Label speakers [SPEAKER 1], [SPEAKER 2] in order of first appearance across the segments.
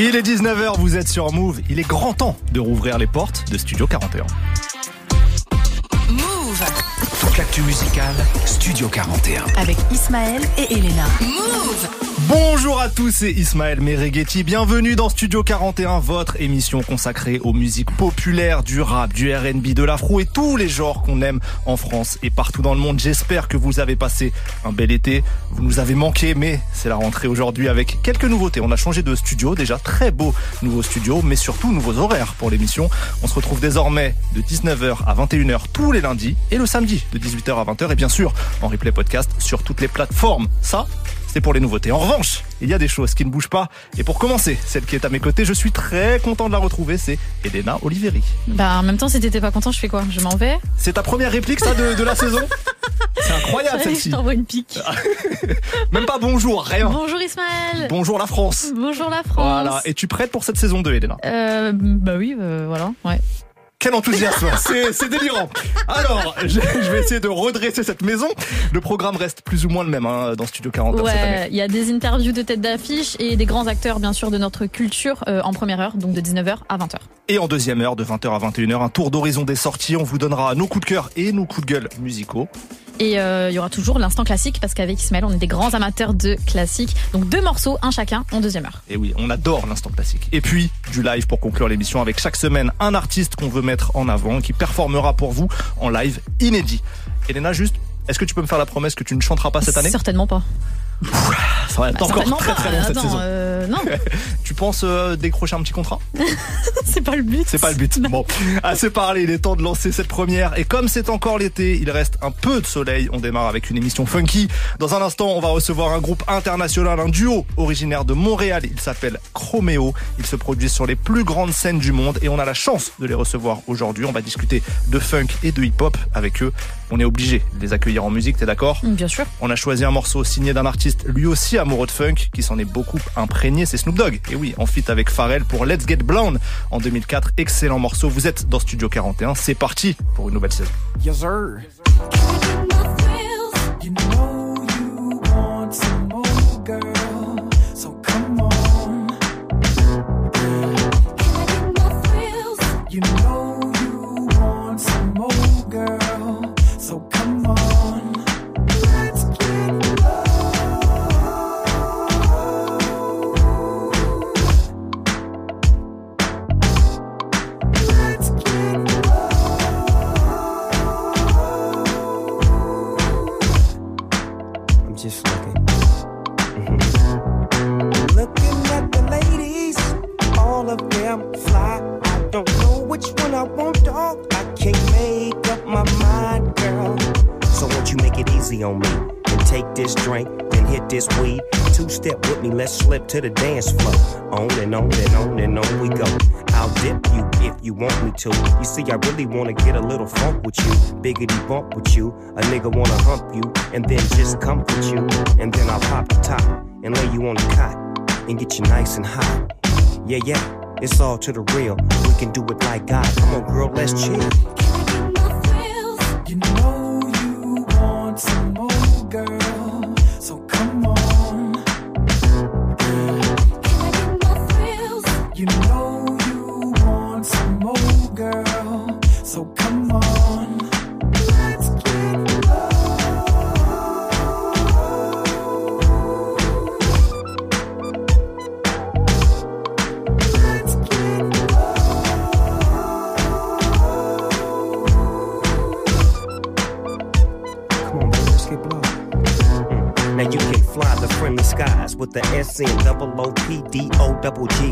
[SPEAKER 1] Il est 19h, vous êtes sur Move. Il est grand temps de rouvrir les portes de Studio 41.
[SPEAKER 2] Move
[SPEAKER 3] Toute l'actu musicale, Studio 41.
[SPEAKER 2] avec Ismaël et Elena. Move
[SPEAKER 1] Bonjour à tous, c'est Ismaël Mereghetti. Bienvenue dans Studio 41, votre émission consacrée aux musiques du rap, du R&B, de l'afro et tous les genres qu'on aime en France et partout dans le monde. J'espère que vous avez passé un bel été. Vous nous avez manqué, mais c'est la rentrée aujourd'hui avec quelques nouveautés. On a changé de studio, déjà très beau nouveau studio, mais surtout nouveaux horaires pour l'émission. On se retrouve désormais de 19h à 21h tous les lundis et le samedi de 18h à 20h et bien sûr en replay podcast sur toutes les plateformes. Ça, c'est pour les nouveautés. En revanche, il y a des choses qui ne bougent pas. Et pour commencer, celle qui est à mes côtés, je suis très content de la retrouver, c'est Elena Oliveri.
[SPEAKER 4] Bah en même temps si t'étais pas content je fais quoi? Je m'en vais?
[SPEAKER 1] C'est ta première réplique, ça, de, de la saison? C'est incroyable, celle-ci.
[SPEAKER 4] Je t'envoie une pique.
[SPEAKER 1] Même pas bonjour, rien.
[SPEAKER 4] Bonjour Ismaël
[SPEAKER 1] Bonjour la France.
[SPEAKER 4] Bonjour la France
[SPEAKER 1] Voilà. Es-tu prête pour cette saison 2, Elena?
[SPEAKER 4] Euh, Bah oui, euh, voilà, ouais.
[SPEAKER 1] Quel enthousiasme C'est c'est délirant Alors, je, je vais essayer de redresser cette maison. Le programme reste plus ou moins le même hein, dans Studio 40 cette année.
[SPEAKER 4] Ouais, il y a des interviews de tête d'affiche et des grands acteurs bien sûr de notre culture euh, en première heure, donc de 19h à 20h.
[SPEAKER 1] Et en deuxième heure, de 20h à 21h, un tour d'horizon des sorties. On vous donnera nos coups de cœur et nos coups de gueule musicaux.
[SPEAKER 4] Et euh, il y aura toujours l'instant classique parce qu'avec Ismaël on est des grands amateurs de classiques. Donc deux morceaux, un chacun en deuxième heure.
[SPEAKER 1] Et oui, on adore l'instant classique. Et puis, du live pour conclure l'émission avec chaque semaine un artiste qu'on veut mettre en avant, qui performera pour vous en live inédit. Elena, juste, est-ce que tu peux me faire la promesse que tu ne chanteras pas cette année?
[SPEAKER 4] Certainement pas.
[SPEAKER 1] Ça va être
[SPEAKER 4] Bah,
[SPEAKER 1] encore très très long cette saison.
[SPEAKER 4] euh, non,
[SPEAKER 1] Tu penses euh, décrocher un petit contrat?
[SPEAKER 4] C'est pas le but.
[SPEAKER 1] C'est pas le but. Bon, assez parlé, il est temps de lancer cette première. Et comme c'est encore l'été, il reste un peu de soleil. On démarre avec une émission funky. Dans un instant, on va recevoir un groupe international, un duo originaire de Montréal. Il s'appelle Chromeo. Ils se produisent sur les plus grandes scènes du monde et on a la chance de les recevoir aujourd'hui. On va discuter de funk et de hip-hop avec eux. On est obligé de les accueillir en musique, t'es d'accord?
[SPEAKER 4] Bien sûr.
[SPEAKER 1] on a choisi un morceau signé d'un artiste lui aussi amoureux de funk qui s'en est beaucoup imprégné, c'est Snoop Dogg. Et oui, en feat avec Pharrell pour Let's Get Blown en 2004. Excellent morceau. Vous êtes dans Studio 41. C'est parti pour une nouvelle saison.
[SPEAKER 5] Yes, sir. Make it easy on me and take this drink, then hit this weed. Two step with me, let's slip to the dance floor. On and on and on and on we go. I'll dip you if you want me to. You see, I really wanna get a little funk with you, biggity bump with you. A nigga wanna hump you and then just comfort you, and then I'll pop the top and lay you on the cot and get you nice and hot. Yeah, yeah, it's all to the real. We can do it like God. Come on, girl, let's chill. You know girl.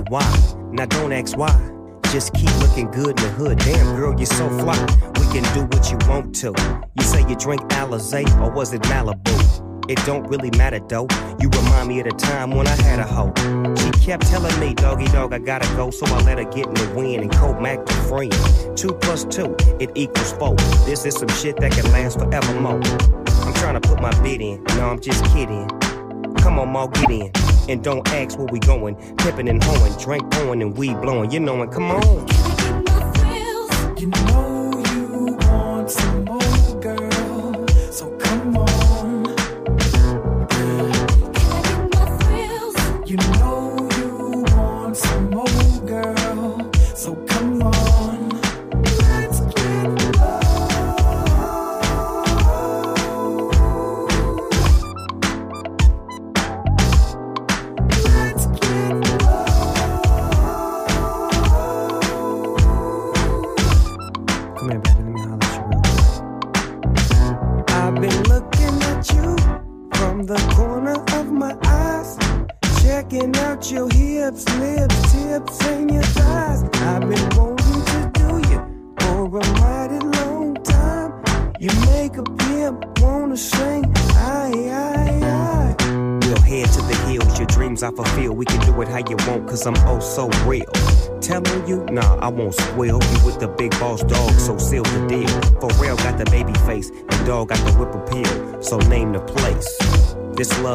[SPEAKER 5] Double G Y. Now don't ask why. Just keep looking good in the hood. Damn, girl, you're so fly. We can do what you want to. You say you drink Alizé or was it Malibu? It don't really matter though. You remind me of the time when I had a hoe. She kept telling me, doggy dog, I gotta go, so I let her get in the wind and co Mac the friend. Two plus two, it equals four. This is some shit that can last forevermore. I'm trying to put my bid in, no, I'm just kidding. Come on, Ma, get in. And don't ask where we going. Pippin' and hoeing, drink pouring and weed blowing. You know it, come on. You know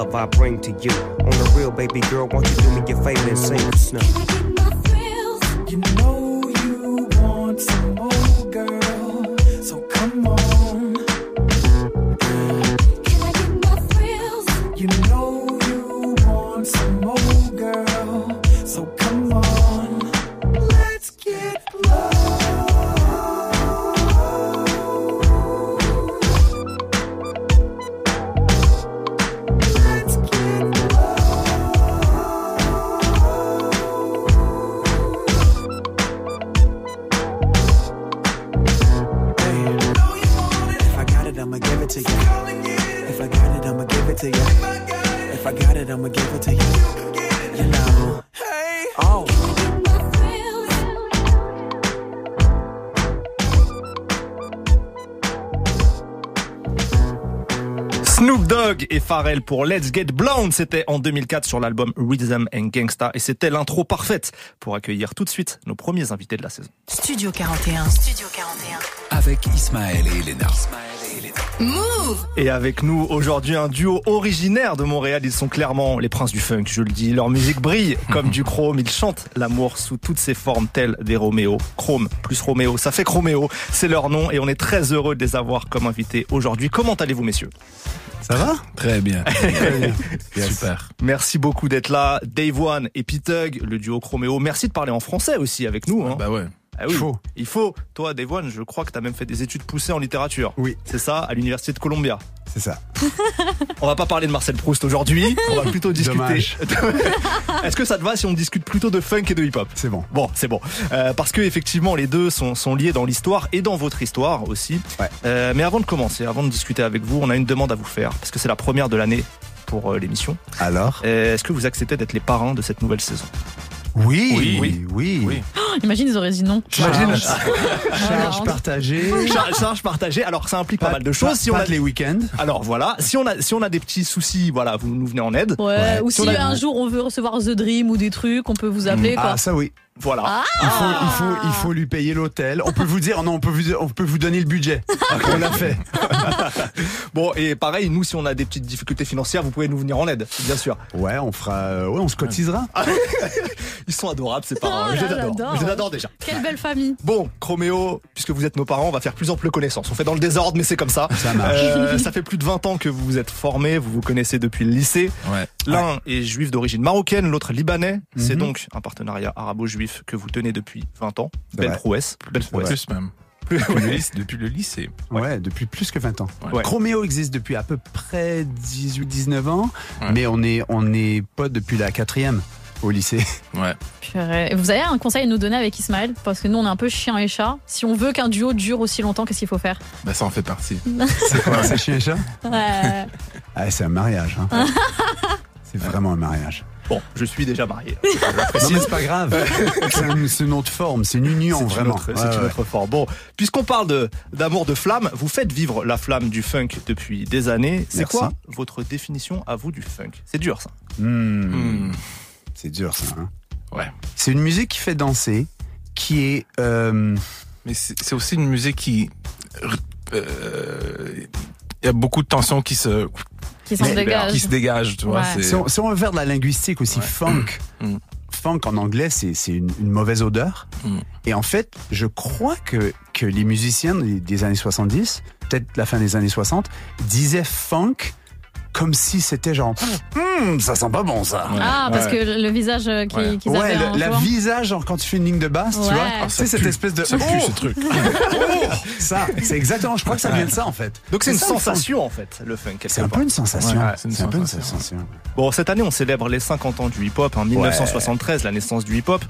[SPEAKER 5] love I bring to you. On the real, baby girl, won't you do me your favor and sing snow?
[SPEAKER 1] Pharrell pour Let's Get Blonde, c'était en 2004 sur l'album Rhythm and Gangsta et c'était l'intro parfaite pour accueillir tout de suite nos premiers invités de la saison.
[SPEAKER 2] Studio 41. Studio 41.
[SPEAKER 3] Avec Ismaël et Elena.
[SPEAKER 2] Move
[SPEAKER 1] Et avec nous aujourd'hui un duo originaire de Montréal, ils sont clairement les princes du funk, je le dis. Leur musique brille comme du chrome, ils chantent l'amour sous toutes ses formes telles des Roméo. Chrome plus Roméo, ça fait Chroméo, c'est leur nom et on est très heureux de les avoir comme invités aujourd'hui. Comment allez-vous messieurs?
[SPEAKER 6] Ça va?
[SPEAKER 3] Très bien.
[SPEAKER 6] Super.
[SPEAKER 1] Merci beaucoup d'être là. Dave One et Pete Hug, le duo Chroméo. Merci de parler en français aussi avec nous. hein.
[SPEAKER 6] Bah ouais.
[SPEAKER 1] Ah oui,
[SPEAKER 6] il faut.
[SPEAKER 1] Il faut. Toi, Dave One, je crois que tu as même fait des études poussées en littérature.
[SPEAKER 6] Oui.
[SPEAKER 1] C'est ça, à l'université de Columbia.
[SPEAKER 6] C'est ça.
[SPEAKER 1] On va pas parler de Marcel Proust aujourd'hui. On va plutôt discuter. Est-ce que ça te va si on discute plutôt de funk et de hip-hop?
[SPEAKER 6] C'est bon.
[SPEAKER 1] Bon, c'est bon. Euh, parce que effectivement, les deux sont, sont liés dans l'histoire et dans votre histoire aussi.
[SPEAKER 6] Ouais.
[SPEAKER 1] Euh, mais avant de commencer, avant de discuter avec vous, on a une demande à vous faire parce que c'est la première de l'année pour euh, l'émission.
[SPEAKER 6] Alors?
[SPEAKER 1] Est-ce que vous acceptez d'être les parrains de cette nouvelle saison?
[SPEAKER 6] Oui,
[SPEAKER 1] Oui.
[SPEAKER 6] oui, oui.
[SPEAKER 1] Oui.
[SPEAKER 4] Imagine, ils auraient dit non.
[SPEAKER 1] J'imagine.
[SPEAKER 6] Charge partagée.
[SPEAKER 1] Charge, charge partagée. Alors ça implique pas, mal de choses.
[SPEAKER 6] Pas,
[SPEAKER 1] Si on
[SPEAKER 6] pas
[SPEAKER 1] a
[SPEAKER 6] les week-ends.
[SPEAKER 1] alors voilà, si on a si on a des petits soucis, voilà, vous nous venez en aide.
[SPEAKER 4] Ouais,
[SPEAKER 6] Ouais.
[SPEAKER 4] ou
[SPEAKER 1] Si
[SPEAKER 4] si
[SPEAKER 1] on a-
[SPEAKER 4] un jour on veut recevoir The Dream ou des trucs, on peut vous appeler quoi.
[SPEAKER 6] Ah ça oui.
[SPEAKER 1] Voilà.
[SPEAKER 6] Il faut, il faut, il faut lui payer l'hôtel. On peut vous dire, non, on peut vous, on peut vous donner le budget. On l'a fait.
[SPEAKER 1] Bon et pareil, nous si on a des petites difficultés financières, vous pouvez nous venir en aide, bien sûr.
[SPEAKER 6] Ouais, on fera, euh, ouais, on se cotisera.
[SPEAKER 1] Ils sont adorables, ces parents.
[SPEAKER 4] Oh
[SPEAKER 1] je les adore.
[SPEAKER 4] j'adore.
[SPEAKER 1] Je les adore déjà.
[SPEAKER 4] Quelle belle famille.
[SPEAKER 1] Bon, Chroméo, puisque vous êtes nos parents, on va faire plus ample connaissance. On fait dans le désordre, mais c'est comme ça.
[SPEAKER 6] Ça marche.
[SPEAKER 1] Euh, ça fait plus de 20 ans que vous vous êtes formés, vous vous connaissez depuis le lycée.
[SPEAKER 3] Ouais.
[SPEAKER 1] L'un est juif d'origine marocaine, l'autre libanais. C'est
[SPEAKER 6] Mhm.
[SPEAKER 1] donc un partenariat arabo-juif que vous tenez depuis 20 ans. Belle prouesse. Belle prouesse.
[SPEAKER 3] Plus même. Depuis, le lycée, depuis le lycée.
[SPEAKER 6] Ouais. depuis plus que 20 ans.
[SPEAKER 1] Ouais.
[SPEAKER 6] Chroméo existe depuis à peu près 18-19 ans,
[SPEAKER 3] Ouais.
[SPEAKER 6] mais on est, on est potes depuis la quatrième au lycée.
[SPEAKER 3] Ouais.
[SPEAKER 4] Purée. Vous avez un conseil à nous donner avec Ismaël? Parce que nous on est un peu chien et chat. Si on veut qu'un duo dure aussi longtemps, qu'est-ce qu'il faut faire?
[SPEAKER 3] Bah ça en fait partie.
[SPEAKER 6] C'est quoi C'est chien et chat?
[SPEAKER 4] Ouais.
[SPEAKER 6] Ah, c'est un mariage. hein. c'est vraiment un mariage.
[SPEAKER 1] Bon, je suis déjà marié.
[SPEAKER 6] Non, mais c'est pas grave. c'est un- c'est une autre forme, c'est une union,
[SPEAKER 1] C'est une
[SPEAKER 6] vraiment.
[SPEAKER 1] autre-
[SPEAKER 6] Ouais,
[SPEAKER 1] C'est une
[SPEAKER 6] ouais.
[SPEAKER 1] autre forme. Bon, puisqu'on parle de d'amour de flamme, vous faites vivre la flamme du funk depuis des années. C'est
[SPEAKER 6] Merci.
[SPEAKER 1] quoi votre définition à vous du funk? C'est dur ça.
[SPEAKER 6] Hmm. C'est dur, ça. hein.
[SPEAKER 3] Ouais.
[SPEAKER 6] C'est une musique qui fait danser, qui est. euh,
[SPEAKER 3] Mais c'est c'est aussi une musique qui... euh, Il y a beaucoup de tensions qui se,
[SPEAKER 4] Qui s'en
[SPEAKER 6] Mais-
[SPEAKER 4] dégage.
[SPEAKER 3] qui se dégagent, tu vois.
[SPEAKER 6] Si, on, si on veut faire de la linguistique aussi,
[SPEAKER 3] Ouais.
[SPEAKER 6] funk.
[SPEAKER 3] Mm.
[SPEAKER 6] Funk en anglais, c'est c'est une, une mauvaise odeur.
[SPEAKER 3] Mm.
[SPEAKER 6] Et en fait, je crois que, que les musiciens des, des années 70, peut-être la fin des années 60, disaient funk comme si c'était genre. Hmm, hum, ça sent pas bon ça.
[SPEAKER 4] Ah, parce
[SPEAKER 3] Ouais.
[SPEAKER 4] que le visage euh, qui-
[SPEAKER 6] Ouais,
[SPEAKER 4] avaient
[SPEAKER 6] le- la visage, genre quand tu fais une ligne de basse, tu
[SPEAKER 4] Ouais.
[SPEAKER 6] vois,
[SPEAKER 4] Ah,
[SPEAKER 6] tu sais, cette espèce de.
[SPEAKER 3] Ça pue,
[SPEAKER 6] Oh
[SPEAKER 3] ce truc.
[SPEAKER 6] Oh ça, c'est exactement, je crois que ça vient de ça en fait.
[SPEAKER 1] Donc c'est une
[SPEAKER 6] ça,
[SPEAKER 1] sensation en fait, le funk.
[SPEAKER 6] C'est un peu une sensation.
[SPEAKER 3] Ouais, c'est une
[SPEAKER 6] c'est un peu une
[SPEAKER 3] sensation.
[SPEAKER 6] sensation.
[SPEAKER 1] Bon, cette année, on célèbre les 50 ans du hip-hop, en 1973, la naissance du hip-hop.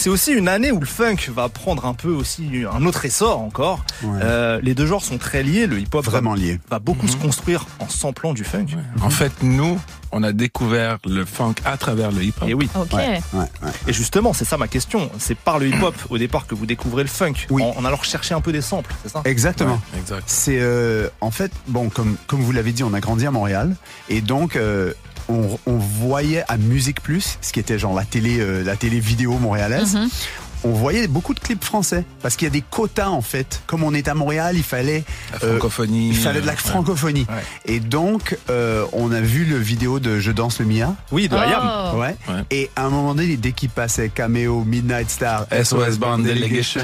[SPEAKER 1] C'est aussi une année où le funk va prendre un peu aussi un autre essor encore.
[SPEAKER 6] Ouais.
[SPEAKER 1] Euh, les deux genres sont très liés. Le hip-hop va-
[SPEAKER 6] Vraiment lié.
[SPEAKER 1] va, beaucoup se construire en samplant du funk.
[SPEAKER 3] En fait, nous, on a découvert le funk à travers le hip-hop.
[SPEAKER 1] Et oui.
[SPEAKER 6] Ouais, ouais, ouais.
[SPEAKER 1] Et justement, c'est ça ma question. C'est par le hip-hop au départ que vous découvrez le funk.
[SPEAKER 6] Oui.
[SPEAKER 1] En, en allant chercher un peu des samples, c'est ça?
[SPEAKER 6] Exactement.
[SPEAKER 3] Exact.
[SPEAKER 6] C'est euh, en fait bon comme comme vous l'avez dit, on a grandi à Montréal et donc euh, on, voyait à Musique Plus, ce qui était genre la télé euh, vidéo montréalaise.
[SPEAKER 4] Mhm.
[SPEAKER 6] On voyait beaucoup de clips français parce qu'il y a des quotas en fait. Comme on est à Montréal, il fallait
[SPEAKER 3] La
[SPEAKER 6] Euh,
[SPEAKER 3] francophonie.
[SPEAKER 6] il fallait de la francophonie.
[SPEAKER 1] Ouais.
[SPEAKER 6] Et donc euh, on a vu le vidéo de Je danse le Mia.
[SPEAKER 1] Oui, de
[SPEAKER 4] Oh.
[SPEAKER 6] Ouais.
[SPEAKER 3] Ouais.
[SPEAKER 6] Et à un moment donné, dès qu'il passait Cameo, Midnight Star,
[SPEAKER 3] SOS Band Delegation,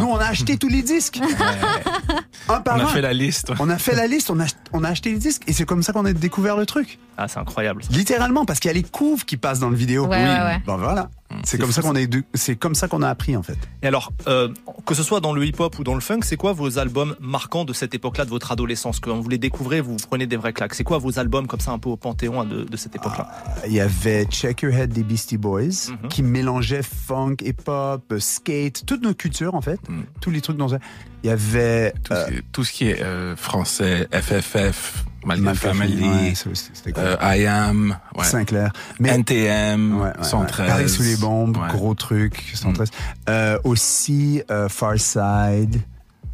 [SPEAKER 6] nous on a acheté tous les disques. un par
[SPEAKER 3] On a
[SPEAKER 6] un.
[SPEAKER 3] fait la liste.
[SPEAKER 6] On a fait la liste, on a, on a acheté les disques et c'est comme ça qu'on a découvert le truc.
[SPEAKER 1] Ah, c'est incroyable.
[SPEAKER 6] Littéralement, parce qu'il y a les couves qui passent dans le vidéo.
[SPEAKER 4] Ouais, ouais, ouais.
[SPEAKER 6] Ben voilà. C'est comme ça qu'on a, édu- c'est comme ça qu'on a appris en fait.
[SPEAKER 1] Et alors, euh, que ce soit dans le hip-hop ou dans le funk, c'est quoi vos albums marquants de cette époque-là, de votre adolescence? Quand vous les découvrez, vous prenez des vrais claques. C'est quoi vos albums comme ça un peu au panthéon de, de cette époque-là?
[SPEAKER 6] Il y avait Check Your Head des Beastie Boys
[SPEAKER 1] Mhm.
[SPEAKER 6] qui mélangeait funk, hip-hop, euh, skate, toutes nos cultures en fait,
[SPEAKER 3] Mhm.
[SPEAKER 6] tous les trucs dont il y avait
[SPEAKER 3] Tout,
[SPEAKER 6] euh,
[SPEAKER 3] ce, qui est, tout ce qui est euh, français, FFF, Malcolm
[SPEAKER 6] Malcolm
[SPEAKER 3] Family,
[SPEAKER 6] ouais, cool.
[SPEAKER 3] euh, I Am, ouais.
[SPEAKER 6] Sinclair. Mais
[SPEAKER 3] NTM,
[SPEAKER 6] Ouais, ouais, ouais.
[SPEAKER 3] 113.
[SPEAKER 6] Paris sous les bombes,
[SPEAKER 3] Ouais.
[SPEAKER 6] gros truc, 113. Euh, aussi euh, Far Side.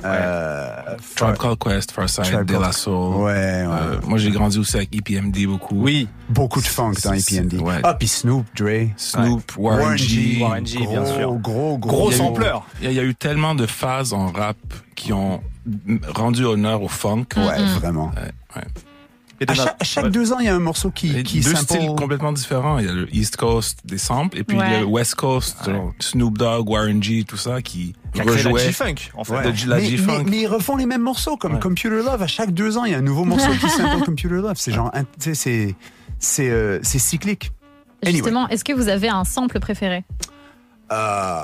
[SPEAKER 6] Euh,
[SPEAKER 3] Tribe
[SPEAKER 6] Far-
[SPEAKER 3] Called Quest, Farside,
[SPEAKER 6] Tribe
[SPEAKER 3] De La Soul.
[SPEAKER 6] Ouais, ouais.
[SPEAKER 3] Euh, moi, j'ai grandi aussi avec EPMD beaucoup.
[SPEAKER 1] Oui,
[SPEAKER 6] Beaucoup de funk dans EPMD.
[SPEAKER 3] ouais.
[SPEAKER 6] Ah, puis Snoop, Dre.
[SPEAKER 3] Snoop, Warren G.
[SPEAKER 1] Warren G, bien
[SPEAKER 6] gros,
[SPEAKER 1] sûr.
[SPEAKER 6] Gros, gros,
[SPEAKER 1] gros
[SPEAKER 3] eu-
[SPEAKER 1] sampleur.
[SPEAKER 3] Il y, a- il y a eu tellement de phases en rap qui ont rendu honneur au funk.
[SPEAKER 6] Ouais,
[SPEAKER 4] Mhm.
[SPEAKER 6] vraiment.
[SPEAKER 3] Ouais, ouais.
[SPEAKER 1] Et
[SPEAKER 6] À chaque, à chaque
[SPEAKER 1] ouais.
[SPEAKER 6] deux ans, il y a un morceau qui, qui
[SPEAKER 3] deux styles complètement différents. Il y a le East Coast des samples et puis
[SPEAKER 4] Ouais.
[SPEAKER 3] le West Coast, genre Snoop Dogg, Warren G, tout ça qui
[SPEAKER 1] qui a créé la
[SPEAKER 3] rejouait.
[SPEAKER 1] G-Funk, en fait.
[SPEAKER 6] Ouais.
[SPEAKER 3] de la
[SPEAKER 6] mais,
[SPEAKER 3] G-Funk.
[SPEAKER 6] mais- mais ils refont les mêmes morceaux comme
[SPEAKER 3] Ouais.
[SPEAKER 6] Computer Love. À chaque deux ans, il y a un nouveau morceau qui sample Computer Love. C'est genre, c'est c'est euh, c'est cyclique. Anyway.
[SPEAKER 4] Justement, est-ce que vous avez un sample préféré?
[SPEAKER 6] Euh,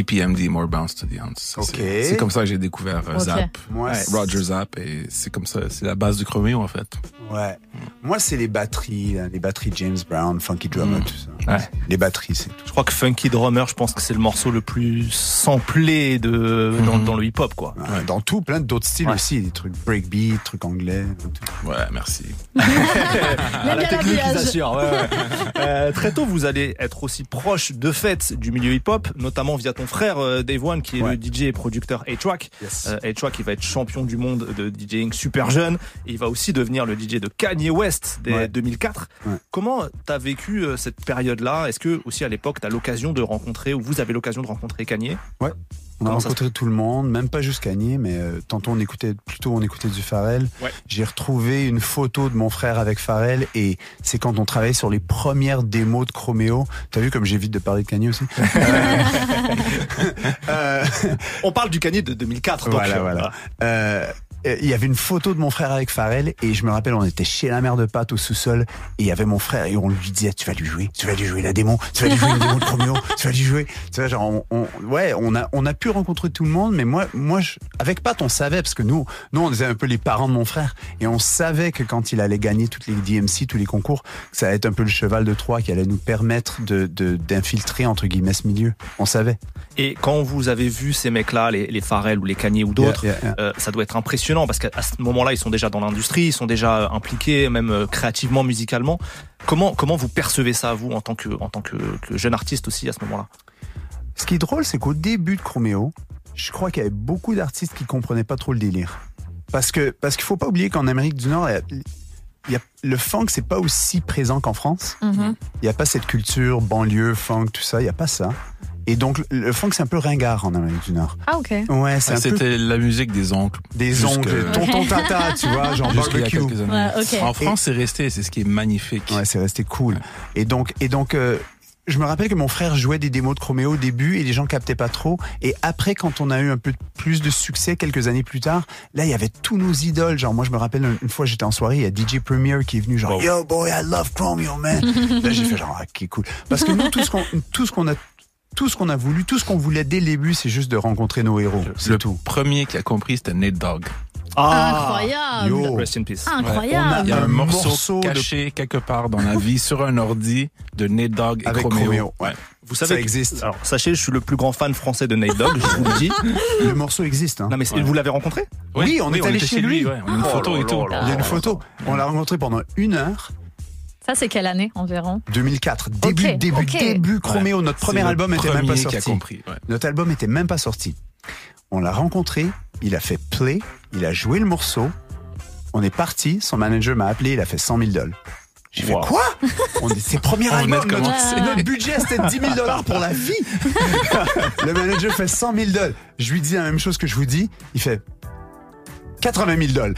[SPEAKER 3] EPMD, More Bounce to the Ounce. C'est comme ça que j'ai découvert euh,
[SPEAKER 4] Ok.
[SPEAKER 3] Zap.
[SPEAKER 6] c'est-
[SPEAKER 3] Roger Zap et c'est comme ça, c'est la base du Chromeo en fait.
[SPEAKER 6] Ouais. Moi, c'est les batteries, les batteries James Brown, Funky Drummer,
[SPEAKER 3] Mm.
[SPEAKER 6] tout ça.
[SPEAKER 1] Ouais.
[SPEAKER 6] Les batteries, c'est tout.
[SPEAKER 1] Je crois que Funky Drummer, je pense que c'est le morceau le plus samplé de, dans,
[SPEAKER 3] Mhm.
[SPEAKER 1] dans le hip-hop, quoi.
[SPEAKER 6] Ouais, Dans tout, plein d'autres styles
[SPEAKER 1] Ouais.
[SPEAKER 6] aussi, des trucs breakbeat, trucs anglais. tout.
[SPEAKER 3] Ouais, merci.
[SPEAKER 1] La
[SPEAKER 4] bien
[SPEAKER 1] technique, ils assurent, ouais, ouais. Euh, très tôt, vous allez être aussi proche de fait du milieu hip-hop, notamment via ton frère euh, Dave One, qui est
[SPEAKER 6] Ouais.
[SPEAKER 1] le DJ et producteur A-Track.
[SPEAKER 6] Yes.
[SPEAKER 1] Euh, A-Track, il va être champion du monde de DJing super jeune. Et il va aussi devenir le DJ de Kanye West dès
[SPEAKER 6] Ouais.
[SPEAKER 1] 2004.
[SPEAKER 6] Ouais.
[SPEAKER 1] Comment t'as vécu euh, cette période-là Est-ce que aussi à l'époque, t'as l'occasion de rencontrer, ou vous avez l'occasion de rencontrer Kanye?
[SPEAKER 6] On a
[SPEAKER 1] Comment
[SPEAKER 6] rencontré tout le monde, même pas juste Kanye, mais euh, tantôt on écoutait, plutôt on écoutait du Pharrell.
[SPEAKER 1] Ouais.
[SPEAKER 6] J'ai retrouvé une photo de mon frère avec Pharrell et c'est quand on travaillait sur les premières démos de Chromeo. T'as vu comme j'évite de parler de Kanye aussi? Euh, euh,
[SPEAKER 1] On parle du Kanye de 2004. donc,
[SPEAKER 6] Voilà, voilà. Euh, il y avait une photo de mon frère avec Pharrell et je me rappelle on était chez la mère de Pat au sous-sol et il y avait mon frère et on lui disait tu vas lui jouer tu vas lui jouer la démon tu vas lui jouer une démo de Chromeo tu vas lui jouer. Tu vois genre on, on- ouais on a on a pu rencontrer tout le monde mais moi moi je- avec Pat on savait parce que nous nous on était un peu les parents de mon frère et on savait que quand il allait gagner toutes les DMC tous les concours que ça allait être un peu le cheval de Troie qui allait nous permettre de de- d'infiltrer entre guillemets ce milieu. On savait.
[SPEAKER 1] Et quand vous avez vu ces mecs-là, les, les Pharrell ou les Kanye ou d'autres,
[SPEAKER 6] Yeah, yeah, yeah.
[SPEAKER 1] euh, ça doit être impressionnant parce qu'à ce moment-là, ils sont déjà dans l'industrie, ils sont déjà euh, impliqués, même euh, créativement, musicalement. Comment comment vous percevez ça vous en tant que en tant que, que jeune artiste aussi à ce moment-là?
[SPEAKER 6] Ce qui est drôle, c'est qu'au début de Chromeo, je crois qu'il y avait beaucoup d'artistes qui comprenaient pas trop le délire. Parce que parce qu'il faut pas oublier qu'en Amérique du Nord, il y a- il y a- le funk c'est pas aussi présent qu'en France.
[SPEAKER 4] Mhm.
[SPEAKER 6] Il y a pas cette culture banlieue funk tout ça, il y a pas ça. Et donc le- funk c'est un peu ringard en Amérique du Nord.
[SPEAKER 4] Ah, ok.
[SPEAKER 6] Ouais, c'est
[SPEAKER 3] Ah,
[SPEAKER 6] un peu
[SPEAKER 3] C'était la musique des oncles.
[SPEAKER 6] des
[SPEAKER 3] jusque-
[SPEAKER 6] ongles, tonton tata, tu vois, genre
[SPEAKER 3] Jusqu'il y a
[SPEAKER 6] barbecue.
[SPEAKER 3] quelques années.
[SPEAKER 4] Ouais, ok.
[SPEAKER 3] En France, c'est resté, c'est ce qui est magnifique.
[SPEAKER 6] Ouais, c'est resté cool. Et donc, et donc, euh, je me rappelle que mon frère jouait des démos de Chroméo au début et les gens captaient pas trop. Et après, quand on a eu un peu plus de succès quelques années plus tard, là, il y avait tous nos idoles. Genre, moi, je me rappelle une, fois, j'étais en soirée, il y a DJ Premier qui est venu, genre,
[SPEAKER 3] Wow.
[SPEAKER 6] Yo, boy, I love Chromeo, man. là, j'ai fait genre, ah, ok, cool. Parce que nous, tout ce qu'on, tout ce qu'on a, tout ce qu'on a voulu, tout ce qu'on voulait dès le début, c'est juste de rencontrer nos héros. C'est
[SPEAKER 3] Le
[SPEAKER 6] tout.
[SPEAKER 3] premier qui a compris, c'était Nate Dogg.
[SPEAKER 4] Incroyable.
[SPEAKER 6] yo.
[SPEAKER 1] Rest in peace.
[SPEAKER 4] Incroyable.
[SPEAKER 3] Il y a un,
[SPEAKER 6] Un
[SPEAKER 3] morceau,
[SPEAKER 6] morceau de-
[SPEAKER 3] caché quelque part dans la vie sur un ordi de Nate Dogg et
[SPEAKER 6] Avec
[SPEAKER 3] Chromeo.
[SPEAKER 6] Chromeo, ouais.
[SPEAKER 1] Vous savez
[SPEAKER 6] Ça
[SPEAKER 1] que-
[SPEAKER 6] existe.
[SPEAKER 1] Alors, sachez, je suis le plus grand fan français de Nate Dogg, je vous le dis.
[SPEAKER 6] Le morceau existe, hein.
[SPEAKER 1] Non, mais vous l'avez rencontré?
[SPEAKER 6] Oui, on est allé chez lui.
[SPEAKER 3] ouais. On a une
[SPEAKER 1] Oh
[SPEAKER 3] photo et tout.
[SPEAKER 6] Il y a une photo. On l'a rencontré pendant une heure.
[SPEAKER 4] Ça, c'est quelle année environ?
[SPEAKER 6] 2004. Début,
[SPEAKER 4] Ok,
[SPEAKER 6] début, début Chroméo. Notre premier album était même pas sorti.
[SPEAKER 3] compris. ouais.
[SPEAKER 6] Notre album était même pas sorti. On l'a rencontré, il a fait play, il a joué le morceau. On est parti, son manager m'a appelé, il a fait 100 000 dollars. J'ai fait
[SPEAKER 1] Wow.
[SPEAKER 6] quoi? On est, C'est premier
[SPEAKER 3] On venait
[SPEAKER 6] album,
[SPEAKER 3] de
[SPEAKER 6] notre, notre budget c'était 10 000 dollars pour la vie. le manager fait 100 000 dollars. Je lui dis la même chose que je vous dis. Il fait 80 000 dollars.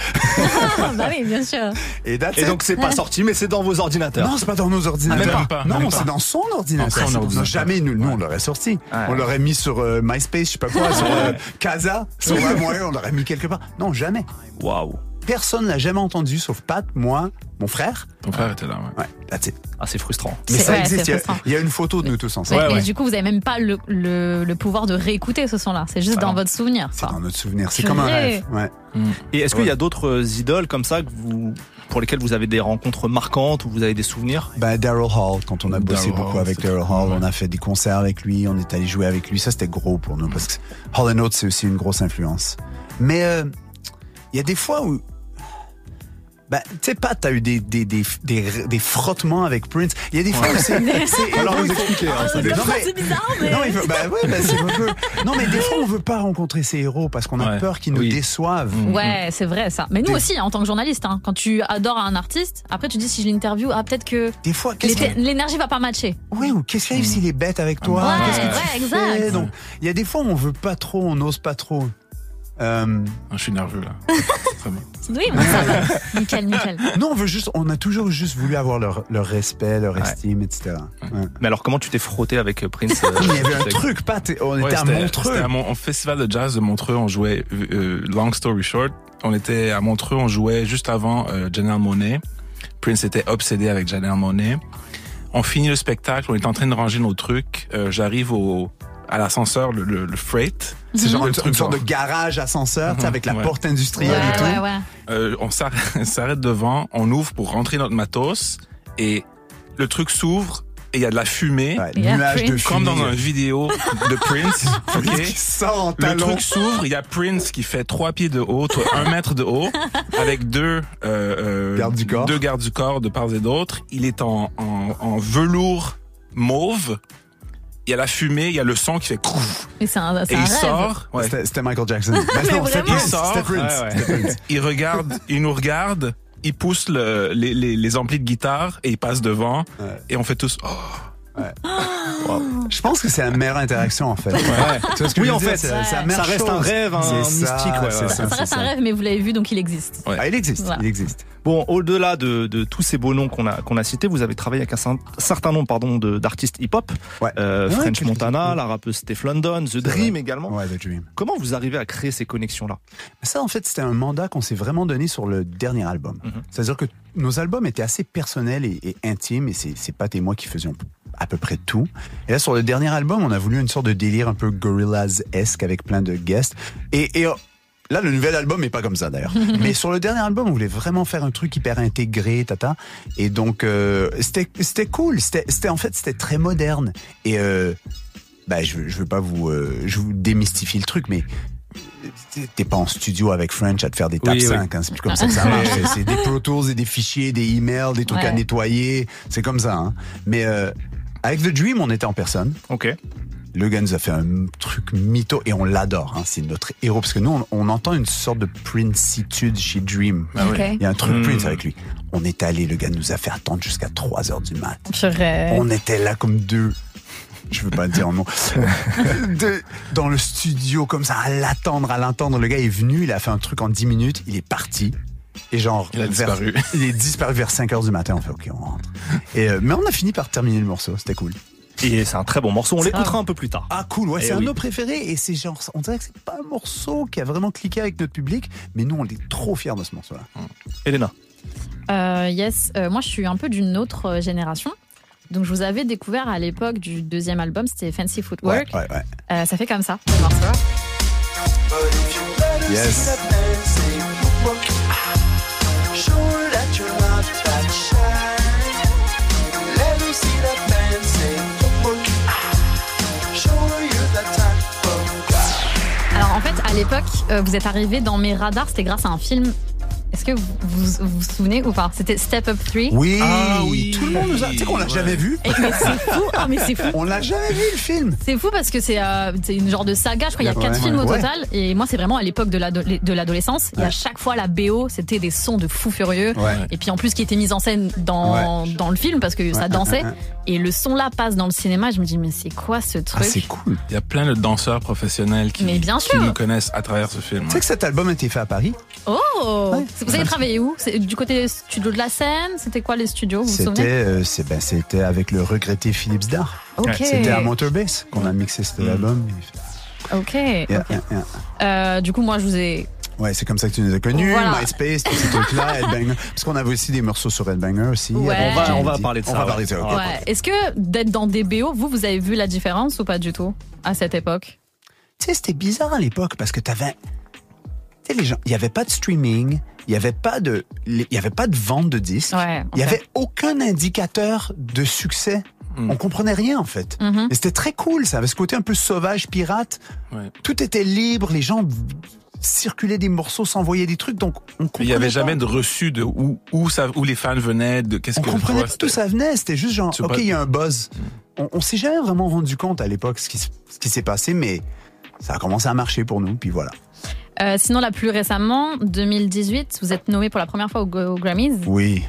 [SPEAKER 4] Ah, Bah oui, bien sûr.
[SPEAKER 6] Et, that's
[SPEAKER 1] Et
[SPEAKER 6] it.
[SPEAKER 1] donc, c'est pas sorti, mais c'est dans vos ordinateurs.
[SPEAKER 6] Non, c'est pas dans nos ordinateurs.
[SPEAKER 3] Ah, même pas,
[SPEAKER 6] non,
[SPEAKER 3] même pas.
[SPEAKER 6] c'est dans son ordinateur.
[SPEAKER 3] Dans son
[SPEAKER 6] Non,
[SPEAKER 3] ordinateur.
[SPEAKER 6] jamais nous, nous on l'aurait sorti.
[SPEAKER 1] Ouais.
[SPEAKER 6] On l'aurait mis sur euh, MySpace, je sais pas quoi, sur euh, Casa, sur un moyen, on l'aurait mis quelque part. Non, jamais.
[SPEAKER 1] Waouh.
[SPEAKER 6] Personne l'a jamais entendu, sauf Pat, moi, mon frère.
[SPEAKER 3] Ton frère était là. ouais.
[SPEAKER 6] Ouais, that's it.
[SPEAKER 1] Ah, c'est frustrant.
[SPEAKER 6] Mais ça
[SPEAKER 4] ouais,
[SPEAKER 6] existe. Il y a- y, une photo de nous tous ensemble.
[SPEAKER 4] Mais,
[SPEAKER 1] Ouais, ouais.
[SPEAKER 4] du coup, vous avez même pas le, le, le pouvoir de réécouter ce son-là. C'est juste
[SPEAKER 1] Ah
[SPEAKER 4] dans
[SPEAKER 1] non.
[SPEAKER 4] votre souvenir.
[SPEAKER 6] C'est dans notre souvenir. C'est comme un rêve. Ouais.
[SPEAKER 1] Et est-ce qu'il
[SPEAKER 6] Ouais.
[SPEAKER 1] y a d'autres euh, idoles comme ça que vous, pour lesquelles vous avez des rencontres marquantes ou vous avez des souvenirs?
[SPEAKER 6] Ben, Daryl Hall, quand on a bossé beaucoup
[SPEAKER 3] Hall,
[SPEAKER 6] avec Daryl Hall,
[SPEAKER 3] ouais.
[SPEAKER 6] on a fait des concerts avec lui, on est allé jouer avec lui. Ça, c'était gros pour nous parce que Hall Oates, c'est aussi une grosse influence. Mais euh, il y a des fois où. Ben, tu sais pas, t'as eu des, des, des, des, des frottements avec Prince. Il y a des fois où c'est. c'est-
[SPEAKER 1] Alors, vous
[SPEAKER 6] il faut-
[SPEAKER 1] expliquer. hein, c'est
[SPEAKER 6] Non, mais-
[SPEAKER 4] bizarre, mais.
[SPEAKER 6] non, il faut, ben ouais, ben c'est un peu. Non, mais des fois, on veut pas rencontrer ces héros parce qu'on a
[SPEAKER 3] Ouais.
[SPEAKER 6] peur qu'ils nous
[SPEAKER 3] Oui.
[SPEAKER 6] déçoivent.
[SPEAKER 4] Ouais, c'est vrai ça. Mais nous
[SPEAKER 6] Des-
[SPEAKER 4] aussi, en tant que journaliste, hein, quand tu adores un artiste, après tu dis si je l'interview, ah peut-être que
[SPEAKER 6] Des fois,
[SPEAKER 4] l'énergie va pas matcher.
[SPEAKER 6] Oui, ou qu'est-ce qui arrive s'il est bête avec toi?
[SPEAKER 4] Ouais,
[SPEAKER 6] Qu'est-ce que tu
[SPEAKER 4] ouais,
[SPEAKER 6] fais?
[SPEAKER 4] exact.
[SPEAKER 6] Donc, il y a des fois où on veut pas trop, on n'ose pas trop. Euh,
[SPEAKER 3] Ah, Je suis nerveux là. Très bien.
[SPEAKER 4] Oui, bon, ça va. nickel, nickel.
[SPEAKER 6] non, on veut juste, on a toujours juste voulu avoir leur, leur respect, leur estime, etc. Ouais.
[SPEAKER 1] Mais alors, comment tu t'es frotté avec euh, Prince euh,
[SPEAKER 6] Il y avait un truc, pas, on
[SPEAKER 3] Ouais,
[SPEAKER 6] était à Montreux.
[SPEAKER 3] C'était à mon au festival de jazz de Montreux. On jouait, euh, long story short, on était à Montreux, on jouait juste avant euh, Janelle Monet. Prince était obsédé avec Janelle Monet. On finit le spectacle, on est en train de ranger nos trucs. Euh, J'arrive au à l'ascenseur, le, le, le freight.
[SPEAKER 6] C'est genre
[SPEAKER 3] Le
[SPEAKER 6] une,
[SPEAKER 3] truc
[SPEAKER 6] une sorte de
[SPEAKER 3] genre-
[SPEAKER 6] garage ascenseur, avec la
[SPEAKER 3] Ouais.
[SPEAKER 6] porte
[SPEAKER 4] Ouais,
[SPEAKER 6] industrielle et tout.
[SPEAKER 4] ouais, ouais.
[SPEAKER 3] Euh, on s'arrête s'arrête devant, on ouvre pour rentrer notre matos et le truc s'ouvre et il y a de la fumée.
[SPEAKER 6] Ouais, nuage de
[SPEAKER 4] Prince.
[SPEAKER 3] Comme dans
[SPEAKER 6] fumée.
[SPEAKER 3] une vidéo de Prince,
[SPEAKER 6] Prince
[SPEAKER 3] ok?
[SPEAKER 6] qui sort en
[SPEAKER 3] Le truc s'ouvre, il y a Prince qui fait trois pieds de haut, toi, un mètre de haut, avec deux euh, euh,
[SPEAKER 6] Gardes du corps.
[SPEAKER 3] deux gardes du corps de part et d'autre. Il est en, en, en velours mauve. Il y a la fumée, il y a le son qui fait crouf.
[SPEAKER 4] Un,
[SPEAKER 3] Et
[SPEAKER 4] un
[SPEAKER 3] il
[SPEAKER 4] rêve.
[SPEAKER 3] sort, ouais.
[SPEAKER 6] C'était Michael Jackson. Ben non,
[SPEAKER 4] vraiment.
[SPEAKER 3] Il sort.
[SPEAKER 6] C'était Prince.
[SPEAKER 1] Ouais, ouais.
[SPEAKER 6] C'était Prince.
[SPEAKER 3] il regarde, il nous regarde, il pousse le, les, les, les amplis de guitare et il passe devant.
[SPEAKER 6] Ouais.
[SPEAKER 3] Et on fait tous, oh.
[SPEAKER 6] Je pense que c'est la meilleure interaction en fait.
[SPEAKER 1] Ouais.
[SPEAKER 6] Tu vois ce que
[SPEAKER 1] Oui,
[SPEAKER 6] je veux
[SPEAKER 1] en
[SPEAKER 6] dire?
[SPEAKER 1] fait,
[SPEAKER 6] C'est-
[SPEAKER 4] ouais.
[SPEAKER 6] c'est la
[SPEAKER 1] Ça reste un rêve, un
[SPEAKER 6] C'est
[SPEAKER 1] mystique,
[SPEAKER 6] ça,
[SPEAKER 1] ouais,
[SPEAKER 6] c'est
[SPEAKER 1] ouais.
[SPEAKER 6] ça,
[SPEAKER 4] Ça
[SPEAKER 6] c'est
[SPEAKER 4] reste un
[SPEAKER 6] ça.
[SPEAKER 4] rêve, mais vous l'avez vu, donc il existe.
[SPEAKER 3] Ouais.
[SPEAKER 6] Ah, il existe,
[SPEAKER 4] Voilà.
[SPEAKER 6] il existe.
[SPEAKER 1] Bon, au-delà de, de tous ces beaux noms qu'on a, qu'on a cités, vous avez travaillé avec un cer- certain nombre pardon, de- d'artistes hip-hop.
[SPEAKER 6] Ouais.
[SPEAKER 1] Euh,
[SPEAKER 6] Ouais,
[SPEAKER 1] French Montana, la rappeuse Steph London, The Dream également.
[SPEAKER 6] Ouais, The Dream.
[SPEAKER 1] Comment vous arrivez à créer ces connexions-là?
[SPEAKER 6] Ça, en fait, c'était un mandat qu'on s'est vraiment donné sur le dernier album.
[SPEAKER 1] Mhm.
[SPEAKER 6] C'est-à-dire que nos albums étaient assez personnels et, et intimes, et c'est c'est Pat et moi qui faisions à peu près tout. Et là, sur le dernier album, on a voulu une sorte de délire un peu Gorillaz-esque avec plein de guests. Et, et euh, là, le nouvel album est pas comme ça d'ailleurs. Mais sur le dernier album, on voulait vraiment faire un truc hyper intégré, tata. Et donc, euh, c'était cool. C'était en fait, c'était très moderne. Et euh, bah, je, veux- je veux pas vous, euh, je vous démystifier le truc, mais t'es- pas en studio avec French à te faire des
[SPEAKER 1] Oui, oui.
[SPEAKER 6] 5, hein, c'est plus comme ça que ça marche. C'est- des Pro Tools et des fichiers, des emails, des trucs à nettoyer, c'est comme ça. Hein. Mais euh, avec The Dream, on était en personne.
[SPEAKER 1] Ok.
[SPEAKER 6] Le gars nous a fait un truc mytho et on l'adore. Hein. C'est notre héros parce que nous, on, on entend une sorte de Princitude chez Dream.
[SPEAKER 3] Ah
[SPEAKER 4] Ok.
[SPEAKER 6] Il y a un truc
[SPEAKER 1] Mm.
[SPEAKER 6] Prince avec lui. On est allé, le gars nous a fait attendre jusqu'à 3 heures du mat.
[SPEAKER 4] Purée.
[SPEAKER 6] On était là comme deux. Je veux pas dire non. De- dans le studio, comme ça, à l'attendre, à l'entendre. Le gars est venu, il a fait un truc en 10 minutes, il est parti. Et genre,
[SPEAKER 3] Il a
[SPEAKER 6] vers-
[SPEAKER 3] disparu.
[SPEAKER 6] il est disparu vers 5 heures du matin. On fait, OK, on rentre. Et, euh, mais on a fini par terminer le morceau, c'était cool.
[SPEAKER 1] Et c'est un très bon morceau. On l'écoutera
[SPEAKER 4] va.
[SPEAKER 1] un peu plus tard.
[SPEAKER 6] Ah cool, ouais,
[SPEAKER 1] Eh
[SPEAKER 6] c'est un de nos préférés et c'est genre, on dirait que c'est pas un morceau qui a vraiment cliqué avec notre public, mais nous on est trop fiers de ce morceau-là.
[SPEAKER 1] Elena.
[SPEAKER 4] Euh, yes, euh, moi je suis un peu d'une autre euh, génération. Donc je vous avais découvert à l'époque du deuxième album, c'était Fancy
[SPEAKER 6] Ouais,
[SPEAKER 4] Footwork.
[SPEAKER 6] ouais, ouais.
[SPEAKER 4] Euh, ça fait comme ça, le morceau.
[SPEAKER 6] Yes.
[SPEAKER 4] L'époque, euh, vous êtes arrivé dans mes radars, c'était grâce à un film. Que vous vous, vous vous souvenez ou pas? C'était Step Up 3.
[SPEAKER 6] Oui,
[SPEAKER 3] Ah oui.
[SPEAKER 6] tout le monde nous a. Tu sais qu'on l'a
[SPEAKER 3] Ouais.
[SPEAKER 6] jamais vu.
[SPEAKER 4] Et- mais c'est fou, ah, mais c'est fou.
[SPEAKER 6] On l'a jamais vu le film.
[SPEAKER 4] C'est fou parce que c'est euh, c'est une genre de saga, je crois, il y a
[SPEAKER 6] Ouais,
[SPEAKER 4] quatre
[SPEAKER 6] ouais,
[SPEAKER 4] films au
[SPEAKER 6] ouais.
[SPEAKER 4] total. Et moi, c'est vraiment à l'époque de l'ado- de l'adolescence. Et à chaque fois, la BO, c'était des sons de fou furieux.
[SPEAKER 6] Ouais.
[SPEAKER 4] Et puis en plus, qui était mise en scène dans, dans le film parce que ça dansait. Et le son là passe dans le cinéma. Je me dis, mais c'est quoi ce
[SPEAKER 6] Ah,
[SPEAKER 4] truc?
[SPEAKER 6] c'est cool.
[SPEAKER 3] Il y a plein de danseurs professionnels qui,
[SPEAKER 4] Mais bien
[SPEAKER 3] qui
[SPEAKER 4] sûr.
[SPEAKER 3] nous connaissent à travers ce film.
[SPEAKER 6] Tu sais que cet album a été fait à Paris?
[SPEAKER 4] Oh
[SPEAKER 6] Ouais.
[SPEAKER 4] Vous avez travaillé où Du côté des studios de la scène C'était quoi les studios Vous vous
[SPEAKER 6] C'était
[SPEAKER 4] souvenez
[SPEAKER 6] euh, c'est- ben, c'était avec le regretté Philippe Zdar.
[SPEAKER 4] Ok.
[SPEAKER 6] C'était à Motorbase qu'on a mixé cet
[SPEAKER 3] Mm.
[SPEAKER 6] album.
[SPEAKER 4] Ok.
[SPEAKER 6] Yeah,
[SPEAKER 4] ok.
[SPEAKER 6] yeah, yeah.
[SPEAKER 4] Euh, du coup, moi, je vous ai.
[SPEAKER 6] Ouais, c'est comme ça que tu nous as connus,
[SPEAKER 4] Voilà.
[SPEAKER 6] MySpace, tous ces trucs-là, Headbanger. Parce qu'on avait aussi des morceaux sur Headbanger aussi.
[SPEAKER 4] Ouais. On va-
[SPEAKER 1] on parler de ça,
[SPEAKER 6] On va
[SPEAKER 1] ouais.
[SPEAKER 6] parler de ça.
[SPEAKER 4] Ouais. Est-ce que d'être dans des BO, vous, vous avez vu la différence ou pas du tout à cette époque?
[SPEAKER 6] Tu sais, c'était bizarre à l'époque parce que t'avais. Tu sais, les gens. Il n'y avait pas de streaming, il n'y avait pas de. Il y avait pas de vente de disques.
[SPEAKER 4] Ouais.
[SPEAKER 6] Il n'y avait aucun indicateur de succès.
[SPEAKER 3] Mm.
[SPEAKER 6] On comprenait rien, en fait.
[SPEAKER 4] Mhm.
[SPEAKER 6] Mais c'était très cool. Ça avait ce côté un peu sauvage, pirate.
[SPEAKER 3] Ouais.
[SPEAKER 6] Tout était libre. Les gens circulaient des morceaux, s'envoyaient des trucs. Donc, on comprenait
[SPEAKER 3] Il y avait
[SPEAKER 6] pas.
[SPEAKER 3] jamais de reçu de où, où, ça, où les fans venaient, de qu'est-ce
[SPEAKER 6] On
[SPEAKER 3] que
[SPEAKER 6] comprenait
[SPEAKER 3] ouais,
[SPEAKER 6] pas d'où ça venait. C'était juste genre, OK, il y a un buzz. On, on s'est jamais vraiment rendu compte à l'époque ce qui, ce qui s'est passé, mais ça a commencé à marcher pour nous. Puis voilà.
[SPEAKER 4] Euh, sinon, là, plus récemment, 2018, vous êtes nommé pour la première fois aux, aux Grammys.
[SPEAKER 6] Oui,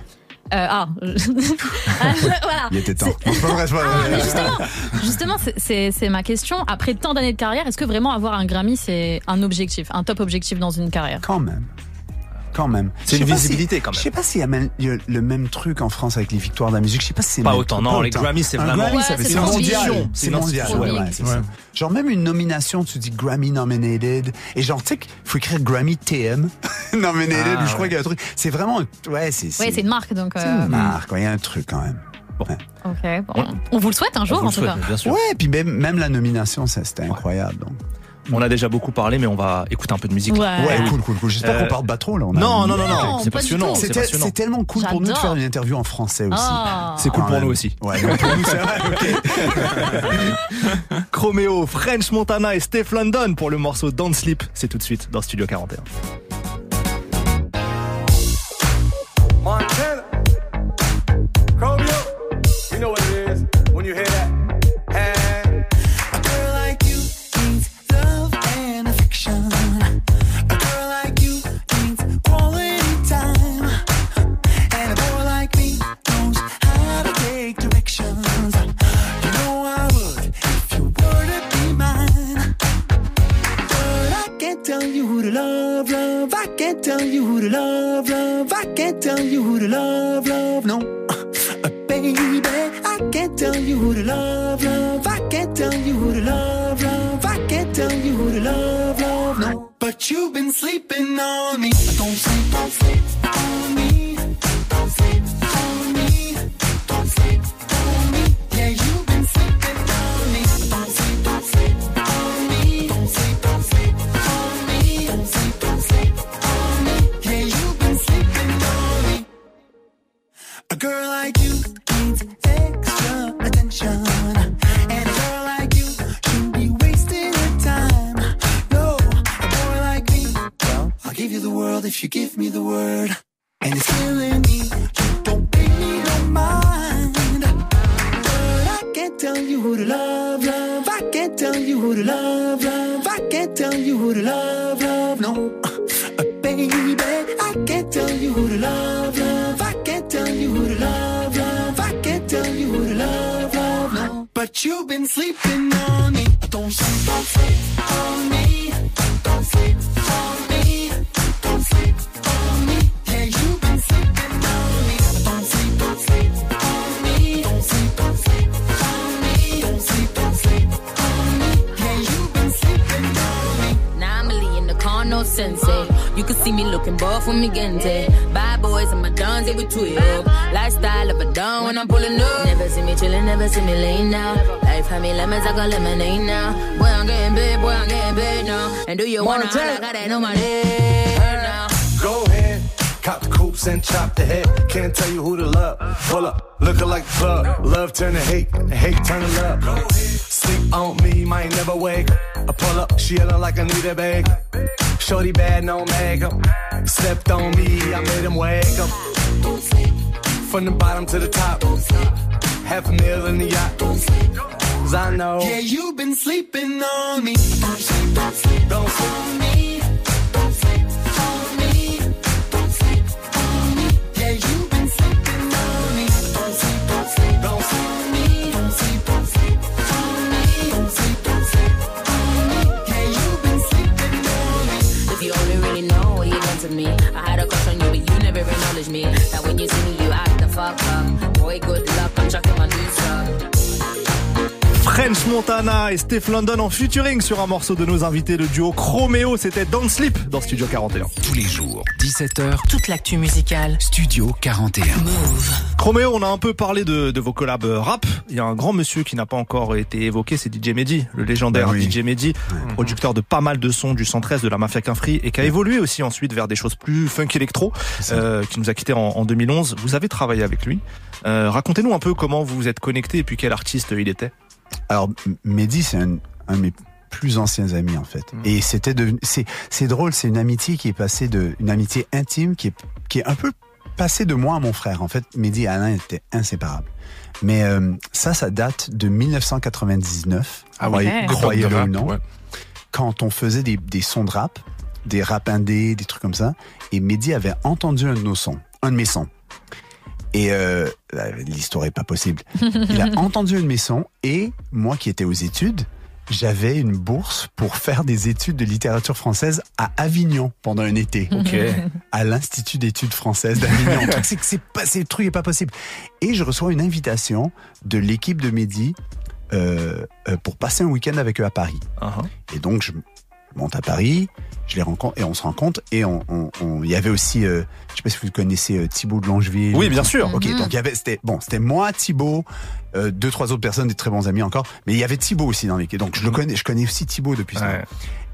[SPEAKER 4] Euh, ah, Ah, voilà.
[SPEAKER 6] il était temps. Pas
[SPEAKER 4] Ah, mais justement, justement, c'est ma question. Après tant d'années de carrière, est-ce que vraiment avoir un Grammy, c'est un objectif, un top objectif dans une carrière?
[SPEAKER 6] Quand même. Quand même.
[SPEAKER 1] C'est une
[SPEAKER 6] si-
[SPEAKER 1] visibilité, quand même.
[SPEAKER 6] Je sais pas s'il y a même- le même truc en France avec les victoires de la musique. Je sais pas si c'est
[SPEAKER 1] Pas
[SPEAKER 6] même-
[SPEAKER 1] autant, non, les
[SPEAKER 6] autant.
[SPEAKER 1] Grammys, c'est
[SPEAKER 6] Un
[SPEAKER 1] vraiment-
[SPEAKER 6] Grammy,
[SPEAKER 4] Ouais,
[SPEAKER 6] ça fait-
[SPEAKER 4] c'est une
[SPEAKER 6] mondial. C'est
[SPEAKER 1] une
[SPEAKER 6] mondial. ouais, ouais, ça. Genre même une nomination, tu dis Grammy nominated. Et genre, tu sais qu'il faut écrire Grammy TM nominated.
[SPEAKER 1] Ah,
[SPEAKER 6] ou je crois
[SPEAKER 1] ouais.
[SPEAKER 6] qu'il y a un truc. C'est vraiment, ouais, c'est,
[SPEAKER 4] Ouais, c'est une marque, donc.
[SPEAKER 6] c'est
[SPEAKER 4] euh,
[SPEAKER 6] une marque. ouais, Il y a un truc quand même.
[SPEAKER 4] Ok. bon. On vous le souhaite un jour, en tout cas.
[SPEAKER 1] souhaite, bien sûr.
[SPEAKER 6] Ouais, puis même, même la nomination, ça, c'était incroyable. donc.
[SPEAKER 1] On a déjà beaucoup parlé, mais on va écouter un peu de musique.
[SPEAKER 4] Ouais.
[SPEAKER 6] Ouais, cool, cool, cool. J'espère
[SPEAKER 1] Euh,
[SPEAKER 6] qu'on parle pas trop là. On a-
[SPEAKER 1] Non, non, non, non,
[SPEAKER 4] Non,
[SPEAKER 1] c'est
[SPEAKER 4] pas
[SPEAKER 1] passionnant, c'est
[SPEAKER 6] tellement cool pour nous de faire une interview en français aussi.
[SPEAKER 4] Ah.
[SPEAKER 1] C'est cool
[SPEAKER 6] Quand
[SPEAKER 1] pour
[SPEAKER 6] même.
[SPEAKER 1] nous aussi.
[SPEAKER 6] Ouais, pour nous, c'est vrai, ok.
[SPEAKER 1] Chromeo, French Montana et Steph London pour le morceau Don't Sleep. C'est tout de suite dans Studio 41.
[SPEAKER 7] Tell you who to love, love. No. Uh, baby, I can't tell you who to love, love. I can't tell you who to love, love. I can't tell you who to love, love. No, but you've been sleeping on me. Don't sleep, don't sleep on me. You give me the word. And it's killing me, you don't pay me no mind. But I can't tell you who to love, love. I can't tell you who to love, love. I can't tell you who to love, love. No, uh, baby, I can't tell you who to love, love. I can't tell you who to love, love. I can't tell you who to love, love. No, but you've been sleeping on me. Don't sleep, don't sleep on me.
[SPEAKER 8] Can ball for me, gente. Bad boys and my dons, they with two. Lifestyle of a don when I'm pulling up. Never see me chillin', never see me laying down. Life had me lemons, I got lemonade now. Boy, I'm getting paid, boy, I'm getting paid now. And do you wanna? I got that on my head.
[SPEAKER 9] Go ahead, cop the coops and chop the head. Can't tell you who to love. Pull up, looking like the plug. Love turn to hate, hate turn to love. Sleep on me, might never wake. I pull up, she yelling like I need a bag. Shorty bad, no makeup. Slept on me, I made him wake up. From the bottom to the top. Half a meal in the yacht. Cause I know.
[SPEAKER 10] Yeah, you've been sleeping on me. Don't sleep, don't sleep,
[SPEAKER 9] Don't sleep.
[SPEAKER 10] Me.
[SPEAKER 8] Now when you see me, you act the fuck up. Boy, good luck, I'm chucking my new stuff.
[SPEAKER 1] French Montana et Steph London en featuring sur un morceau de nos invités, le duo Chromeo. C'était Don't Sleep dans Studio 41.
[SPEAKER 11] Tous les jours, 17h,
[SPEAKER 2] Toute l'actu musicale.
[SPEAKER 11] Studio 41.
[SPEAKER 2] Move.
[SPEAKER 1] Chromeo, on a un peu parlé de, de vos collabs euh, rap. Il y a un grand monsieur qui n'a pas encore été évoqué, c'est DJ Mehdi, le légendaire
[SPEAKER 6] Bah oui.
[SPEAKER 1] DJ Mehdi, producteur de pas mal de sons du 113 de la Mafia Quinfree et qui a évolué aussi ensuite vers des choses plus funk électro, euh, qui nous a quittés en, en 2011. Vous avez travaillé avec lui. Euh, Racontez-nous un peu comment vous vous êtes connecté et puis quel artiste il était.
[SPEAKER 6] Alors, Mehdi, c'est un, un de mes plus anciens amis en fait. Et c'était devenu, c'est, c'est drôle, c'est une amitié qui est passée de, une amitié intime qui est, qui est un peu passée de moi à mon frère. En fait, Mehdi et Alain étaient inséparables. Mais euh, ça, ça date de 1999.
[SPEAKER 3] Ah l'époque de
[SPEAKER 6] croyez-le ou non.
[SPEAKER 3] ouais.
[SPEAKER 6] Quand on faisait des, des sons de rap, des rap indés, des trucs comme ça, et Mehdi avait entendu un de nos sons, un de mes sons. Et euh, l'histoire est pas possible. Il a entendu un de mes sons et moi qui étais aux études, j'avais une bourse pour faire des études de littérature française à Avignon pendant un été. À l'Institut d'études françaises d'Avignon. Le truc, c'est que c'est pas, c'est- le truc est pas possible. Et je reçois une invitation de l'équipe de Mehdi euh, euh, pour passer un week-end avec eux à Paris.
[SPEAKER 1] Uh-huh.
[SPEAKER 6] Et donc, je monte à Paris, je les rencontre et on se rencontre. Et on, on- on- il y avait aussi, euh, je sais pas si vous connaissez euh, Thibaut de Longeville.
[SPEAKER 1] Oui, bien sûr.
[SPEAKER 6] Ok,
[SPEAKER 4] Mhm.
[SPEAKER 6] donc il y avait, c'était bon, c'était moi, Thibaut, euh, deux trois autres personnes, des très bons amis encore, mais il y avait Thibaut aussi dans l'équipe. Donc je le connais, je connais aussi Thibaut depuis ça.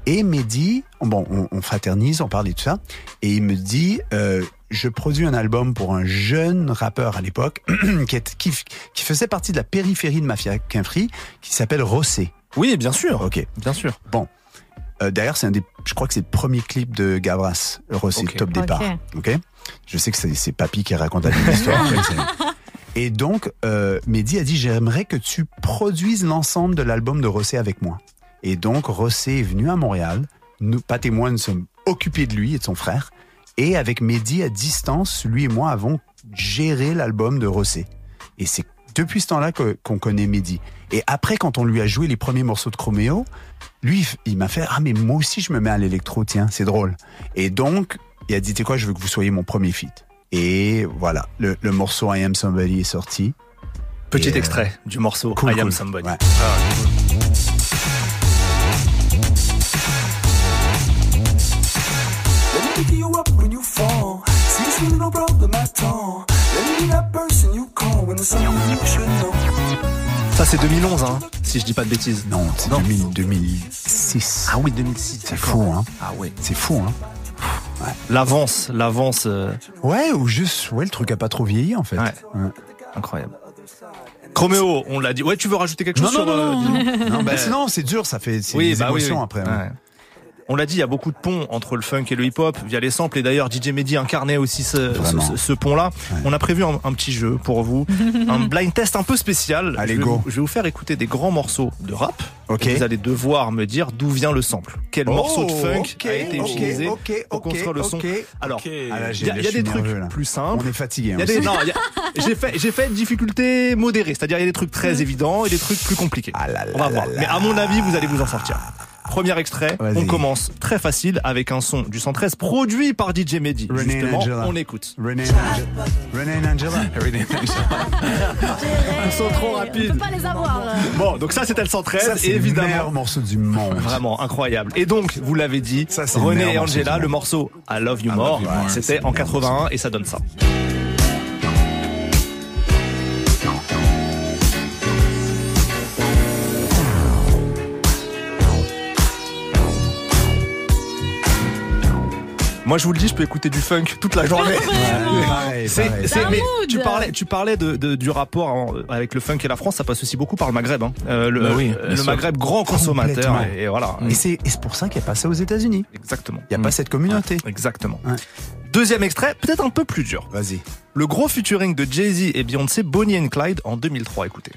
[SPEAKER 6] Et Mehdi, bon, on, on fraternise, on parle et tout ça, et il me dit, euh, je produis un album pour un jeune rappeur à l'époque qui, est- qui, qui faisait partie de la périphérie de Mafia Quinfree, qui s'appelle Rossé.
[SPEAKER 1] Oui, bien sûr.
[SPEAKER 6] Ok.
[SPEAKER 1] Bien sûr.
[SPEAKER 6] Bon. Euh, D'ailleurs, c'est un des, je crois que c'est le premier clip de Gavras, Rossé,
[SPEAKER 1] Ok.
[SPEAKER 6] top départ.
[SPEAKER 4] Ok.
[SPEAKER 6] Je sais que c'est c'est Papy qui raconte la même histoire. Et donc, euh, Mehdi a dit, j'aimerais que tu produises l'ensemble de l'album de Rossé avec moi. Et donc, Rossé est venu à Montréal. Nous, pas témoins, nous sommes occupés de lui et de son frère. Et avec Mehdi à distance, lui et moi avons géré l'album de Rossé. Et c'est depuis ce temps-là que- qu'on connaît Mehdi. Et après, quand on lui a joué les premiers morceaux de Chroméo, lui, il m'a fait Ah, mais moi aussi, je me mets à l'électro, tiens, c'est drôle. Et donc, il a dit Tu sais quoi, je veux que vous soyez mon premier feat. Et voilà, le, le morceau I Am Somebody est sorti.
[SPEAKER 1] Petit
[SPEAKER 6] Et, euh,
[SPEAKER 1] extrait du morceau
[SPEAKER 6] cool,
[SPEAKER 1] I Am. Somebody.
[SPEAKER 6] Ouais.
[SPEAKER 7] Let me pick you up when you fall. See, it's really no problem at all. Let me be that person you call when there's something you should know.
[SPEAKER 1] Ça, c'est 2011, hein, si je dis pas de bêtises.
[SPEAKER 6] Non, c'est
[SPEAKER 1] Non.
[SPEAKER 6] 2000 2006.
[SPEAKER 1] Ah oui, 2006.
[SPEAKER 6] c'est fou, hein.
[SPEAKER 1] Ah ouais.
[SPEAKER 6] C'est fou, hein.
[SPEAKER 1] L'avance, l'avance, euh,
[SPEAKER 6] Ouais, ou juste, ouais, le truc a pas trop vieilli, en fait.
[SPEAKER 1] Ouais.
[SPEAKER 6] Ouais.
[SPEAKER 1] incroyable. Chroméo, on l'a dit. Ouais, tu veux rajouter quelque chose
[SPEAKER 6] Non,
[SPEAKER 1] sur
[SPEAKER 6] non,
[SPEAKER 1] euh,
[SPEAKER 6] non, non, bah, sinon, c'est dur, ça fait c'est
[SPEAKER 1] oui,
[SPEAKER 6] des
[SPEAKER 1] bah oui,
[SPEAKER 6] émotions
[SPEAKER 1] oui.
[SPEAKER 6] après. ouais.
[SPEAKER 1] On l'a dit, il y a beaucoup de ponts entre le funk et le hip-hop via les samples. Et d'ailleurs, DJ Mehdi incarnait aussi ce, ce, ce pont-là.
[SPEAKER 6] Ouais.
[SPEAKER 1] On a prévu un, un petit jeu pour vous, un blind test un peu spécial.
[SPEAKER 6] Allez,
[SPEAKER 1] je, vais
[SPEAKER 6] go.
[SPEAKER 1] vous, je vais vous faire écouter des grands morceaux de rap.
[SPEAKER 6] Ok.
[SPEAKER 1] Et vous allez devoir me dire d'où vient le sample. Quel morceau de
[SPEAKER 6] Oh,
[SPEAKER 1] funk
[SPEAKER 6] ok,
[SPEAKER 1] a été
[SPEAKER 6] ok,
[SPEAKER 1] utilisé
[SPEAKER 6] ok,
[SPEAKER 1] pour construire le son. Alors.
[SPEAKER 6] Ah,
[SPEAKER 1] il y a,
[SPEAKER 6] là,
[SPEAKER 1] il y a
[SPEAKER 6] je
[SPEAKER 1] des trucs
[SPEAKER 6] nerveux,
[SPEAKER 1] plus simples.
[SPEAKER 6] On est fatigué.
[SPEAKER 1] A- j'ai fait, j'ai fait difficulté modérée, c'est-à-dire il y a des trucs très évidents et des trucs plus compliqués.
[SPEAKER 6] Ah là là
[SPEAKER 1] On va voir.
[SPEAKER 6] là.
[SPEAKER 1] Mais à mon avis, vous allez vous en sortir. Premier extrait, on commence très facile avec un son du 113 produit par DJ Mehdi. Justement,
[SPEAKER 6] Angela.
[SPEAKER 1] on écoute.
[SPEAKER 6] Renee Angela. Angela.
[SPEAKER 1] Ils sont trop
[SPEAKER 4] On
[SPEAKER 1] rapides.
[SPEAKER 4] peut pas les avoir.
[SPEAKER 1] Bon, donc ça c'était le 113,
[SPEAKER 6] Ça, c'est le
[SPEAKER 1] évidemment.
[SPEAKER 6] meilleur morceau du monde.
[SPEAKER 1] Vraiment incroyable. Et donc, vous l'avez dit,
[SPEAKER 6] Ça,
[SPEAKER 1] René et Angela, le morceau I Love You
[SPEAKER 3] I
[SPEAKER 1] More, c'était en
[SPEAKER 3] meilleur
[SPEAKER 1] 81 et ça donne ça. Moi, je vous le dis, je peux écouter du funk toute la journée. C'est, mais tu parlais, tu parlais de, de- du rapport en- avec le funk et la France, ça passe aussi beaucoup par le Maghreb. Hein. Euh, le,
[SPEAKER 3] Bah oui,
[SPEAKER 1] euh, le. Maghreb, grand consommateur. Et, et voilà.
[SPEAKER 6] Et c'est et c'est pour ça qu'il est passé aux États-Unis.
[SPEAKER 1] Exactement.
[SPEAKER 6] Il n'y a pas cette communauté.
[SPEAKER 1] Exactement.
[SPEAKER 6] Ouais.
[SPEAKER 1] Deuxième extrait, peut-être un peu plus dur.
[SPEAKER 6] Vas-y.
[SPEAKER 1] Le gros featuring de Jay-Z et Beyoncé, Bonnie and Clyde en 2003. Écoutez.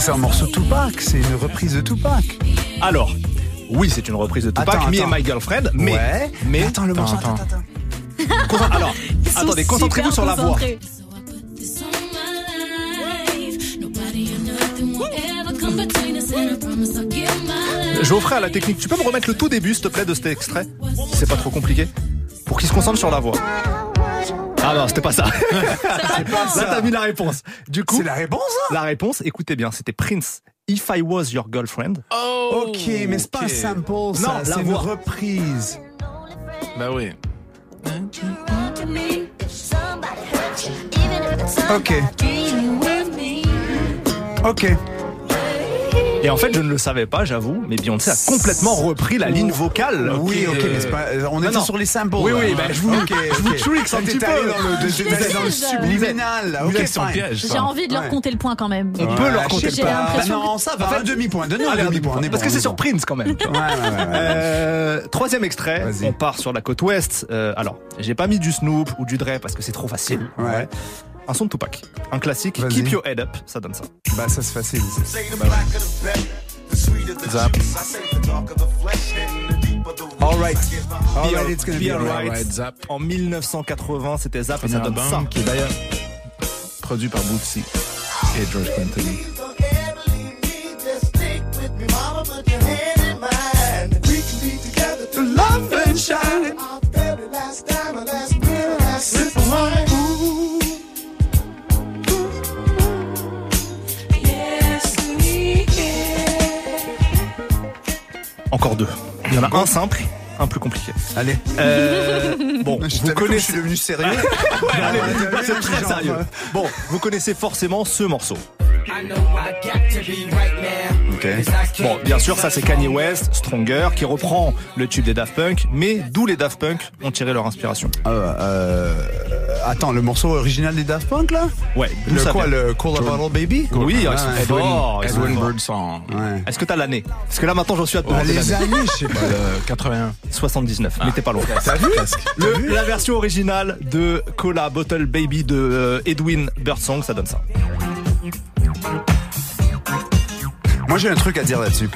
[SPEAKER 6] C'est un morceau de Tupac. C'est une reprise de Tupac.
[SPEAKER 1] Alors, oui, c'est une reprise de Tupac,
[SPEAKER 6] Attends,
[SPEAKER 1] Me
[SPEAKER 6] attends.
[SPEAKER 1] and My Girlfriend, mais,
[SPEAKER 6] ouais.
[SPEAKER 1] mais,
[SPEAKER 6] attends, le morceau.
[SPEAKER 3] attends.
[SPEAKER 6] Attends,
[SPEAKER 1] alors, attendez, concentrez-vous sur la voix. Geoffrey à la technique, tu peux me remettre le tout début, s'il te plaît, de cet extrait? C'est pas trop compliqué Pour qu'il se concentre sur la voix. Ah non, c'était pas ça. Là, t'as mis la réponse. Du coup,
[SPEAKER 6] C'est la réponse, hein
[SPEAKER 1] la réponse, écoutez bien, c'était Prince. If I Was Your Girlfriend.
[SPEAKER 6] Ok, mais c'est pas un sample, ça.
[SPEAKER 1] Non,
[SPEAKER 6] c'est une reprise.
[SPEAKER 3] Bah oui.
[SPEAKER 6] Ok. Ok.
[SPEAKER 1] Et en fait, je ne le savais pas, j'avoue, mais Beyoncé a complètement repris la ligne vocale.
[SPEAKER 6] Oui, ok,
[SPEAKER 1] Euh,
[SPEAKER 6] mais c'est pas, on
[SPEAKER 1] non,
[SPEAKER 6] était sur les samples.
[SPEAKER 1] Oui, oui, bah, je vous, je vous tricks un petit peu.
[SPEAKER 6] dans le, subliminal. Ok.
[SPEAKER 4] J'ai envie de leur
[SPEAKER 6] Ouais.
[SPEAKER 4] compter le point quand même.
[SPEAKER 1] On peut leur compter le point.
[SPEAKER 6] Bah non, ça va, un demi-point. Donne-nous
[SPEAKER 1] Allez,
[SPEAKER 6] un demi-point. on
[SPEAKER 1] Parce que
[SPEAKER 6] on
[SPEAKER 1] c'est
[SPEAKER 6] est
[SPEAKER 1] sur. Prince quand même. Euh, troisième extrait, on part sur la côte ouest. Euh, alors, j'ai pas mis du Snoop ou du Dre parce que c'est trop facile.
[SPEAKER 6] Ouais.
[SPEAKER 1] Un son de Tupac, un classique. Keep Your Head Up, ça donne ça.
[SPEAKER 6] Bah, ça, c'est facile.
[SPEAKER 3] Zap.
[SPEAKER 6] Alright. Alright,
[SPEAKER 1] Al-
[SPEAKER 6] it's gonna
[SPEAKER 1] Be
[SPEAKER 6] be
[SPEAKER 1] Alright.
[SPEAKER 3] Zap.
[SPEAKER 1] En 1980, c'était Zap et ça donne ça.
[SPEAKER 3] qui est d'ailleurs produit par Bootsy et George Clinton.
[SPEAKER 7] Love and shine. Sip of wine.
[SPEAKER 1] Encore deux. Il y en a un simple, un plus compliqué.
[SPEAKER 6] Allez.
[SPEAKER 1] Euh, bon,
[SPEAKER 6] Je
[SPEAKER 1] vous
[SPEAKER 6] comme je
[SPEAKER 1] connaissez.
[SPEAKER 6] suis devenu sérieux.
[SPEAKER 1] Ouais, allez, c'est très sérieux. Bon, vous connaissez forcément ce morceau.
[SPEAKER 6] Ok.
[SPEAKER 1] Bon, bien sûr, ça c'est Kanye West, Stronger, qui reprend le tube des Daft Punk, mais d'où les Daft Punk ont tiré leur inspiration.
[SPEAKER 6] Euh, euh, attends, le morceau original des Daft Punk, là?
[SPEAKER 1] Ouais,
[SPEAKER 6] Le quoi,
[SPEAKER 1] vient
[SPEAKER 6] le Call a Bottle Baby?
[SPEAKER 1] Oui,
[SPEAKER 6] Ouais,
[SPEAKER 1] ils sont
[SPEAKER 6] ouais.
[SPEAKER 1] forts, ils sont
[SPEAKER 3] Edwin
[SPEAKER 1] forts.
[SPEAKER 3] Birdsong.
[SPEAKER 6] Ouais.
[SPEAKER 1] Est-ce que t'as l'année? Parce que là maintenant j'en suis à te
[SPEAKER 6] Bah,
[SPEAKER 1] demander
[SPEAKER 6] les
[SPEAKER 1] l'année.
[SPEAKER 6] années, je sais pas.
[SPEAKER 3] Euh, 81.
[SPEAKER 1] 79, mais t'es pas loin.
[SPEAKER 6] T'as vu?
[SPEAKER 1] Le- la version originale de Cola Bottle Baby de euh, Edwin Birdsong, ça donne ça.
[SPEAKER 6] Moi, j'ai un truc à dire là-dessus.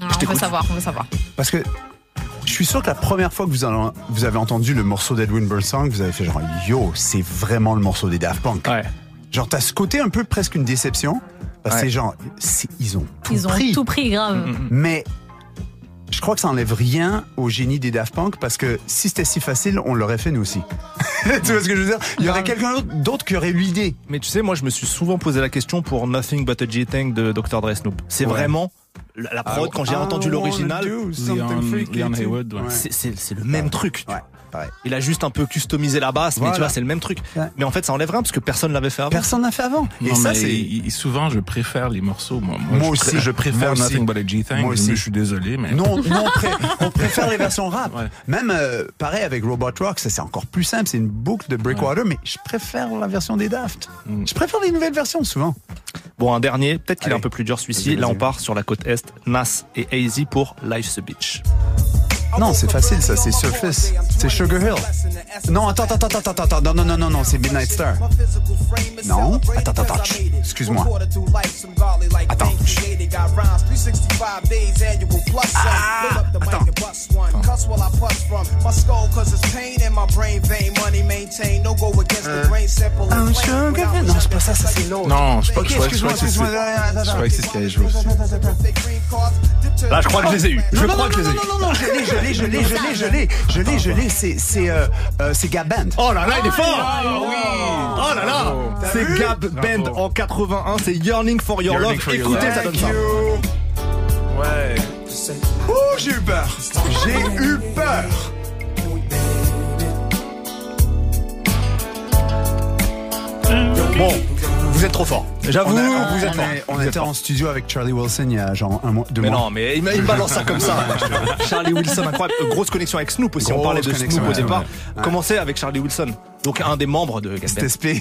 [SPEAKER 4] Non, on veut savoir, on veut savoir.
[SPEAKER 6] Parce que je suis sûr que la première fois que vous, avez entendu le morceau d'Edwin Birdsong, vous avez fait genre, yo, c'est vraiment le morceau des Daft Punk.
[SPEAKER 1] Ouais.
[SPEAKER 6] Genre, t'as ce côté un peu presque une déception. Parce que
[SPEAKER 1] Ouais.
[SPEAKER 6] c'est genre, ils ont tout
[SPEAKER 4] Ils ont
[SPEAKER 6] pris.
[SPEAKER 4] tout pris, grave.
[SPEAKER 6] Mais je crois que ça enlève rien au génie des Daft Punk parce que si c'était si facile, on l'aurait fait nous aussi. tu vois ce que je veux dire? Il y aurait quelqu'un d'autre- qui aurait eu l'idée.
[SPEAKER 1] Mais tu sais, moi je me suis souvent posé la question pour Nothing But a G-Thing de Dr. Dre Snoop. C'est
[SPEAKER 6] Ouais.
[SPEAKER 1] vraiment la, la prod, quand j'ai
[SPEAKER 6] I
[SPEAKER 1] entendu l'original, c'est- le même truc. Il a juste un peu customisé la basse, mais tu vois, c'est le même truc. Mais en fait, ça enlève rien parce que personne l'avait fait avant.
[SPEAKER 6] Personne n'a fait avant. Et ça,
[SPEAKER 3] mais
[SPEAKER 6] c'est.
[SPEAKER 3] souvent, je préfère les morceaux. Moi,
[SPEAKER 6] aussi.
[SPEAKER 3] je préfère
[SPEAKER 6] Moi aussi.
[SPEAKER 3] Nothing But a G-Thing.
[SPEAKER 6] Moi aussi.
[SPEAKER 3] Je suis désolé, mais.
[SPEAKER 6] Non, non, on, pré- on préfère les versions rap. Même euh, pareil avec Robot Rock, ça c'est encore plus simple, c'est une boucle de Breakwater, mais je préfère la version des Daft.
[SPEAKER 3] Mm.
[SPEAKER 6] Je préfère les nouvelles versions souvent.
[SPEAKER 1] Bon, un dernier, peut-être qu'il est un peu plus dur celui-ci. Là, on part sur la côte est, Nas et AZ pour Life's a Beach.
[SPEAKER 6] Non, c'est facile, ça, c'est Surface. C'est Sugar Hill. Non, attends, attends, attends, attends, attends, non, non, non, non, non, c'est Midnight Star. Non, attends, attends, attends, excuse-moi. Attends.
[SPEAKER 7] Ah, attends.
[SPEAKER 6] Un Sugar Hill? Non, c'est pas ça, ça c'est l'autre.
[SPEAKER 3] Non, je crois que je crois que
[SPEAKER 6] excuse-moi,
[SPEAKER 3] c'est-
[SPEAKER 6] excuse-moi.
[SPEAKER 3] je crois que c'est ce qu'il y avait joué.
[SPEAKER 1] Là, je crois que je les ai eus. Je
[SPEAKER 6] Non, non,
[SPEAKER 1] crois
[SPEAKER 6] non,
[SPEAKER 1] que je les ai
[SPEAKER 6] non,
[SPEAKER 1] eus.
[SPEAKER 6] non, non, non, je l'ai, je l'ai, je l'ai, je l'ai, je l'ai, je l'ai, je l'ai, c'est, c'est, euh, euh, c'est Gab Band.
[SPEAKER 1] Oh là là, il est fort oui Oh là là C'est Gab Band
[SPEAKER 3] Bravo.
[SPEAKER 1] en 81, c'est Yearning for Your Love.
[SPEAKER 3] for Your
[SPEAKER 1] Écoutez,
[SPEAKER 3] Love.
[SPEAKER 1] ça donne ça.
[SPEAKER 3] Ouais.
[SPEAKER 6] Ouh, j'ai eu peur. J'ai eu peur.
[SPEAKER 1] Bon, êtes trop fort. J'avoue, vous êtes
[SPEAKER 6] on
[SPEAKER 1] fort.
[SPEAKER 6] était en studio avec Charlie Wilson il y a genre un mois, deux
[SPEAKER 1] Mais
[SPEAKER 6] mois.
[SPEAKER 1] non, mais il, me- balance ça comme ça. Charlie Wilson, incroyable. Grosse connexion avec Snoop aussi. on parlait de Snoop au départ.
[SPEAKER 6] ouais.
[SPEAKER 1] Commencez avec Charlie Wilson? Donc un des membres de Band.
[SPEAKER 6] spé.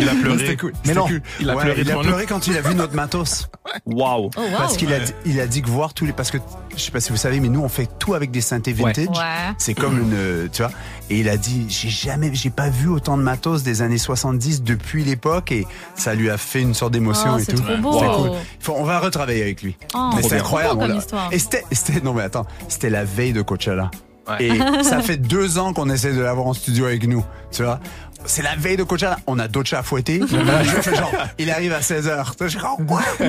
[SPEAKER 3] Il a pleuré.
[SPEAKER 6] C'était cool.
[SPEAKER 1] Mais non,
[SPEAKER 6] cool.
[SPEAKER 3] il a
[SPEAKER 6] Ouais,
[SPEAKER 3] pleuré
[SPEAKER 6] Il a
[SPEAKER 3] devant nous.
[SPEAKER 6] pleuré quand il a vu notre matos.
[SPEAKER 1] Waouh.
[SPEAKER 4] Oh, wow.
[SPEAKER 6] Parce qu'il a, dit- il a dit que voir tous les, parce que je sais pas si vous savez, mais nous on fait tout avec des synthés vintage.
[SPEAKER 4] Ouais.
[SPEAKER 6] C'est comme une, euh, tu vois. Et il a dit, j'ai jamais, j'ai pas vu autant de matos des années 70 depuis l'époque et ça lui a fait une sorte d'émotion
[SPEAKER 4] Oh,
[SPEAKER 6] et
[SPEAKER 4] c'est
[SPEAKER 6] tout.
[SPEAKER 4] trop beau.
[SPEAKER 6] C'est cool. Faut- on va retravailler avec lui.
[SPEAKER 4] Oh,
[SPEAKER 6] mais c'est incroyable.
[SPEAKER 4] Beau comme.
[SPEAKER 6] Et c'était, c'était, non mais attends, c'était la veille de Coachella.
[SPEAKER 1] Ouais.
[SPEAKER 6] Et ça fait deux ans qu'on essaie de l'avoir en studio avec nous, tu vois. C'est la veille de Coachella. On a d'autres chats à fouetter. Là, je fais genre, il arrive à 16h. Je suis genre, ouais.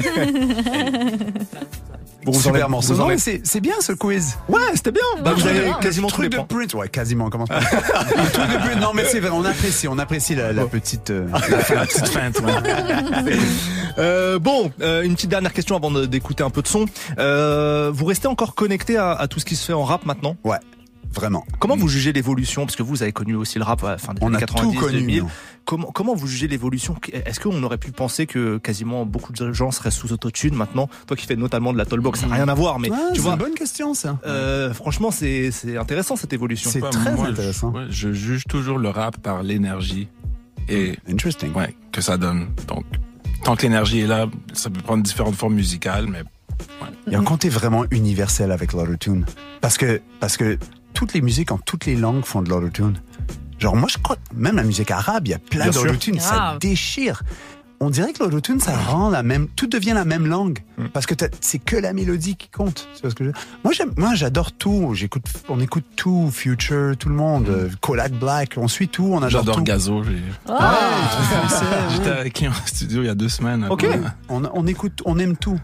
[SPEAKER 1] Bon, vous
[SPEAKER 6] Super morceau. Non, mais c'est, bien ce quiz.
[SPEAKER 1] Ouais, c'était bien. Bah, vous avez
[SPEAKER 4] ouais.
[SPEAKER 1] quasiment tous les
[SPEAKER 6] truc de. Prince. Ouais, quasiment. on Commence par. Le truc de Prince. Non, mais c'est vrai. On apprécie. On apprécie la, la petite, euh,
[SPEAKER 3] La petite feinte, ouais.
[SPEAKER 1] Euh, bon, euh, une petite dernière question avant d'écouter un peu de son. Euh, vous restez encore connecté à, à tout ce qui se fait en rap maintenant?
[SPEAKER 6] Ouais. Vraiment.
[SPEAKER 1] Comment vous jugez l'évolution Parce que vous avez connu aussi le rap à la fin des
[SPEAKER 6] On
[SPEAKER 1] années
[SPEAKER 6] a
[SPEAKER 1] 90,
[SPEAKER 6] tout connu,
[SPEAKER 1] 2000.
[SPEAKER 6] nous.
[SPEAKER 1] Comment, comment vous jugez l'évolution? Est-ce qu'on aurait pu penser que quasiment beaucoup de gens seraient sous autotune maintenant? Toi qui fais notamment de la tollbox, ça n'a rien à voir, mais
[SPEAKER 6] Ouais,
[SPEAKER 1] tu
[SPEAKER 6] c'est
[SPEAKER 1] vois,
[SPEAKER 6] une bonne question, ça.
[SPEAKER 1] euh, franchement, c'est c'est intéressant cette évolution.
[SPEAKER 6] C'est très
[SPEAKER 3] moi,
[SPEAKER 6] intéressant.
[SPEAKER 3] Je, ouais, je juge toujours le rap par l'énergie et
[SPEAKER 6] Interesting.
[SPEAKER 3] ouais, que ça donne. Donc, tant que l'énergie est là, ça peut prendre différentes formes musicales, mais
[SPEAKER 6] Il y a un côté vraiment universel avec l'autotune. Parce que, parce que toutes les musiques en toutes les langues font de l'autotune. Genre, moi, je crois, même la musique arabe, il y a plein d'autotune, ça
[SPEAKER 4] Grave.
[SPEAKER 6] déchire. On dirait que l'autotune, ça rend la même, tout devient la même langue.
[SPEAKER 1] Mm.
[SPEAKER 6] Parce que c'est que la mélodie qui compte. Tu vois ce que je veux dire? Moi, j'aime, moi, j'adore tout. J'écoute, on écoute tout, Future, tout le monde, euh, Kodak Black, on suit tout, on adore
[SPEAKER 3] j'adore. Gazo. j'ai-
[SPEAKER 4] Oh.
[SPEAKER 3] J'étais avec lui en studio il y a deux semaines.
[SPEAKER 1] Ok.
[SPEAKER 3] Ouais.
[SPEAKER 6] On, on écoute, on aime tout.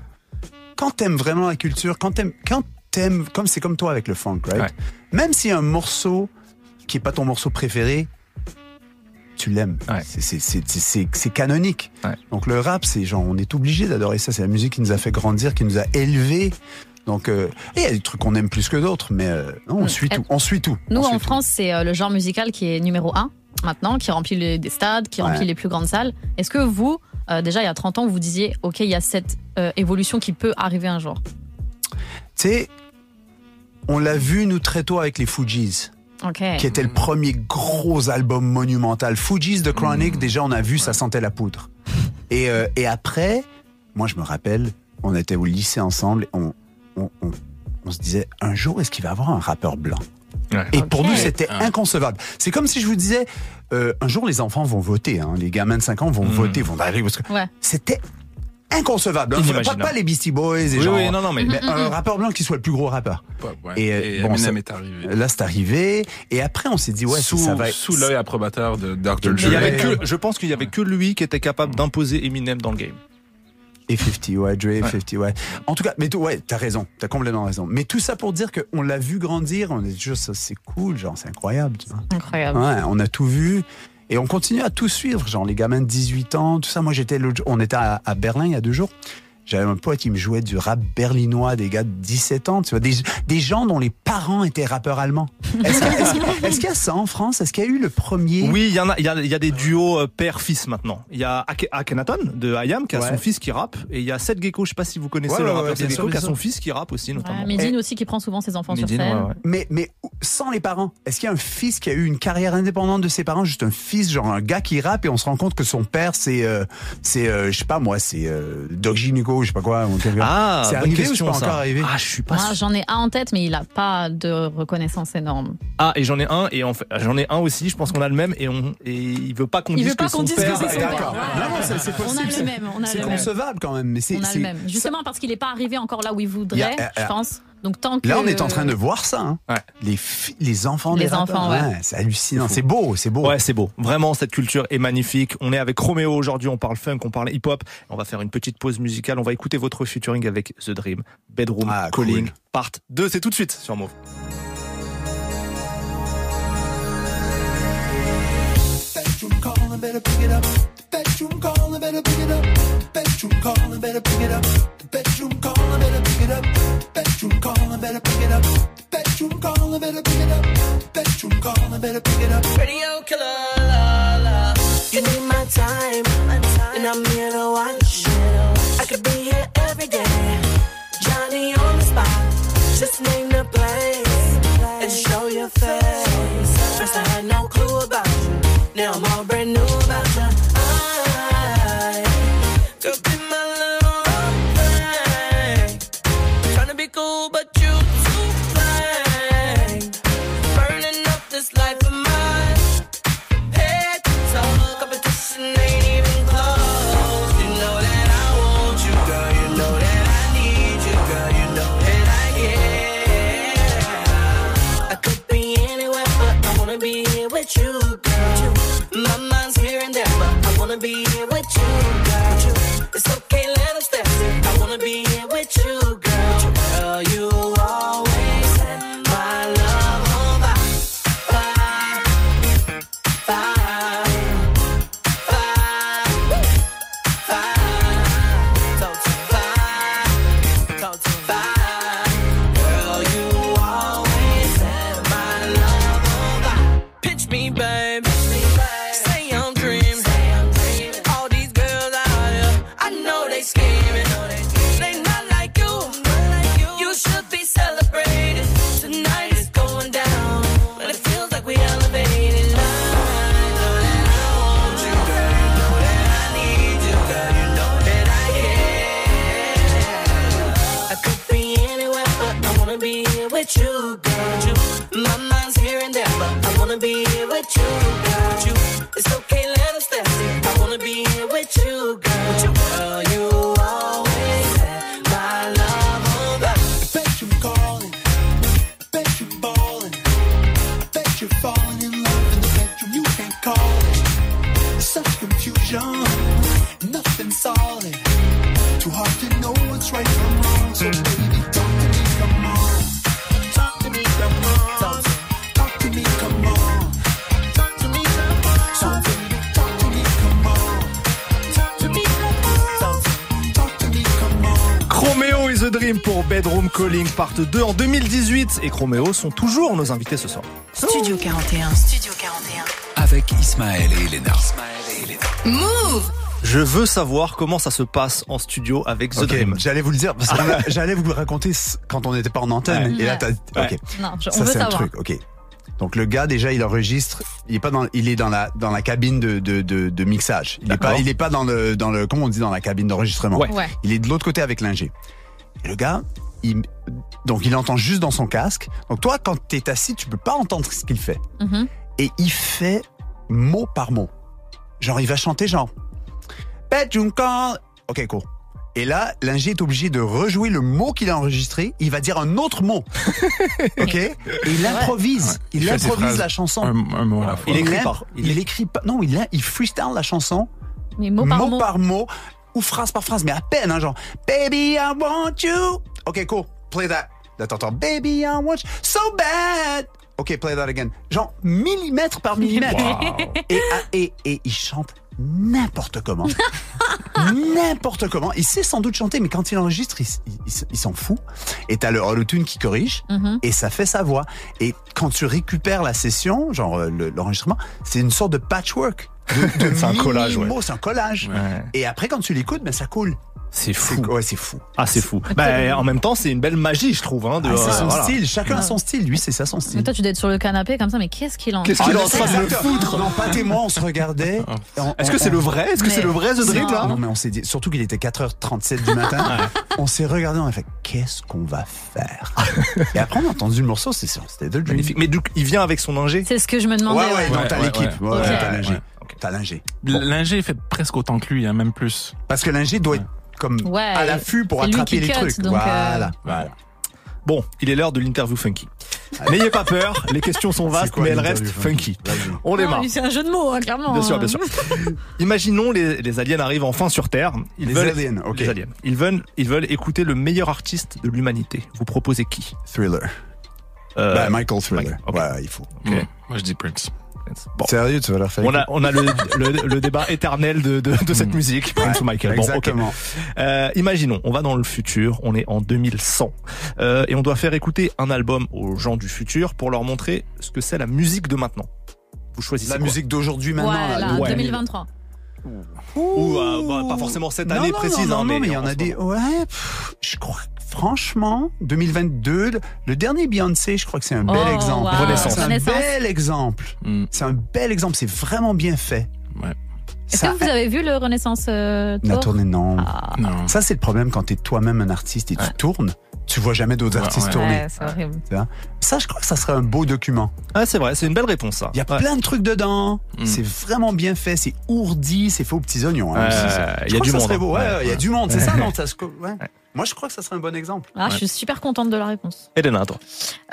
[SPEAKER 6] Quand t'aimes vraiment la culture, quand t'aimes, quand t'aimes, comme c'est comme toi avec le funk, right?
[SPEAKER 3] Ouais.
[SPEAKER 6] Même si un morceau qui est pas ton morceau préféré, tu l'aimes.
[SPEAKER 1] Ouais.
[SPEAKER 6] C'est- canonique.
[SPEAKER 1] Ouais.
[SPEAKER 6] Donc le rap, c'est genre, on est obligé d'adorer ça. C'est la musique qui nous a fait grandir, qui nous a élevés. Donc, euh, il y a des trucs qu'on aime plus que d'autres, mais euh, non, on
[SPEAKER 4] Mm.
[SPEAKER 6] suit tout. On suit tout.
[SPEAKER 4] Nous,
[SPEAKER 6] suit
[SPEAKER 4] en
[SPEAKER 6] tout.
[SPEAKER 4] France, c'est euh, le genre musical qui est numéro un maintenant, qui remplit les, des stades, qui remplit
[SPEAKER 6] Ouais.
[SPEAKER 4] les plus grandes salles. Est-ce que vous, euh, déjà il y a 30 ans, vous disiez, OK, il y a cette euh, évolution qui peut arriver un jour?
[SPEAKER 6] Tu sais, on l'a vu nous très tôt avec les Fujis. Qui était le premier gros album monumental. Fugees de Chronic, déjà on a vu, ça sentait la poudre. Et, euh, et après, moi je me rappelle, on était au lycée ensemble, on, on, on, on se disait, un jour est-ce qu'il va y avoir un rappeur blanc?
[SPEAKER 1] Ouais.
[SPEAKER 6] Et pour nous c'était
[SPEAKER 3] Ah.
[SPEAKER 6] inconcevable. C'est comme si je vous disais, euh, un jour les enfants vont voter, hein, les gamins de 5 ans vont
[SPEAKER 1] Mm.
[SPEAKER 6] voter, vont arriver. Parce que
[SPEAKER 4] Ouais.
[SPEAKER 6] C'était inconcevable. hein. Pas,
[SPEAKER 1] Inimaginable.
[SPEAKER 6] pas les Beastie Boys et
[SPEAKER 1] Oui,
[SPEAKER 6] genre,
[SPEAKER 1] oui, non, non, mais
[SPEAKER 6] mais un rappeur blanc qui soit le plus gros rappeur.
[SPEAKER 3] Ouais, ouais.
[SPEAKER 6] Et,
[SPEAKER 3] Et,
[SPEAKER 6] bon,
[SPEAKER 3] Eminem
[SPEAKER 6] ça-
[SPEAKER 3] est arrivé.
[SPEAKER 6] Là c'est arrivé. Et après on s'est dit, ouais,
[SPEAKER 3] sous,
[SPEAKER 6] ça va
[SPEAKER 3] sous l'œil approbateur de Dr.
[SPEAKER 6] Mais
[SPEAKER 1] il y
[SPEAKER 3] Dre.
[SPEAKER 1] avait
[SPEAKER 6] Ouais.
[SPEAKER 1] que, je pense qu'il y avait que lui qui était capable d'imposer Eminem dans le game.
[SPEAKER 6] Et 50, ouais, Dre, 50, ouais. En tout cas, mais tout, ouais, t'as raison, t'as complètement raison. Mais tout ça pour dire qu'on l'a vu grandir, on est juste, ça, c'est cool, genre, c'est incroyable, tu vois.
[SPEAKER 4] Incroyable.
[SPEAKER 6] Ouais, on a tout vu. Et on continue à tout suivre, genre les gamins de 18 ans, tout ça. Moi, j'étais, on était à, à Berlin il y a deux jours. J'avais un pote qui me jouait du rap berlinois, des gars de 17 ans, tu vois, des, des gens dont les parents étaient rappeurs allemands. Est-ce qu'il y, a- y ça en France? Est-ce qu'il y a eu le premier?
[SPEAKER 1] Oui, il y en a, il y a, il y a des duos euh, père-fils maintenant. Il y a Ake- Akhenaton de Ayam qui a
[SPEAKER 6] Ouais.
[SPEAKER 1] son fils qui rappe et il y a Seth Gecko, je sais pas si vous connaissez
[SPEAKER 6] Ouais,
[SPEAKER 1] le rappeur
[SPEAKER 6] ouais,
[SPEAKER 1] Seth Gecko qui a son fils qui rappe aussi notamment.
[SPEAKER 4] Ouais, Medine aussi qui prend souvent ses enfants sur scène.
[SPEAKER 1] ouais, ouais.
[SPEAKER 6] Mais, mais sans les parents, est-ce qu'il y a un fils qui a eu une carrière indépendante de ses parents, juste un fils, genre un gars qui rappe et on se rend compte que son père c'est, euh, c'est, euh, je sais pas moi, c'est euh, Doc Gynéco Chicago, je sais pas quoi. ou
[SPEAKER 1] Ah,
[SPEAKER 6] c'est arrivé
[SPEAKER 1] question,
[SPEAKER 6] ou c'est pas
[SPEAKER 1] ça.
[SPEAKER 6] encore arrivé
[SPEAKER 1] Ah, je suis pas sûr.
[SPEAKER 4] j'en ai un en tête, mais il a pas de reconnaissance énorme.
[SPEAKER 1] Ah, et j'en ai un, et en fait, j'en ai un aussi, je pense qu'on a le même, et, on, et il veut pas qu'on
[SPEAKER 4] Il
[SPEAKER 1] dise
[SPEAKER 4] veut pas
[SPEAKER 1] que
[SPEAKER 4] qu'on
[SPEAKER 1] son
[SPEAKER 4] dise que
[SPEAKER 1] père
[SPEAKER 4] c'est
[SPEAKER 1] est
[SPEAKER 4] son
[SPEAKER 1] d'accord.
[SPEAKER 4] père.
[SPEAKER 6] Non, c'est c'est
[SPEAKER 4] On a
[SPEAKER 6] possible.
[SPEAKER 4] le même, on a
[SPEAKER 6] C'est
[SPEAKER 4] le même.
[SPEAKER 6] concevable quand même, mais c'est.
[SPEAKER 4] On a
[SPEAKER 6] c'est-
[SPEAKER 4] le même. Justement parce qu'il n'est pas arrivé encore là où il voudrait,
[SPEAKER 6] a-
[SPEAKER 4] je
[SPEAKER 6] euh,
[SPEAKER 4] pense. Donc tant que
[SPEAKER 6] Là, on est en train de voir ça. hein.
[SPEAKER 1] Ouais.
[SPEAKER 6] Les, enfants
[SPEAKER 4] Les
[SPEAKER 6] des rappeurs.
[SPEAKER 4] enfants, ouais.
[SPEAKER 6] c'est hallucinant. C'est beau, c'est beau.
[SPEAKER 1] Ouais, c'est beau. Vraiment, cette culture est magnifique. On est avec Roméo aujourd'hui, on parle funk, on parle hip-hop. On va faire une petite pause musicale. On va écouter votre featuring avec The Dream, Bedroom
[SPEAKER 6] Ah, cool.
[SPEAKER 1] Calling, Part 2. C'est tout de suite sur Move.
[SPEAKER 7] bedroom bedroom calling, better pick it up. The bedroom calling, better pick it up. The bedroom calling, better pick it up.
[SPEAKER 12] Radio killer, la la. You need my time, and I'm here to watch. Wanna be here with you, girl. It's okay, let us dance. I wanna be here with you,
[SPEAKER 1] Et Chromeo sont toujours nos invités ce soir.
[SPEAKER 2] Studio 41. Studio 41.
[SPEAKER 11] Avec Ismaël et Elena.
[SPEAKER 2] Move
[SPEAKER 1] Je veux savoir comment ça se passe en studio avec The
[SPEAKER 6] Ok,
[SPEAKER 1] Dream.
[SPEAKER 6] j'allais vous le dire, parce que j'allais vous le raconter quand on n'était pas en antenne.
[SPEAKER 1] Ouais.
[SPEAKER 6] Et là, t'as,
[SPEAKER 1] Ouais.
[SPEAKER 6] ok.
[SPEAKER 4] Non, je- on
[SPEAKER 6] Ça,
[SPEAKER 4] veut
[SPEAKER 6] c'est un truc, ok. Donc le gars déjà il enregistre, il est pas dans, il est dans la dans la cabine de de, de, de mixage. Il est
[SPEAKER 1] D'accord.
[SPEAKER 6] pas il est pas dans le dans le comment on dit dans la cabine d'enregistrement.
[SPEAKER 1] Ouais.
[SPEAKER 4] Ouais.
[SPEAKER 6] Il est de l'autre côté avec l'ingé. Et le gars, il donc il entend juste dans son casque. Donc toi quand t'es assis, tu peux pas entendre ce qu'il fait.
[SPEAKER 4] Mhm.
[SPEAKER 6] Et il fait mot par mot. Genre il va chanter genre. Ok cool. Et là, l'ingé est obligé de rejouer le mot qu'il a enregistré. Il va dire un autre mot. ok? Et il improvise. Il,
[SPEAKER 3] Il
[SPEAKER 6] improvise la chanson.
[SPEAKER 3] Un, un mot à la fois.
[SPEAKER 1] Il écrit
[SPEAKER 6] imp-
[SPEAKER 1] pas.
[SPEAKER 6] Il, écrit pas. Non, il, a- il freestyle la chanson
[SPEAKER 4] Mais mot par mot.
[SPEAKER 6] par mot ou phrase par phrase, mais à peine, hein, genre Baby, I want you. Ok, cool. Play that. Là, t'entends Baby, I want you so bad. Ok, play that again. Genre millimètre par millimètre. Et, ah, et, et il chante n'importe comment. n'importe comment. Il sait sans doute chanter, mais quand il enregistre, il, s- il- il s- il s'en fout. Et t'as le autotune qui corrige,
[SPEAKER 4] Mhm.
[SPEAKER 6] et ça fait sa voix. Et quand tu récupères la session, genre euh, le- l'enregistrement, c'est une sorte de patchwork. De, de
[SPEAKER 1] C'est un collage, ouais.
[SPEAKER 6] C'est un collage.
[SPEAKER 3] Ouais.
[SPEAKER 6] Et après, quand tu l'écoutes, ben, ça coule.
[SPEAKER 1] C'est fou.
[SPEAKER 6] Ouais, c'est fou.
[SPEAKER 1] Ah, c'est fou. Bah, en même temps, c'est une belle magie, je trouve. Hein, de,
[SPEAKER 6] Ah, c'est
[SPEAKER 1] euh,
[SPEAKER 6] son
[SPEAKER 1] voilà.
[SPEAKER 6] style. Chacun a son style. Lui, c'est ça son
[SPEAKER 4] Mais
[SPEAKER 6] style.
[SPEAKER 4] toi, tu dois être sur le canapé comme ça, mais qu'est-ce qu'il en
[SPEAKER 1] Qu'est-ce qu'il est en
[SPEAKER 6] Ah,
[SPEAKER 1] train de foutre
[SPEAKER 6] Non, Pat et moi, on se regardait. On-
[SPEAKER 1] Est-ce que
[SPEAKER 6] on-
[SPEAKER 1] c'est le vrai Est-ce que
[SPEAKER 4] Mais-
[SPEAKER 1] c'est le vrai The Dream,
[SPEAKER 4] Non.
[SPEAKER 1] là
[SPEAKER 6] Non, mais on s'est dit, surtout qu'il était 4h37 du matin. on s'est regardé, on a fait, qu'est-ce qu'on va faire? Et après, on a entendu le morceau, c'est c'était The Dream.
[SPEAKER 1] Magnifique. Mais donc, il vient avec son ingé
[SPEAKER 4] C'est ce que je me
[SPEAKER 6] Ouais,
[SPEAKER 4] demandais.
[SPEAKER 6] ouais,
[SPEAKER 4] ouais.
[SPEAKER 6] t'as l'équipe.
[SPEAKER 3] ouais,
[SPEAKER 6] t'as l'ingé. T'as l'ingé.
[SPEAKER 3] L'ingé fait presque autant que lui, hein, même plus.
[SPEAKER 6] Parce que l'ingé doit être comme
[SPEAKER 4] Ouais,
[SPEAKER 6] à l'affût pour attraper les
[SPEAKER 4] cut,
[SPEAKER 6] trucs.
[SPEAKER 4] euh,
[SPEAKER 6] voilà. voilà.
[SPEAKER 1] Bon, il est l'heure de l'interview funky. N'ayez pas peur, les questions sont vastes,
[SPEAKER 6] quoi
[SPEAKER 1] mais elles restent funky.
[SPEAKER 6] Vas-y.
[SPEAKER 1] On démarre.
[SPEAKER 4] c'est un jeu de mots, hein, clairement.
[SPEAKER 1] Bien sûr,
[SPEAKER 4] hein.
[SPEAKER 1] bien sûr. Imaginons les, les aliens arrivent enfin sur Terre. Ils
[SPEAKER 6] Les
[SPEAKER 1] veulent,
[SPEAKER 6] aliens, ok.
[SPEAKER 1] les aliens. Ils veulent, ils veulent écouter le meilleur artiste de l'humanité. Vous proposez qui?
[SPEAKER 6] Thriller.
[SPEAKER 1] Euh,
[SPEAKER 6] Ben, Michael Thriller.
[SPEAKER 1] Michael, ok.
[SPEAKER 6] Ouais, il faut.
[SPEAKER 3] Moi, je dis Prince.
[SPEAKER 1] Bon.
[SPEAKER 6] Sérieux, tu vas leur faire
[SPEAKER 1] On a, on a le, le, le débat éternel de, de, de cette
[SPEAKER 6] Mm.
[SPEAKER 1] musique, Prince ou Michael. Bon, ok.
[SPEAKER 6] Exactement.
[SPEAKER 1] Euh, imaginons, on va dans le futur, on est en 2100, euh, et on doit faire écouter un album aux gens du futur pour leur montrer ce que c'est la musique de maintenant. Vous choisissez
[SPEAKER 6] La
[SPEAKER 1] quoi
[SPEAKER 6] musique d'aujourd'hui maintenant.
[SPEAKER 4] Ouais,
[SPEAKER 6] là,
[SPEAKER 4] là,
[SPEAKER 6] le-
[SPEAKER 4] 2023.
[SPEAKER 1] Ou euh, bah, pas forcément cette
[SPEAKER 6] Non,
[SPEAKER 1] année
[SPEAKER 6] non,
[SPEAKER 1] précise,
[SPEAKER 6] non,
[SPEAKER 1] hein,
[SPEAKER 6] non,
[SPEAKER 1] mais,
[SPEAKER 6] mais il y en
[SPEAKER 1] en
[SPEAKER 6] a des. Ouais, pff, je crois. Franchement, 2022, le- dernier Beyoncé, je crois que c'est un bel
[SPEAKER 4] Oh,
[SPEAKER 6] exemple. C'est un bel exemple.
[SPEAKER 3] Mm.
[SPEAKER 6] C'est un bel exemple. C'est vraiment bien fait.
[SPEAKER 3] Ouais.
[SPEAKER 4] Est-ce que vous avez vu le Renaissance euh,
[SPEAKER 6] La
[SPEAKER 4] Tour?
[SPEAKER 6] tournée, non.
[SPEAKER 4] Ah.
[SPEAKER 3] Non.
[SPEAKER 6] Ça, c'est le problème quand t'es toi-même un artiste et tu tournes. Tu vois jamais d'autres
[SPEAKER 3] Ouais,
[SPEAKER 6] artistes
[SPEAKER 3] ouais.
[SPEAKER 6] tourner.
[SPEAKER 4] Ouais, c'est horrible.
[SPEAKER 6] Ça, je crois que ça serait un beau document.
[SPEAKER 1] Ah, c'est vrai, c'est une belle réponse, ça.
[SPEAKER 6] Il y a
[SPEAKER 1] Ouais.
[SPEAKER 6] plein de trucs dedans.
[SPEAKER 3] Mm.
[SPEAKER 6] C'est vraiment bien fait. C'est ourdi. C'est fait aux petits oignons. hein,
[SPEAKER 1] il
[SPEAKER 6] Je
[SPEAKER 1] y a
[SPEAKER 6] crois
[SPEAKER 1] du
[SPEAKER 6] que ça
[SPEAKER 1] monde,
[SPEAKER 6] serait
[SPEAKER 1] hein.
[SPEAKER 6] il y a du monde. C'est ça, non ça se. Moi, je crois que ça serait un bon exemple.
[SPEAKER 4] Ah, Je suis super contente de la réponse.
[SPEAKER 1] Elena, toi.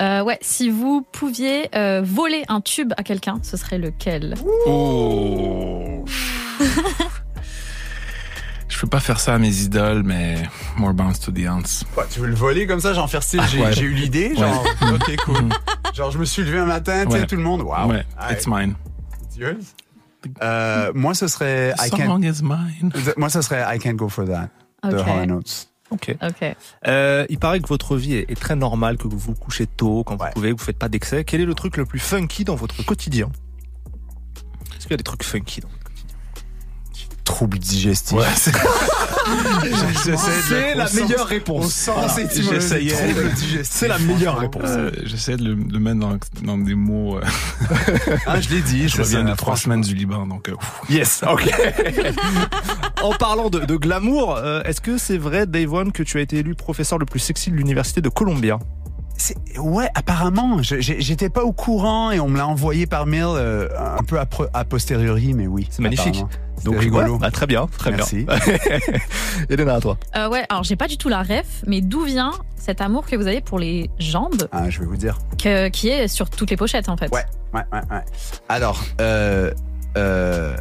[SPEAKER 4] Euh, ouais, si vous pouviez euh, voler un tube à quelqu'un, ce serait lequel?
[SPEAKER 3] Oh. je peux pas faire ça à mes idoles, mais more bounce to the ants.
[SPEAKER 6] Quoi, tu veux le voler comme ça, genre faire style, j'ai
[SPEAKER 3] Ouais.
[SPEAKER 6] eu l'idée, genre, ok, cool. Genre, je me suis levé un matin, tu sais,
[SPEAKER 3] Ouais.
[SPEAKER 6] tout le monde, waouh.
[SPEAKER 3] Ouais,
[SPEAKER 6] Ah,
[SPEAKER 3] it's mine.
[SPEAKER 6] it's yours. Euh, moi, ce serait I
[SPEAKER 3] The
[SPEAKER 6] can't,
[SPEAKER 3] song is mine.
[SPEAKER 6] moi, ce serait I can't go for that, de
[SPEAKER 4] Ok.
[SPEAKER 6] Hall Notes.
[SPEAKER 1] Ok.
[SPEAKER 4] Ok.
[SPEAKER 1] Euh, il paraît que votre vie est, est très normale, que vous vous couchez tôt, quand
[SPEAKER 6] Ouais.
[SPEAKER 1] vous pouvez, que vous faites pas d'excès. Quel est le truc le plus funky dans votre quotidien? Est-ce qu'il y a des trucs funky dans votre quotidien?
[SPEAKER 6] Trouble digestif.
[SPEAKER 3] Ouais, c'est-
[SPEAKER 1] la meilleure réponse.
[SPEAKER 3] J'essayais.
[SPEAKER 1] C'est la meilleure réponse.
[SPEAKER 3] J'essaie de le, mettre dans, des mots. euh,
[SPEAKER 6] Ah, je l'ai dit,
[SPEAKER 3] je reviens de trois semaines du Liban, donc. euh.
[SPEAKER 1] Yes, ok. en parlant de, de glamour, euh, est-ce que c'est vrai, Dave One, que tu as été élu professeur le plus sexy de l'université de Columbia?
[SPEAKER 6] Ouais, apparemment, j'étais pas au courant et on me l'a envoyé par mail euh, un peu a, posteriori, mais oui.
[SPEAKER 1] C'est magnifique. Donc
[SPEAKER 6] rigolo.
[SPEAKER 1] ouais, bah, très bien, très
[SPEAKER 6] Merci.
[SPEAKER 1] bien. Elena, à toi.
[SPEAKER 4] Euh, ouais, alors j'ai pas du tout la ref, mais d'où vient cet amour que vous avez pour les jambes,
[SPEAKER 6] Ah, je vais vous dire.
[SPEAKER 4] que- qui est sur toutes les pochettes en fait
[SPEAKER 6] Ouais, ouais, ouais, ouais. Alors, euh, euh,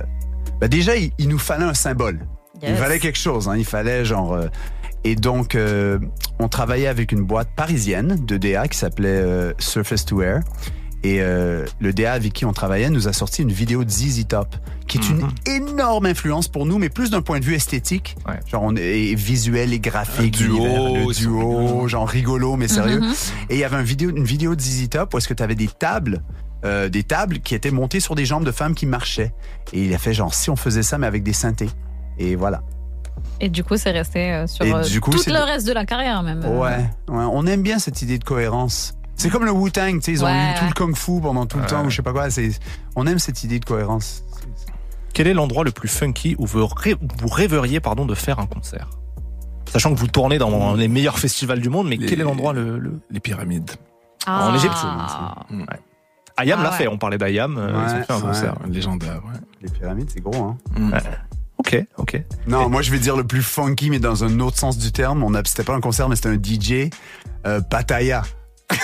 [SPEAKER 6] bah déjà, il, il nous fallait un symbole. Il fallait quelque chose. Hein. Il fallait genre. Et donc, euh, on travaillait avec une boîte parisienne de DA qui s'appelait euh, Surface to Air. Et euh, le DA avec qui on travaillait nous a sorti une vidéo de ZZ Top, qui est une énorme influence pour nous, mais plus d'un point de vue esthétique.
[SPEAKER 1] Ouais.
[SPEAKER 6] Genre, on est et visuel et graphique.
[SPEAKER 3] Un duo,
[SPEAKER 6] l'univers, le
[SPEAKER 3] ils sont
[SPEAKER 6] duo, genre rigolo, mais sérieux.
[SPEAKER 4] Mhm.
[SPEAKER 6] Et il y avait un vidéo, une vidéo de ZZ Top où est-ce que tu avais des tables, euh, des tables qui étaient montées sur des jambes de femmes qui marchaient. Et il a fait genre si on faisait ça mais avec des synthés. Et voilà.
[SPEAKER 4] Et du coup, c'est resté euh, sur euh,
[SPEAKER 6] du coup,
[SPEAKER 4] tout le reste de la carrière même.
[SPEAKER 6] Ouais, ouais, on aime bien cette idée de cohérence. C'est comme le Wu-Tang, tu sais, ils ont
[SPEAKER 4] Ouais,
[SPEAKER 6] eu tout
[SPEAKER 4] ouais.
[SPEAKER 6] le kung-fu pendant tout le temps ou je sais pas quoi. C'est, on aime cette idée de cohérence.
[SPEAKER 1] Quel est l'endroit le plus funky où vous, rê- où vous rêveriez pardon, de faire un concert? Sachant que vous tournez dans les meilleurs festivals du monde, mais
[SPEAKER 3] Les-
[SPEAKER 1] quel est l'endroit le, le...
[SPEAKER 3] Les pyramides.
[SPEAKER 4] Ah.
[SPEAKER 1] En Égypte,
[SPEAKER 3] Mm.
[SPEAKER 1] Ayam
[SPEAKER 4] Ah
[SPEAKER 1] l'a
[SPEAKER 4] ouais.
[SPEAKER 1] fait, on parlait d'Ayam, euh, ils ont
[SPEAKER 6] Ouais,
[SPEAKER 1] fait un
[SPEAKER 6] ouais.
[SPEAKER 1] concert.
[SPEAKER 3] Légendaire, ouais.
[SPEAKER 6] Les pyramides, c'est gros, hein.
[SPEAKER 3] Mm.
[SPEAKER 1] Ok, ok.
[SPEAKER 6] Non, moi je vais dire le plus funky, mais dans un autre sens du terme. On a, c'était pas un concert, mais c'était un DJ. Euh, Pattaya.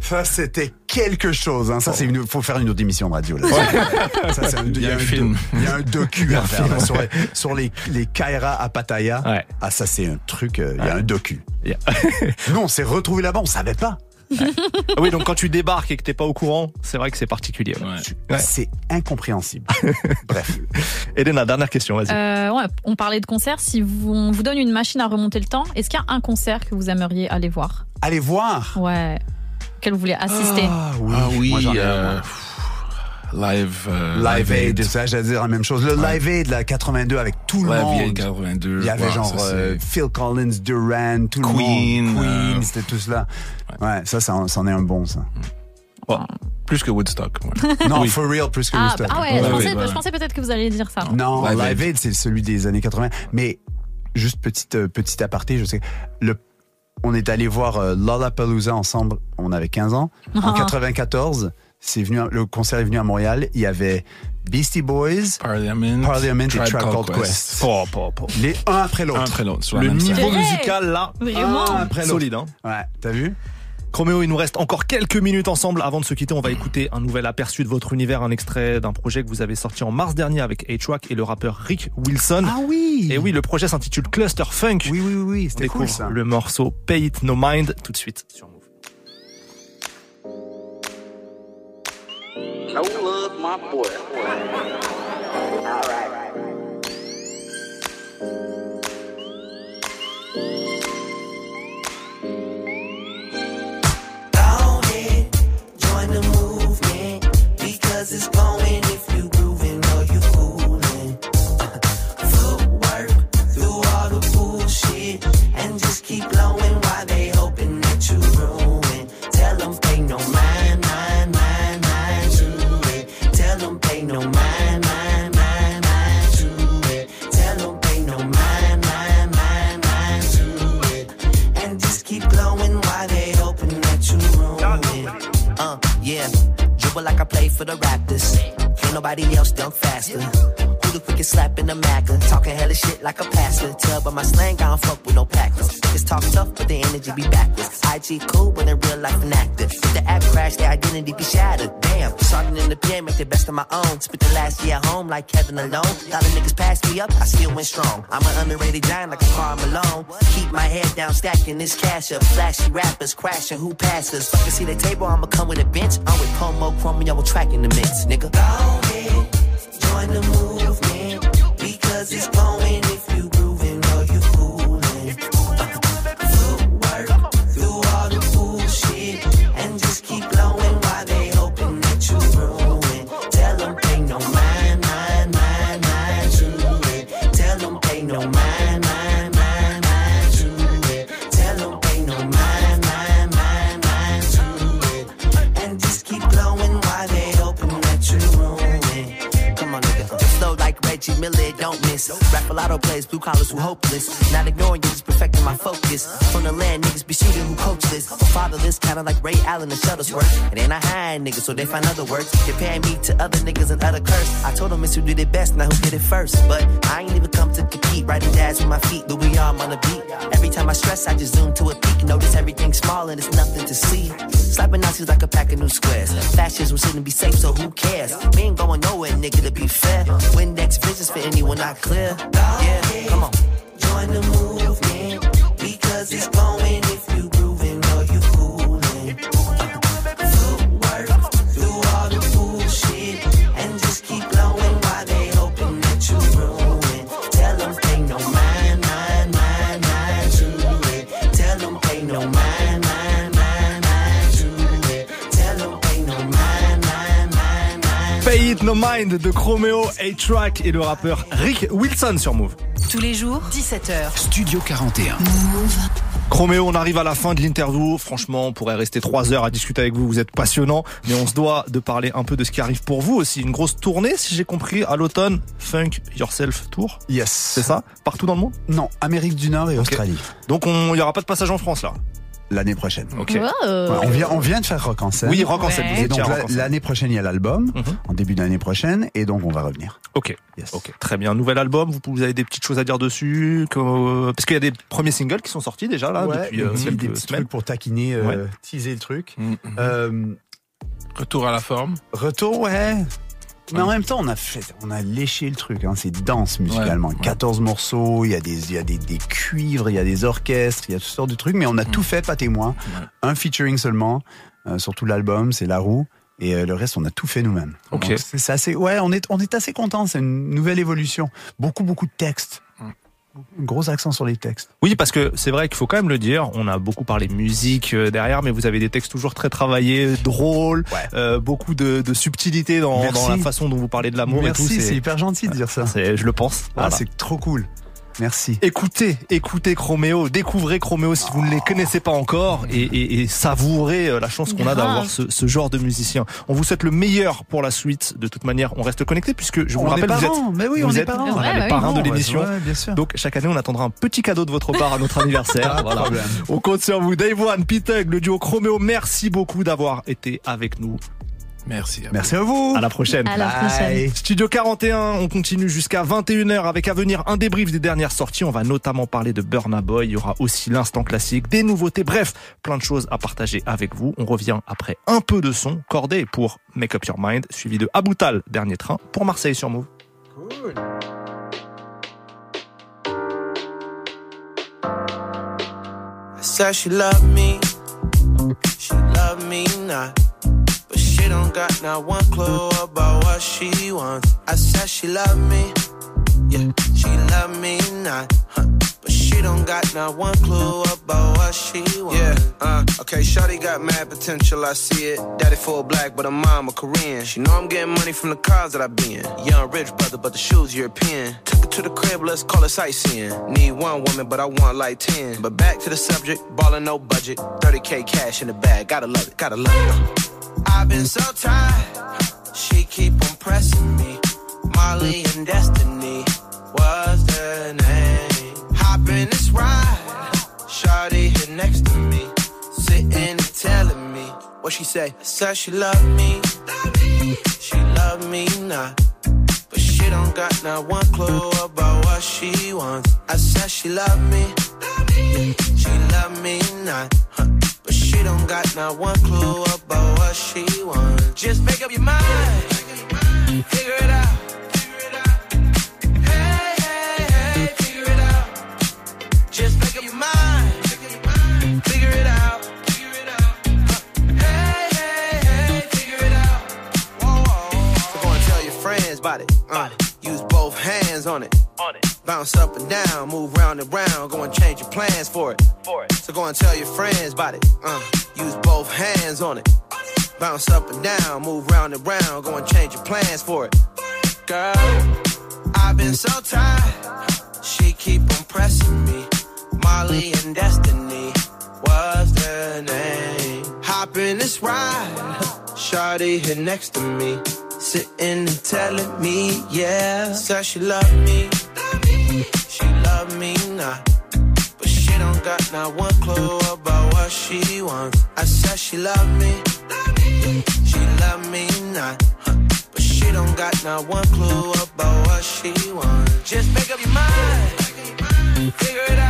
[SPEAKER 6] Ça, c'était quelque chose. Hein. Ça, c'est une, faut faire une autre émission de radio. Là. Ça, c'est un, il y a un
[SPEAKER 3] film.
[SPEAKER 6] Il y a un docu à faire là, sur les, sur les, les Kaira à Pattaya.
[SPEAKER 1] Ouais.
[SPEAKER 6] Ah, ça, c'est un truc. euh, Il y a un docu.
[SPEAKER 1] Yeah.
[SPEAKER 6] Nous, on s'est retrouvés là-bas. On savait pas.
[SPEAKER 1] Ah oui, donc quand tu débarques et que t'es pas au courant, c'est vrai que c'est particulier. ouais.
[SPEAKER 3] Ouais.
[SPEAKER 1] Ouais.
[SPEAKER 6] C'est incompréhensible. Bref.
[SPEAKER 1] Elena, dernière question, vas-y.
[SPEAKER 4] Euh, ouais, on parlait de concert. Si vous, on vous donne une machine à remonter le temps, est-ce qu'il y a un concert que vous aimeriez aller voir?
[SPEAKER 6] Allez voir?
[SPEAKER 4] Ouais. Auquel vous voulez assister?
[SPEAKER 6] Ah oui.
[SPEAKER 3] Ah oui,
[SPEAKER 6] Moi,
[SPEAKER 3] Live, euh,
[SPEAKER 6] Live Aid, ça, j'allais dire la même chose. Le Live Aid, la 82 avec tout le
[SPEAKER 3] Live
[SPEAKER 6] monde.
[SPEAKER 3] Aid 82.
[SPEAKER 6] Il y avait
[SPEAKER 3] wow,
[SPEAKER 6] genre
[SPEAKER 3] ça,
[SPEAKER 6] euh, Phil Collins, Duran, tout
[SPEAKER 3] Queen,
[SPEAKER 6] le monde. Queen,
[SPEAKER 3] euh,
[SPEAKER 6] c'était tout cela. Ouais, ça, ça, en- c'en est un bon, ça.
[SPEAKER 3] Bon, plus que Woodstock. ouais.
[SPEAKER 6] Non,
[SPEAKER 3] Oui.
[SPEAKER 6] for real, plus que
[SPEAKER 4] Ah,
[SPEAKER 6] Woodstock.
[SPEAKER 4] ah ouais,
[SPEAKER 3] Ouais,
[SPEAKER 4] je, pensais, peut-être que vous alliez dire ça.
[SPEAKER 6] Non,
[SPEAKER 3] Live
[SPEAKER 6] Live,
[SPEAKER 3] Aid.
[SPEAKER 6] C'est celui des années 80. Mais juste petite euh, petit aparté, je sais. Le, on est allé voir euh, Lollapalooza ensemble. On avait 15 ans. En
[SPEAKER 4] Ah.
[SPEAKER 6] 94, c'est venu. Le concert est venu à Montréal. Il y avait Beastie Boys,
[SPEAKER 3] Parliament,
[SPEAKER 6] Parliament et
[SPEAKER 3] Tribe
[SPEAKER 6] Tribe
[SPEAKER 3] Called
[SPEAKER 6] Called Quest.
[SPEAKER 1] Oh, po, po.
[SPEAKER 6] les un après
[SPEAKER 3] Un
[SPEAKER 6] l'autre.
[SPEAKER 3] après l'autre.
[SPEAKER 1] Le niveau
[SPEAKER 4] Vrai
[SPEAKER 1] musical là,
[SPEAKER 4] Vraiment
[SPEAKER 6] Un après l'autre.
[SPEAKER 1] solide. Hein.
[SPEAKER 6] Ouais, t'as vu?
[SPEAKER 1] Chroméo, il nous reste encore quelques minutes ensemble. Avant de se quitter, on va écouter un nouvel aperçu de votre univers, un extrait d'un projet que vous avez sorti en mars dernier avec H-Track et le rappeur Rick Wilson.
[SPEAKER 6] Ah oui.
[SPEAKER 1] Et oui, le projet s'intitule Cluster Funk.
[SPEAKER 6] Oui, oui, oui, c'était cool ça.
[SPEAKER 1] le morceau Pay It No Mind tout de suite sur
[SPEAKER 13] No love, my boy.
[SPEAKER 10] Go Dribble like I play for the Raptors. Can't nobody else dunk faster. Who the quickest slap in the Maca? Talking hella shit like a pastor. Tell by my slang, I don't fuck with no packers. Niggas talk tough, but the energy be backwards. IG cool, but in real life an actor. If the app crash, their identity be shattered. Damn, starting in the PM, make the best of my own. Spent the last year at home like Kevin alone. lot the niggas passed me up, I still went strong. I'm an underrated giant like a Karl Malone. Keep my head down, stacking this cash up. Flashy rappers crashing, who passes? Fucking see the table, I'ma come with a bench. I'm with Pomo, Chromeo, tracking the mix, nigga. Go ahead, join the movement. Because it's going if you grooving or you fooling. Footwork through all the bullshit and just keep blowing while they hoping that you ruin. Tell them pay no mind, mind, mind, mind to it. Tell them pay no mind, mind, mind, mind to it. Tell them pay no mind, mind, mind, mind to it. And just keep blowing while they hoping that you ruin. Come on, nigga. Just flow like Reggie Miller, don't miss. Rap a lotto plays, blue collars who hopeless. Not ignoring you, just perfecting my focus. From the land, niggas be shooting who coachless. Fatherless, kinda like Ray Allen and Shuttlesworth. It ain't I high niggas, so they find other words. Comparing me to other niggas and other curse. I told them it's who did it best, not who did it first. But I ain't even come to compete. Riding dads with my feet, Louis arm on the beat. Every time I stress, I just zoom to a peak. Notice everything small and it's nothing to see. Slapping Nazis like a pack of new squares. Fascism shouldn't be safe, so who cares? We ain't going nowhere, nigga, to be fair. Windex visions for anyone not clear. Yeah, come on. Join the movement because it's going Mind
[SPEAKER 1] de Chromeo, A-Track et le rappeur Rick Wilson sur Move.
[SPEAKER 2] Tous les jours, 17h.
[SPEAKER 11] Studio 41.
[SPEAKER 1] Chroméo, on arrive à la fin de l'interview. Franchement, on pourrait rester trois heures à discuter avec vous. Vous êtes passionnant, mais on se doit de parler un peu de ce qui arrive pour vous aussi. Une grosse tournée, si j'ai compris, à l'automne. Funk Yourself Tour.
[SPEAKER 6] Yes.
[SPEAKER 1] C'est ça? Partout dans le monde?
[SPEAKER 6] Non, Amérique du Nord et Australie.
[SPEAKER 1] Donc, il n'y aura pas de passage en France, là?
[SPEAKER 6] L'année prochaine.
[SPEAKER 1] Ok.
[SPEAKER 4] Wow.
[SPEAKER 6] Ouais, on, vient, on vient de faire Rock en scène.
[SPEAKER 1] Oui, Rock en scène.
[SPEAKER 4] Ouais.
[SPEAKER 6] Et donc l'année prochaine, il y a l'album,
[SPEAKER 1] Mhm.
[SPEAKER 6] en début d'année prochaine, et donc on va revenir.
[SPEAKER 1] Ok.
[SPEAKER 6] Yes.
[SPEAKER 1] Ok, très bien. Nouvel album, vous, vous avez des petites choses à dire dessus que- Parce qu'il y a des premiers singles qui sont sortis déjà là
[SPEAKER 6] Ouais,
[SPEAKER 1] depuis euh,
[SPEAKER 6] des- petits
[SPEAKER 1] semaines.
[SPEAKER 6] trucs pour taquiner, euh,
[SPEAKER 1] Ouais.
[SPEAKER 6] teaser le truc.
[SPEAKER 3] Mm, mm.
[SPEAKER 6] Euh,
[SPEAKER 3] Retour à la forme.
[SPEAKER 6] retour, ouais. Mais en même temps, on a fait, on a léché le truc. Hein. C'est dense musicalement.
[SPEAKER 3] Ouais, ouais.
[SPEAKER 6] 14 morceaux, il y a des, y a des, des cuivres, il y a des orchestres, il y a toutes sortes de trucs. Mais on a tout fait, pas témoin.
[SPEAKER 3] Ouais.
[SPEAKER 6] Un featuring seulement euh, sur tout l'album, c'est La Roue. Et euh, le reste, on a tout fait nous-mêmes.
[SPEAKER 1] Ok.
[SPEAKER 6] C'est assez, ouais, on est, on est assez content. C'est une nouvelle évolution. Beaucoup, beaucoup de textes. Gros accent sur les textes.
[SPEAKER 1] Oui, parce que c'est vrai qu'il faut quand même le dire. On a beaucoup parlé musique euh, derrière, mais vous avez des textes toujours très travaillés, drôles, euh, beaucoup de, de subtilité dans, la façon dont vous parlez de l'amour et tout.
[SPEAKER 6] Merci, c'est hyper gentil de dire ça.
[SPEAKER 1] je le pense.
[SPEAKER 6] Ah,
[SPEAKER 1] Voilà.
[SPEAKER 6] c'est trop cool. Merci.
[SPEAKER 1] Écoutez, écoutez Chroméo, découvrez Chroméo si vous ne les connaissez pas encore et, et- et savourez euh, la chance qu'on a d'avoir ce, ce genre de musicien. On vous souhaite le meilleur pour la suite. De toute manière, on reste connecté puisque je vous
[SPEAKER 6] On
[SPEAKER 1] le
[SPEAKER 6] est
[SPEAKER 1] rappelle, vous êtes,
[SPEAKER 6] parents. Mais oui, on
[SPEAKER 1] vous
[SPEAKER 6] est
[SPEAKER 1] êtes
[SPEAKER 6] parents.
[SPEAKER 4] Ouais,
[SPEAKER 1] les de l'émission.
[SPEAKER 6] ouais, bien sûr.
[SPEAKER 1] Donc chaque année, on attendra un petit cadeau de votre part à notre anniversaire. Voilà. On compte sur vous. Dave One, Pete Hug, le duo Chroméo, merci beaucoup d'avoir été avec nous.
[SPEAKER 3] Merci. à vous.
[SPEAKER 6] Merci à vous.
[SPEAKER 1] À la prochaine.
[SPEAKER 4] À la prochaine.
[SPEAKER 1] Studio 41, on continue jusqu'à 21h avec à venir un débrief des dernières sorties. On va notamment parler de Burna Boy. Il y aura aussi l'instant classique, des nouveautés. Bref, plein de choses à partager avec vous. On revient après un peu de son. Cordé pour Make Up Your Mind, suivi de Aboutal, dernier train pour Marseille sur Move.
[SPEAKER 13] I said she loved me, she loved me not. She don't got not one clue about what she wants. I said she loved me, yeah, she loved me not. But she don't got not one clue about what she wants. Yeah, uh, okay, Shawty got mad potential, I see it. Daddy full black, but her mama Korean. She know I'm getting money from the cars that I be in. Young rich brother, but the shoes European. Took her to the crib, let's call it sightseeing. Need one woman, but I want like 10. But back to the subject, ballin' no budget. 30k cash in the bag, gotta love it, gotta love it. I've been so tired, she keep on pressing me. Molly and Destiny was the name. Hop in this ride, Shawty here next to me, sitting and telling me what she say. Said she love me, she love me not. But she don't got not one clue about what she wants. I said she love me, she love me not. Huh. But she don't got not one clue about what she wants. Just make up your mind, figure it out. Hey, hey, hey, figure it out. Just make up your mind, figure it out. Hey, hey, hey, figure it out. Whoa, whoa. So go and tell your friends about it. Uh, use both hands on it. On it. Bounce up and down, move round and round. Go and change your plans for it. For it. So go and tell your friends about it. Uh, use both hands on it. Bounce up and down, move round and round. Go and change your plans for it. Girl, I've been so tired. She keep on pressing me. Molly and Destiny was the name. Hop in this ride. Shawty here next to me. Sitting and telling me, yeah. Said she love me. She love me not. But she don't got not one clue about what she wants. I said she love me. She love me not. But she don't got not one clue about what she wants. Just make up your mind. Figure it out.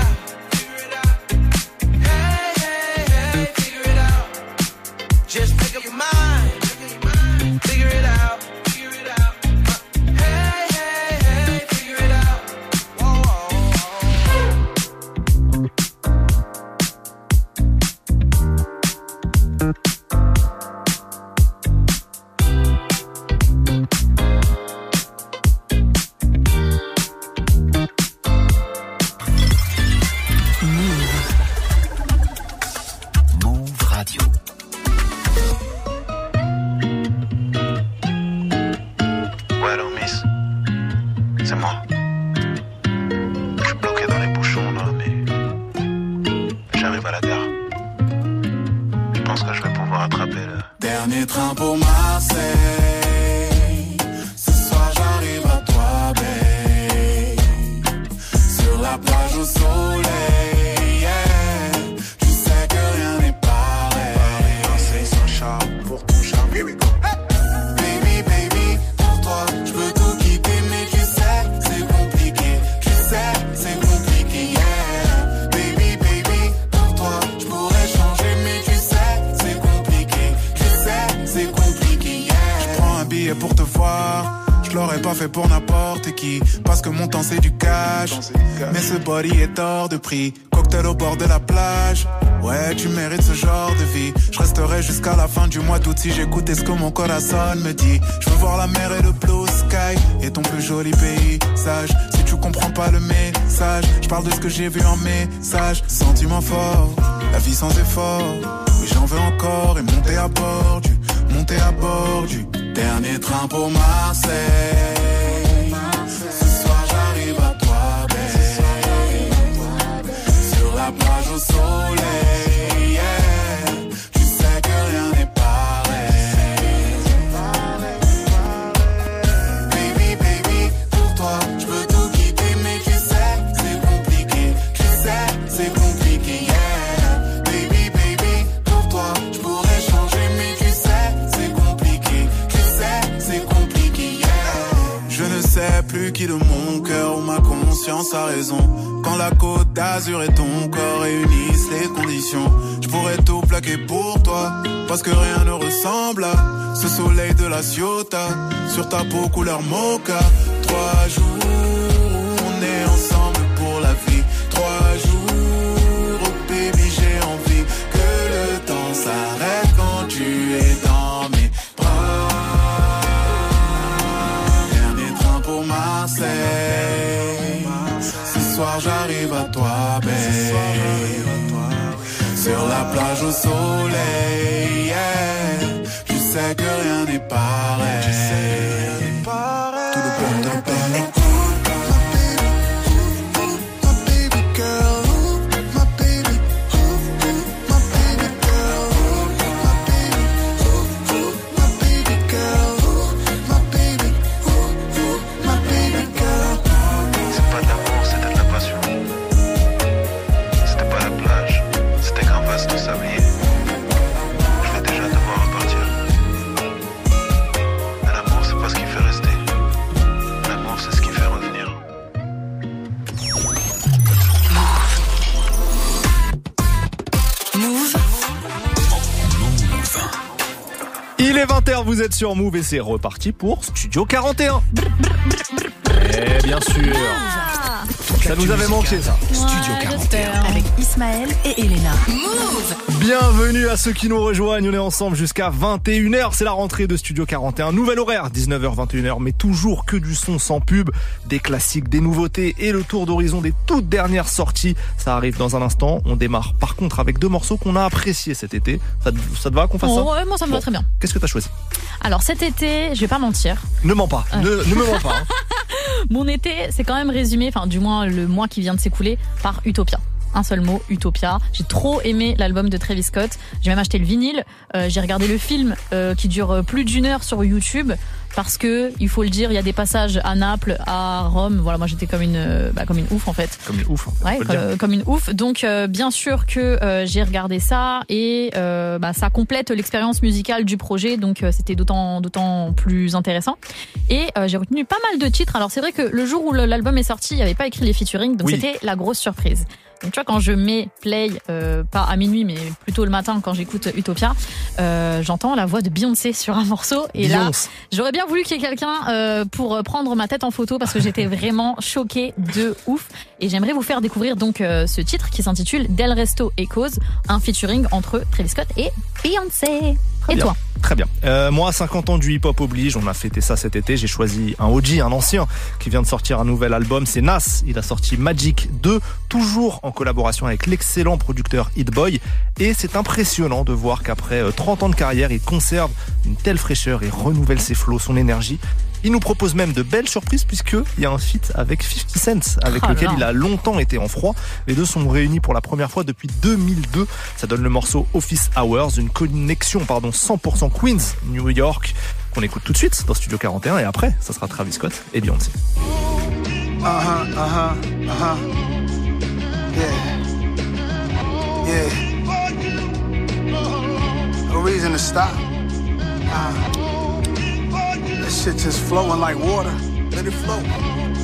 [SPEAKER 14] Cocktail
[SPEAKER 15] au bord de la plage. Ouais, tu mérites ce genre de vie. Je resterai jusqu'à la fin du mois d'août si j'écoutais ce que mon corazon me dit? Je veux voir la mer et le blue sky et ton plus joli paysage. Si tu comprends pas le message, je parle de ce que j'ai vu en message. Sentiment fort, la vie sans effort. Oui, j'en veux encore et monter à bord du, monter à bord du dernier train pour Marseille. Soleil. Tu sais que rien n'est pareil. Baby, baby, pour toi, je tout quitter, mais tu sais, c'est compliqué. Tu sais, c'est compliqué. Baby, baby, pour toi, je pourrais changer, mais tu sais, c'est compliqué. Tu sais, c'est compliqué. Je ne sais plus qui de mon cœur ou ma conscience a raison. La côte d'Azur et ton corps réunissent les conditions, je pourrais tout plaquer pour toi. Parce que rien ne ressemble à ce soleil de la Ciota. Sur ta peau couleur mocha. Trois jours on est ensemble pour la vie. Trois jours, oh baby, j'ai envie que le temps s'arrête quand tu es dans mes bras. Dernier train pour Marseille. Ce soir à toi, babe. Sur la plage au soleil. Tu sais que rien n'est pareil.
[SPEAKER 1] Sur Move et c'est reparti pour Studio 41. Eh bien sûr. Ça nous avait manqué ça.
[SPEAKER 2] Studio 41. Avec Ismaël et Elena. Move.
[SPEAKER 1] Bienvenue à ceux qui nous rejoignent. On est ensemble jusqu'à 21h. C'est la rentrée de Studio 41. Nouvel horaire, 19h, 21h. Mais toujours que du son sans pub, des classiques, des nouveautés et le tour d'horizon des toutes dernières sorties. Ça arrive dans un instant. On démarre par contre avec deux morceaux qu'on a appréciés cet été. Ça te, ça te va qu'on fasse ça?
[SPEAKER 4] Oh, ouais, moi ça me va très bien.
[SPEAKER 1] Qu'est-ce que t'as choisi?
[SPEAKER 4] Alors cet été, je vais pas mentir,
[SPEAKER 1] Ne mens pas. Ne, ne me mens pas. hein.
[SPEAKER 4] mon été c'est quand même résumé, enfin du moins le mois qui vient de s'écouler, par Utopia. Un seul mot, Utopia. J'ai trop aimé l'album de Travis Scott. J'ai même acheté le vinyle. Euh, j'ai regardé le film euh, qui dure plus d'une heure sur YouTube parce que il faut le dire, il y a des passages à Naples, à Rome. Voilà, moi j'étais comme une, euh, bah, comme une ouf en fait.
[SPEAKER 1] Comme une ouf.
[SPEAKER 4] Ouais, comme, une ouf. Donc euh, bien sûr que euh, j'ai regardé ça et euh, bah, ça complète l'expérience musicale du projet, donc euh, c'était d'autant d'autant plus intéressant. Et euh, j'ai retenu pas mal de titres. Alors c'est vrai que le jour où l'album est sorti, il n'y avait pas écrit les featuring, donc
[SPEAKER 1] Oui.
[SPEAKER 4] c'était la grosse surprise. Donc tu vois quand je mets play, euh, pas à minuit mais plutôt le matin quand j'écoute Utopia, euh, j'entends la voix de Beyoncé sur un morceau et là. J'aurais bien voulu qu'il y ait quelqu'un euh, pour prendre ma tête en photo parce que j'étais vraiment choquée de ouf. Et j'aimerais vous faire découvrir donc euh, ce titre qui s'intitule Del Resto Echoes, un featuring entre Travis Scott et Beyoncé.
[SPEAKER 1] Très
[SPEAKER 4] et
[SPEAKER 1] bien.
[SPEAKER 4] toi
[SPEAKER 1] Très bien. Euh, moi, 50 ans du hip-hop oblige, on a fêté ça cet été. J'ai choisi un OG, un ancien, qui vient de sortir un nouvel album. C'est Nas. Il a sorti Magic 2, toujours en collaboration avec l'excellent producteur Hit Boy. Et c'est impressionnant de voir qu'après euh, 30 ans de carrière, il conserve une telle fraîcheur et renouvelle ses flots, son énergie. Il nous propose même de belles surprises puisqu'il y a un feat avec 50 Cent avec
[SPEAKER 4] Oh
[SPEAKER 1] lequel il a longtemps été en froid. Les deux sont réunis pour la première fois depuis 2002. Ça donne le morceau Office Hours, une connexion pardon 100% Queens, New York qu'on écoute tout de suite dans Studio 41 et après ça sera Travis Scott et Beyoncé.
[SPEAKER 15] Uh huh, uh huh, uh huh. Yeah. Yeah. No reason to stop. Uh, that shit just flowing like water. Let it flow.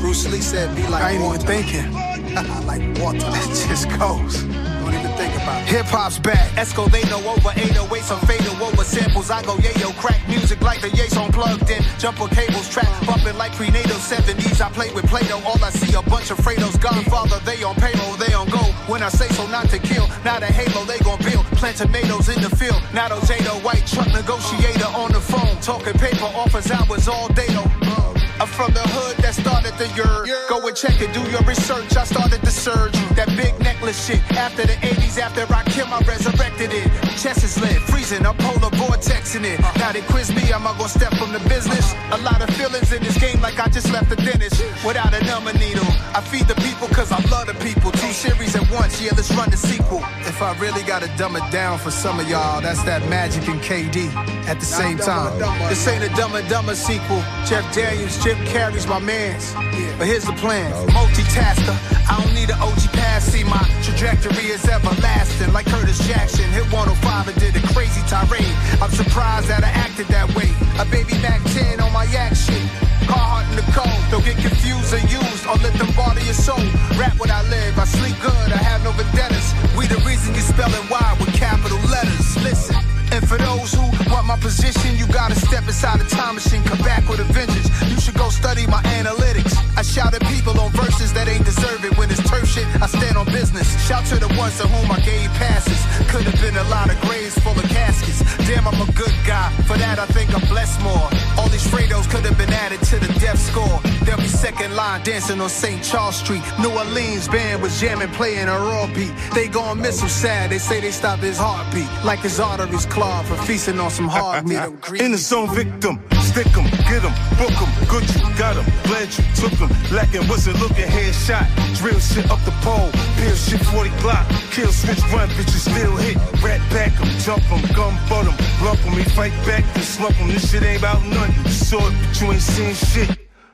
[SPEAKER 15] Bruce Lee said, be like I ain't even thinking. like water. It just goes. Don't even think about it. Hip hop's back.
[SPEAKER 16] Escovedo over 808, some fado over samples. I go yayo, crack music like the Yates on plugged in. Jumper cables track, bumping like prenatal 70s. I play with Play Doh, all I see a bunch of Fredos. Godfather, they on payroll, they on go. When I say so, not to kill. Now the halo they gon' build. Plant tomatoes in the field. Those Jado white truck negotiator on the phone. Talking paper offers hours all day though. I'm from the hood that started the year. Go and check it, do your research. I started the surge. Mm. That big necklace shit. After the 80s, after I killed, I resurrected it. Chest is lit, freezing, I'm polar vortexing it. Uh-huh. Now they quiz me, am I gonna step from the business? Uh-huh. A lot of feelings in this game, like I just left the dentist. Without a number needle. I feed the people cause I love the people. Two series at once, yeah, let's run the sequel. If I really gotta dumb it down for some of y'all, that's that Magic and KD at the same time. This ain't a Dumb and Dumber sequel. Jeff Daniels, Jim Carrey's my mans. But here's the plan oh. multitasker. I don't need an OG pass. See, my trajectory is everlasting. Like Curtis Jackson, hit 105 and did a crazy tirade. I'm surprised that I acted that way. A baby Mac 10 on my action. shit. Carhartt in the cold. Don't get confused or used or let them bother your soul. Rap what I live. I sleep good. I have no vendettas. We the reason you spelling Y with capital letters. Listen. For those who want my position, you gotta step inside the time machine, come back with a vengeance. You should go study my analytics. I shout at people on verses that ain't deserve it. When it's turf shit, I stand on business. Shout to the ones to whom I gave passes. Could have been a lot of graves full of caskets. Damn, I'm a good guy. For that, I think I'm blessed more. All these Fredos could have been added to the death score. They'll be second line dancing on St. Charles Street. New Orleans band was jamming, playing a raw beat. They gon' miss him sad. They say they stopped his heartbeat. Like his arteries clogged for feasting on some hard meat.
[SPEAKER 17] In the zone, victim. Stick 'em, get 'em, book 'em. Good, you got 'em. Glad you took 'em. Lacking wasn't looking headshot. Drill shit up the pole. Peel shit 40 Glock. Kill switch run, bitches still hit. Rat back 'em, jump 'em, gun butt 'em. Lump 'em, we fight back and slump 'em. This shit ain't about nothing. You saw it, but you ain't seen shit.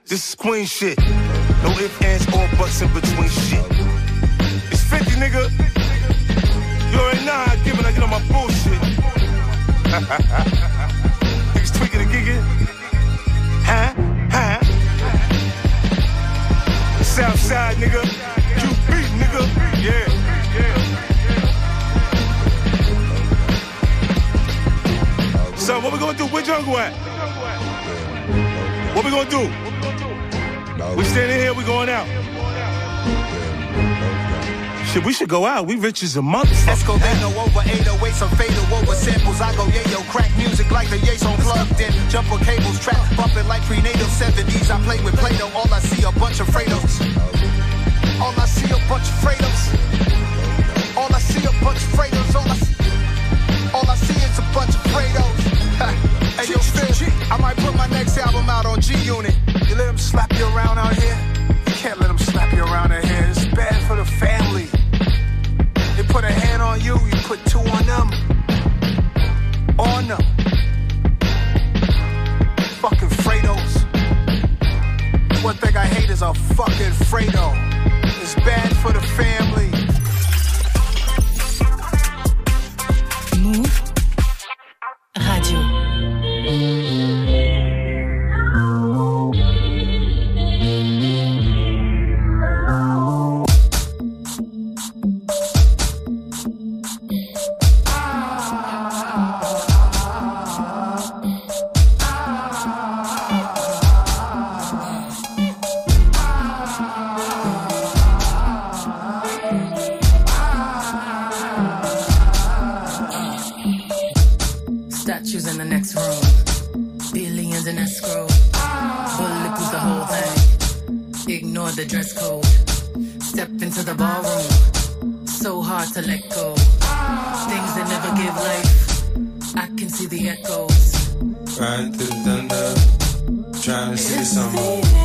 [SPEAKER 17] This is queen shit. No ifs, ands, or buts in between shit. It's 50, nigga. You already know how I give it, I get on my bullshit. Niggas tweaking and gigging. Huh? Huh? Southside, nigga. QB, nigga. Yeah. So what we gonna do? Where Jungle at? What we gonna do? We standing here, we going out. Shit, we should go out. We rich as a motherfucker.
[SPEAKER 16] Escovino over 808, some fatal over samples. I go yayo, crack music like the Yates on plugged in. Jump on cables, trap, bumping like prenatal 70s. I play with Play-Doh, all I see a bunch of Fredos. All I see a bunch of Fredos. All I see a bunch of Fredos. All I see, all I see is a bunch of Fredos. hey yo, Phil, I might put my next album out on G Unit. You let them slap you around out here? You can't let them slap you around out here. It's bad for the family. Put a hand on you, you put two on them. On them. Fucking Fredos. One thing I hate is a fucking Fredo. It's bad for the family.
[SPEAKER 2] Escrow. Bulletproof the whole thing. Ignore the dress code. Step into the ballroom. So hard to let go. Things that never give life. I can see the echoes.
[SPEAKER 18] Riding through thunder, trying to see summer.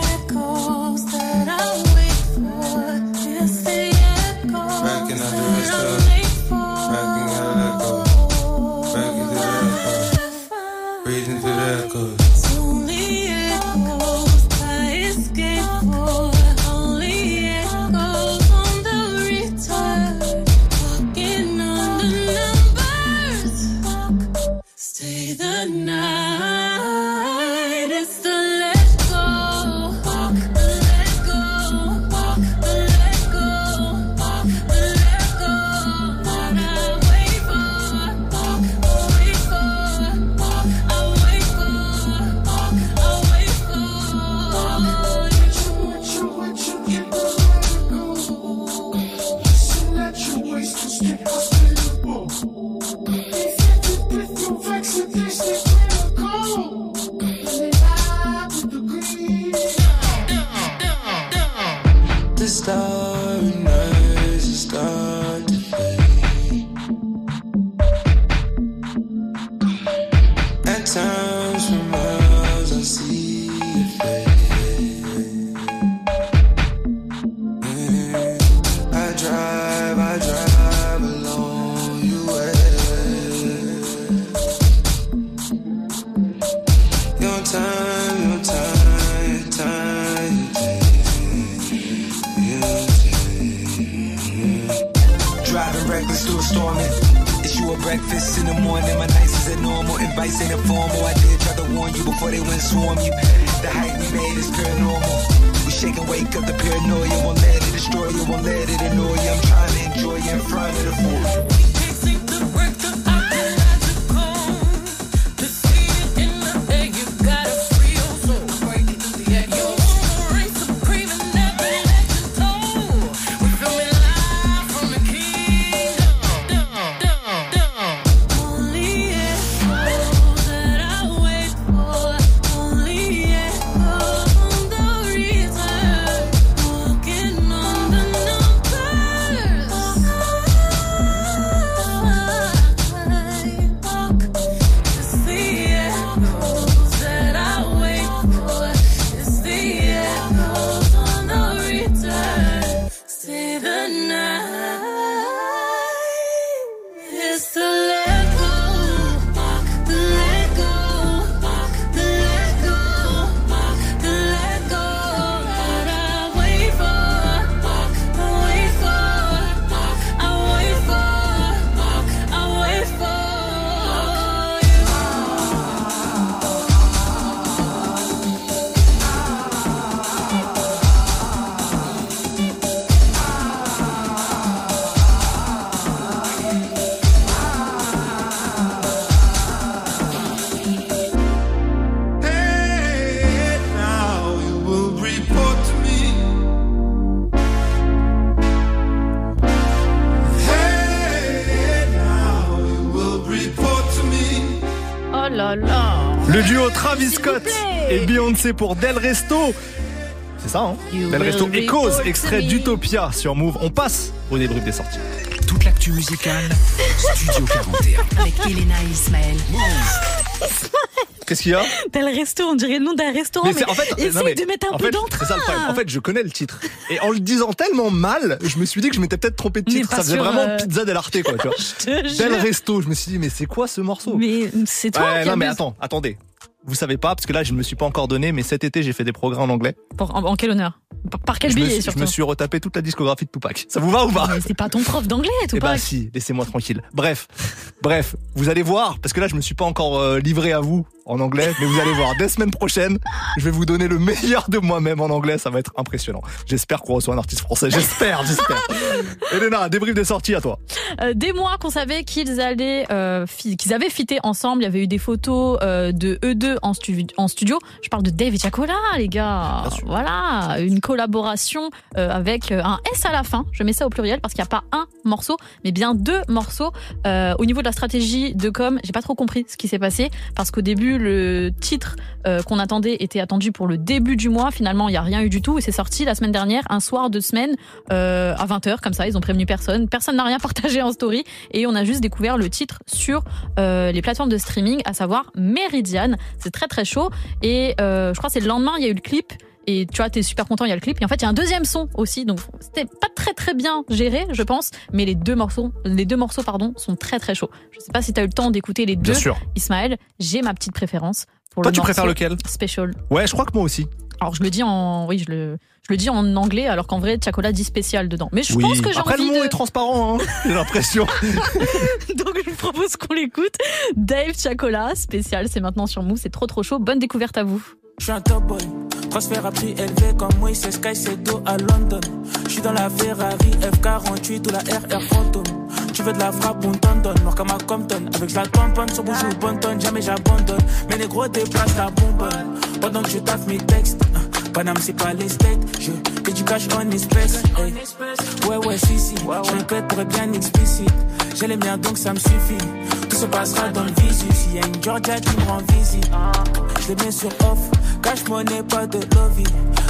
[SPEAKER 1] Scott et Beyoncé pour Del Resto. C'est ça, hein
[SPEAKER 11] You
[SPEAKER 1] Del Resto et cause, extrait d'Utopia sur Move. On passe au débrief des sorties.
[SPEAKER 11] Toute l'actu musicale, Studio 41.
[SPEAKER 2] Avec Elena et Ismaël.
[SPEAKER 1] Qu'est-ce qu'il y a
[SPEAKER 4] T'as le resto, on dirait le nom d'un restaurant. Mais,
[SPEAKER 1] c'est- en fait,
[SPEAKER 4] essaye
[SPEAKER 1] mais
[SPEAKER 4] de mettre un
[SPEAKER 1] en
[SPEAKER 4] peu d'entrain.
[SPEAKER 1] c'est ça le problème. En fait, je connais le titre. Et en le disant tellement mal, je me suis dit que je m'étais peut-être trompé de
[SPEAKER 4] Mais
[SPEAKER 1] titre. Ça faisait vraiment
[SPEAKER 4] euh,
[SPEAKER 1] Pizza del Arte, quoi, tu vois.
[SPEAKER 4] Je te
[SPEAKER 1] Del
[SPEAKER 4] jure.
[SPEAKER 1] Resto. Je me suis dit, mais c'est quoi ce morceau
[SPEAKER 4] Mais c'est toi
[SPEAKER 1] Ouais,
[SPEAKER 4] qui
[SPEAKER 1] non, mais attends, attendez. Vous savez pas, parce que là, je ne me suis pas encore donné, mais cet été, j'ai fait des progrès en anglais.
[SPEAKER 4] Pour- en, en quel honneur? Par, par quel
[SPEAKER 1] je, me
[SPEAKER 4] billet
[SPEAKER 1] suis, je
[SPEAKER 4] surtout?
[SPEAKER 1] me suis retapé toute la discographie de Tupac. Ça vous va ou pas?
[SPEAKER 4] Mais c'est pas ton prof d'anglais, tout
[SPEAKER 1] Eh bah
[SPEAKER 4] pas.
[SPEAKER 1] si, laissez-moi tranquille. Bref, bref, vous allez voir, parce que là je me suis pas encore euh, livré à vous en anglais, mais vous allez voir, dès semaine prochaine, je vais vous donner le meilleur de moi-même en anglais, ça va être impressionnant. J'espère qu'on reçoit un artiste français, j'espère, j'espère. Elena, débrief des sorties à toi.
[SPEAKER 4] Euh, des mois qu'on savait qu'ils allaient, euh, qu'ils avaient fité ensemble. Il y avait eu des photos euh, de eux deux en, stu- en studio. Je parle de Dave et Chacola, les gars. Voilà, une collaboration euh, avec un S à la fin. Je mets ça au pluriel parce qu'il n'y a pas un morceau, mais bien deux morceaux. Au niveau de la stratégie de com, j'ai pas trop compris ce qui s'est passé parce qu'au début, le titre euh, qu'on attendait était attendu pour le début du mois. Finalement, il n'y a rien eu du tout et c'est sorti la semaine dernière, un soir de semaine euh, à 20h, comme ça. Ils ont prévenu personne. Personne n'a rien partagé en story et on a juste découvert le titre sur euh, les plateformes de streaming, à savoir Meridian. C'est très très chaud et je crois que c'est le lendemain, il y a eu le clip. Et tu vois, t'es super content, il y a le clip. Et en fait, il y a un deuxième son aussi. Donc, c'était pas très très bien géré, je pense. Mais les deux morceaux, les deux morceaux, pardon, sont très très chauds. Je sais pas si t'as eu le temps d'écouter les deux.
[SPEAKER 1] Bien sûr.
[SPEAKER 4] Ismaël, j'ai ma petite préférence. Pour
[SPEAKER 1] Toi,
[SPEAKER 4] le
[SPEAKER 1] tu préfères lequel?
[SPEAKER 4] Special.
[SPEAKER 1] Ouais, je crois que moi aussi.
[SPEAKER 4] Alors, je le dis en, oui, je le, je le dis en anglais, alors qu'en vrai, Chacola dit spécial dedans. Mais je pense que j'ai
[SPEAKER 1] Après,
[SPEAKER 4] envie
[SPEAKER 1] le mot
[SPEAKER 4] de...
[SPEAKER 1] est transparent, hein, j'ai l'impression.
[SPEAKER 4] Donc je vous propose qu'on l'écoute. Dave Chacola, spécial, c'est maintenant sur Mou, c'est trop trop chaud. Bonne découverte à vous.
[SPEAKER 19] Je suis un top boy, transfert à prix élevé comme moi, c'est Sky, c'est dos à London. Je suis dans la Ferrari F48 ou la RR Phantom. Tu veux de la frappe, on t'en donne, mort comme à Compton. Avec la tamponne sur bouche ou bonne tonne, jamais j'abandonne. Mais les gros déplacent la bonbonne. Pendant que je taffe mes textes, hein, Paname c'est pas les steaks, je fais du cash en espèces. hey. Ouais, ouais, si, si, je répète pour être bien explicite. J'ai les miens donc ça me suffit. Tout se passera dans le visu. S'il y a une Georgia qui me rend visite, je les mets sur off. Cash money, pas de lobby.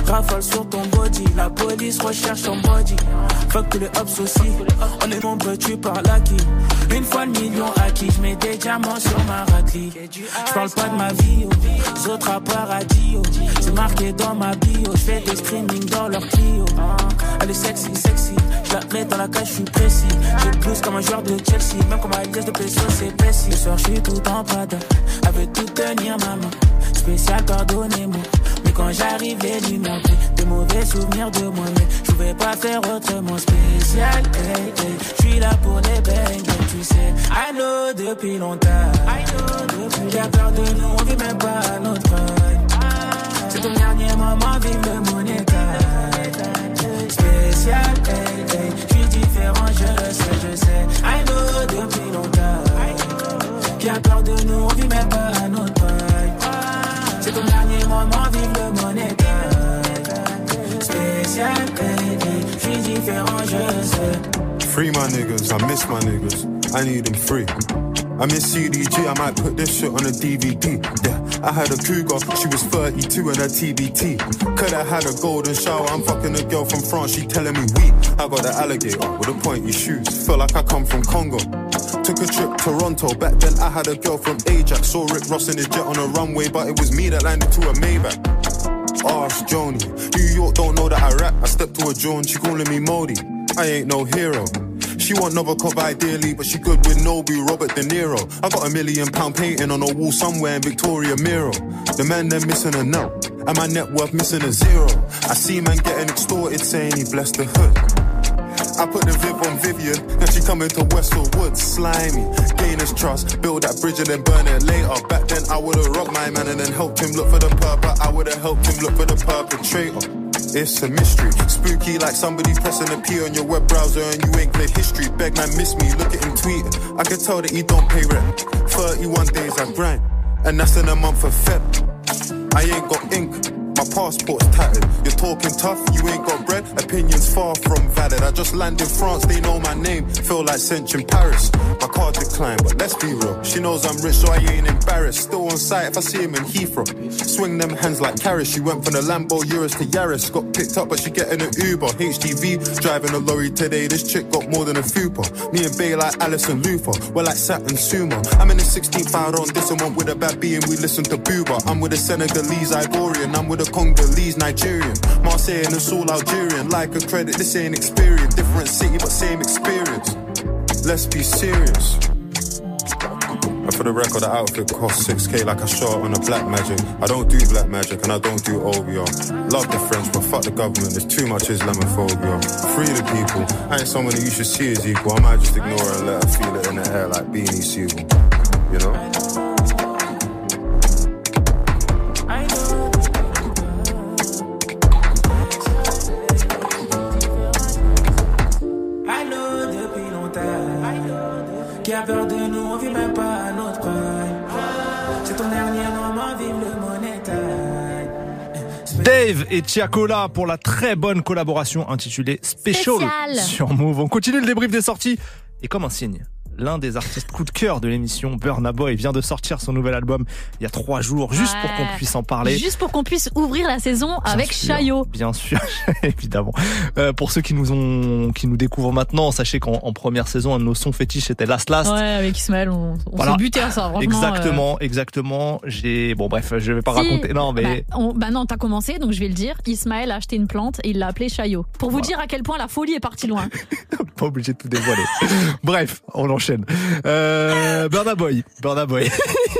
[SPEAKER 19] Rafale sur ton body, la police recherche ton body. Fuck tous les hops aussi. On est nombreux, tu parles à qui? Une fois le million acquis, je mets des diamants sur ma raclée. Je parle pas de ma vie, oh. autres à paradis. oh. C'est marqué dans ma bio, je fais des screaming dans leur Clio. Elle est sexy, sexy. Je la mets dans la cage, je suis précis. J'ai plus comme un joueur de Chelsea, même comme Alias de Peso, c'est précis. Ce soir, je suis tout en prada, avec tout tenir ma main. Spécial, Mais quand j'arrive, les lumières. Des mauvais souvenirs de moi, mais je pouvais pas faire autrement spécial. Hey, hey. Je suis là pour les bangers, tu sais. I know depuis longtemps. I know depuis. J'ai peur de nous, on vit même pas à notre. C'est ton dernier moment, vive le money time. Spécial, hey, hey. Je suis différent, je le sais, je sais.
[SPEAKER 20] Free my niggas, I miss my niggas. I need them free. I miss CDG, I might put this shit on a DVD. Yeah, I had a cougar, she was 32 and her TBT. Coulda had a golden shower, I'm fucking a girl from France, she telling me we. I got the alligator with the pointy shoes, feel like I come from Congo. Took a trip to Toronto, back then I had a girl from Ajax. Saw Rick Ross in his jet on a runway, but it was me that landed to a Maybach. Ask Joni. New York don't know that I rap. I stepped to a John, she calling me Modi. I ain't no hero. She want Novikov ideally, but she good with Nobu, Robert De Niro. I got a million pound painting on a wall somewhere in Victoria Miro. The man then missing a note, and my net worth missing a zero. I see man getting extorted saying he blessed the hood. I put the Viv on Vivian, now she coming to Westfield Woods, slimy. Gain his trust, build that bridge and then burn it later. Back then I would've robbed my man and then helped him look for the purple. I would've helped him look for the perpetrator. It's a mystery, spooky like somebody pressing a P on your web browser and you ain't clear history. Beg man, miss me, look at him tweeting. I can tell that he don't pay rent. 31 days I grind, and that's in a month of Feb. I ain't got ink, passport's tattered. You're talking tough, you ain't got bread. Opinions far from valid. I just landed France, they know my name. Feel like cinch in Paris. My card declined, but let's be real. She knows I'm rich, so I ain't embarrassed. Still on site if I see him in Heathrow. Swing them hands like carrots. She went from the Lambo Urus to Yaris. Got picked up, but she getting an Uber. HGV driving a lorry today. This chick got more than a fupa. Me and Bay like Alison Luther. We're like Saturn Sumo. I'm in the 16th out on this and one with a bad B and we listen to Booba. I'm with a Senegalese Ivorian. I'm with a Congolese Nigerian. Marseille and it's all Algerian. Like a credit, this ain't experience. Different city, but same experience. Let's be serious. And for the record, the outfit cost 6k like a shot on a black magic. I don't do black magic and I don't do OBR. Love the French, but fuck the government. There's too much Islamophobia. Free the people. I ain't someone that you should see as equal. I might just ignore her and let her feel it in the air like Beanie Siegel. You know?
[SPEAKER 19] A peur de nous, on vit même pas à notre prime. C'est ton dernier moment, vive le money time.
[SPEAKER 1] Dave et Chiacola pour la très bonne collaboration intitulée Special
[SPEAKER 4] Spécial.
[SPEAKER 1] sur Move. On continue le débrief des sorties et comme un signe. L'un des artistes coup de cœur de l'émission, Burna Boy, vient de sortir son nouvel album il y a trois jours, juste pour qu'on puisse en parler.
[SPEAKER 4] Juste pour qu'on puisse ouvrir la saison avec
[SPEAKER 1] sûr,
[SPEAKER 4] Chaillot.
[SPEAKER 1] Bien sûr, évidemment. Euh, pour ceux qui nous ont, qui nous découvrent maintenant, sachez qu'en en première saison, un de nos sons fétiches était Last Last.
[SPEAKER 4] Ouais, avec Ismaël, on, on
[SPEAKER 1] Voilà.
[SPEAKER 4] s'est buté à ça, franchement.
[SPEAKER 1] Exactement, exactement. J'ai, bon bref, je vais pas
[SPEAKER 4] Si,
[SPEAKER 1] raconter. Non, mais
[SPEAKER 4] Bah, on- bah non, t'as commencé, donc je vais le dire. Ismaël a acheté une plante et il l'a appelée Chaillot. Pour vous dire à quel point la folie est partie loin.
[SPEAKER 1] pas obligé de tout dévoiler. Bref, on enchaîne. Euh, Burna Boy, Burna Boy.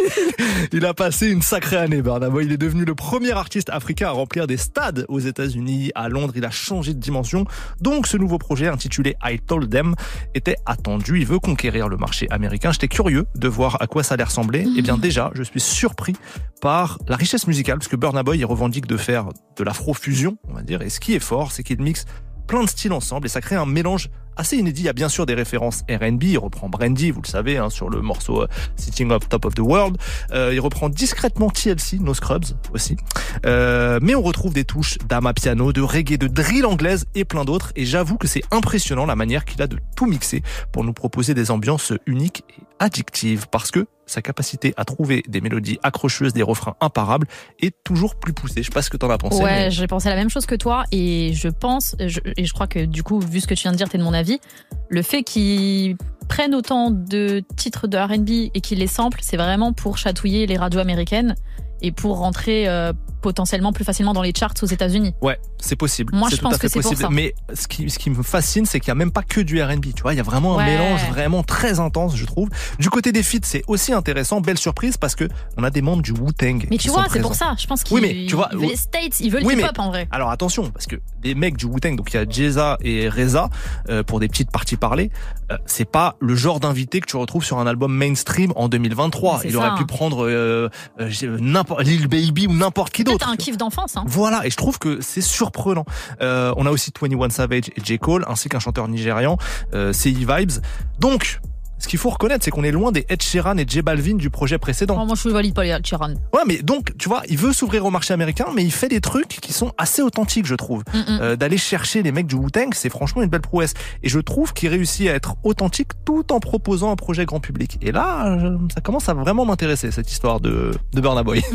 [SPEAKER 1] il a passé une sacrée année, Burna Boy. Il est devenu le premier artiste africain à remplir des stades aux États-Unis, à Londres. Il a changé de dimension. Donc, ce nouveau projet intitulé I Told Them était attendu. Il veut conquérir le marché américain. J'étais curieux de voir à quoi ça allait ressembler. Eh bien, déjà, je suis surpris par la richesse musicale, parce que Burna Boy, il revendique de faire de l'afro-fusion, on va dire. Et ce qui est fort, c'est qu'il mixe plein de styles ensemble et ça crée un mélange assez inédit. Il y a bien sûr des références R&B. Il reprend Brandy, vous le savez, hein, sur le morceau euh, Sitting up Top of the World. Euh, il reprend discrètement TLC, No Scrubs aussi. Euh, mais on retrouve des touches d'ama piano, de reggae, de drill anglaise et plein d'autres. Et j'avoue que c'est impressionnant la manière qu'il a de tout mixer pour nous proposer des ambiances uniques et addictives. Parce que sa capacité à trouver des mélodies accrocheuses, des refrains imparables est toujours plus poussée. Je sais pas ce que t'en as pensé.
[SPEAKER 4] Ouais,
[SPEAKER 1] mais-
[SPEAKER 4] j'ai pensé la même chose que toi et je pense, je- et je crois que du coup, vu ce que tu viens de dire, t'es de mon avis, le fait qu'ils prennent autant de titres de R&B et qu'ils les samplent, c'est vraiment pour chatouiller les radios américaines et pour rentrer euh, potentiellement plus facilement dans les charts aux États-Unis.
[SPEAKER 1] Ouais, c'est possible.
[SPEAKER 4] Moi, je
[SPEAKER 1] tout à
[SPEAKER 4] pense
[SPEAKER 1] fait
[SPEAKER 4] que c'est pour
[SPEAKER 1] possible.
[SPEAKER 4] ça.
[SPEAKER 1] Mais ce qui, ce qui me fascine, c'est qu'il y a même pas que du R&B. Tu vois, il y a vraiment un mélange vraiment très intense, je trouve. Du côté des feats, c'est aussi intéressant, belle surprise parce que on a des membres du Wu Tang.
[SPEAKER 4] Mais tu vois, c'est pour ça. Je pense qu'ils
[SPEAKER 1] Oui, mais tu vois,
[SPEAKER 4] les States, ils veulent
[SPEAKER 1] Oui,
[SPEAKER 4] hip-hop en vrai.
[SPEAKER 1] Alors attention, parce que des mecs du Wu-Tang, donc il y a Jeza et Reza, euh, pour des petites parties parlées, euh, c'est pas le genre d'invité que tu retrouves sur un album mainstream en 2023.
[SPEAKER 4] C'est
[SPEAKER 1] Il
[SPEAKER 4] ça.
[SPEAKER 1] aurait pu prendre euh, euh, Lil Baby ou n'importe qui D'autre.
[SPEAKER 4] un kiff d'enfance. Hein.
[SPEAKER 1] Voilà, et je trouve que c'est surprenant. Euh, on a aussi 21 Savage et J. Cole, ainsi qu'un chanteur nigérian, euh, CI Vibes. Donc, ce qu'il faut reconnaître, c'est qu'on est loin des Ed Sheeran et J Balvin du projet précédent.
[SPEAKER 4] Oh, moi, je valide pas les Chiran.
[SPEAKER 1] Ouais, mais donc, tu vois, il veut s'ouvrir au marché américain, mais il fait des trucs qui sont assez authentiques, je trouve.
[SPEAKER 4] Mm,
[SPEAKER 1] Euh, D'aller chercher les mecs du Wu-Tang, c'est franchement une belle prouesse. Et je trouve qu'il réussit à être authentique tout en proposant un projet grand public. Et là, je- ça commence à vraiment m'intéresser, cette histoire de, de Burna Boy.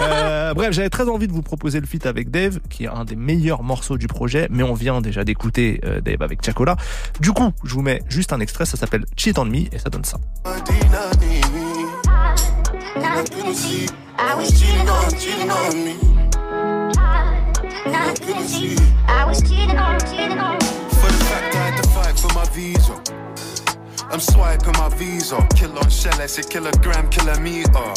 [SPEAKER 1] Euh, bref, j'avais très envie de vous proposer le feat avec Dave, qui est un des meilleurs morceaux du projet, mais on vient déjà d'écouter euh, Dave avec Chacola. Du coup, je vous mets juste un extrait, ça s'appelle Cheat on Et ça donne ça.
[SPEAKER 14] On.
[SPEAKER 20] I'm swiping my visa. Kill on shell, I say kilogram, kilometer.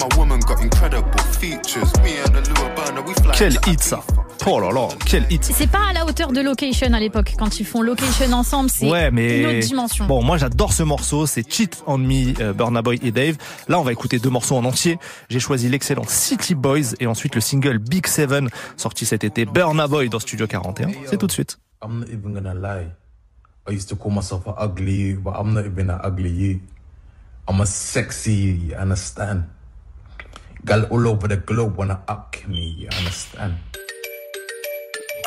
[SPEAKER 20] My woman got incredible features. Me and the Lua burner, we fly.
[SPEAKER 1] Quel hit ça Oh là là, quel hit
[SPEAKER 4] C'est pas à la hauteur de Location à l'époque. Quand ils font Location ensemble, c'est
[SPEAKER 1] Ouais, mais
[SPEAKER 4] une autre dimension.
[SPEAKER 1] Bon, moi j'adore ce morceau, c'est Cheat on Me, euh, Burna Boy et Dave. Là, on va écouter deux morceaux en entier. J'ai choisi l'excellent City Boys et ensuite le single Big Seven, sorti cet été, Burna Boy dans Studio 41. C'est tout de suite.
[SPEAKER 21] I'm not even gonna lie. I used to call myself an ugly you, but I'm not even an ugly you. I'm a sexy you, you understand? Gal all over the globe wanna up me, you understand?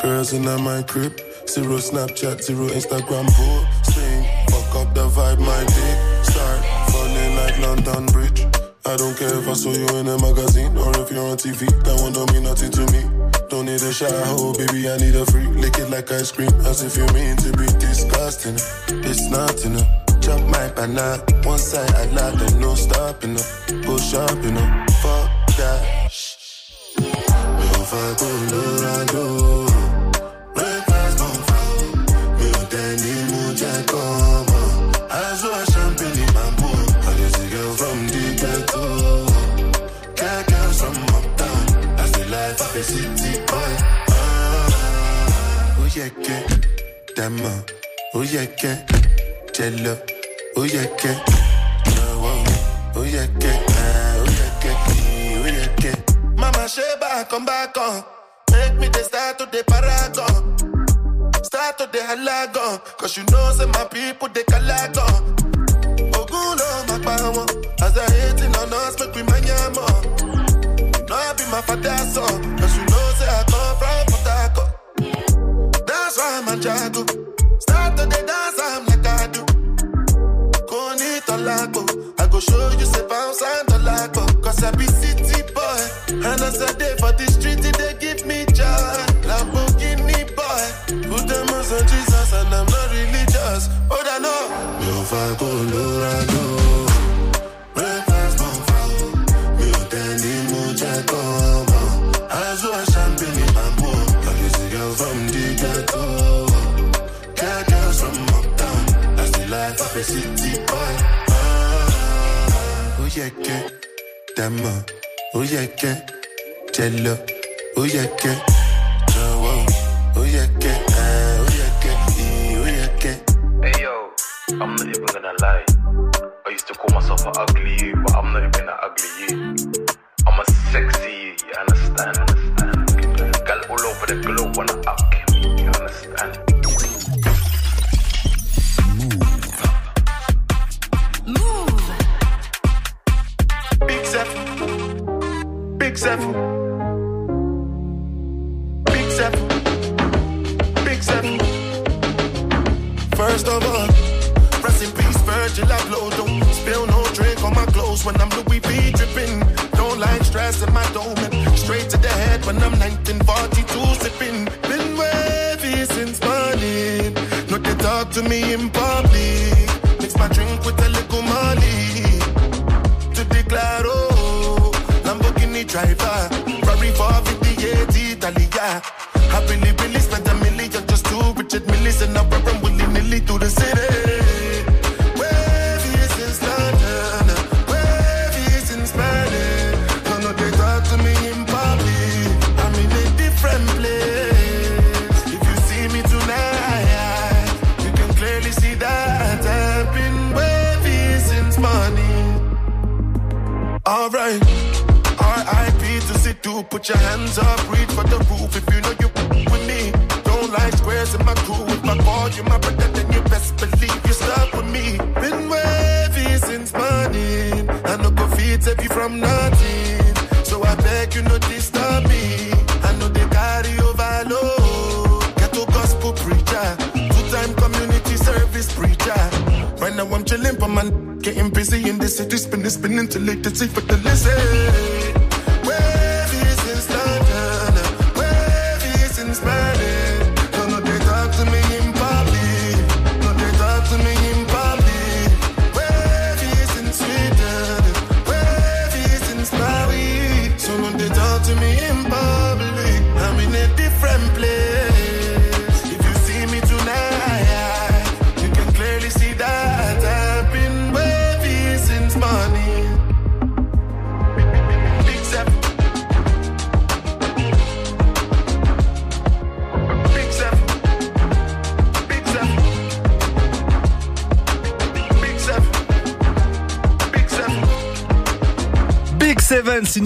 [SPEAKER 14] Girls in my crib, zero Snapchat, zero Instagram posting. Fuck up the vibe, my dick start falling like London Bridge. I don't care if I saw you in a magazine or if you're on TV. That one don't mean nothing to me. Don't need a shower, baby. I need a free. Lick it like ice cream, as if you mean to be disgusting. It's not enough. Chop my banana, one side I lie, then no stopping up. Go shopping up, fuck that. Azul champagne bamboo. I just a Que. Dama. Oh. Jello. Oh que. Mama Sheba, come back on. Make me the start to the paragon. Start to the halagon. Cause you know, say my people, they calagon. Ogulo, my power. As I hating on us, we I be my father's son. You That's why I'm a jago. Start to the dance, I'm like I do. Koni tolago. I go show you say bounce and tolago. Cause I be city boy. And as I day Que. Dama. Que. Jello. Oh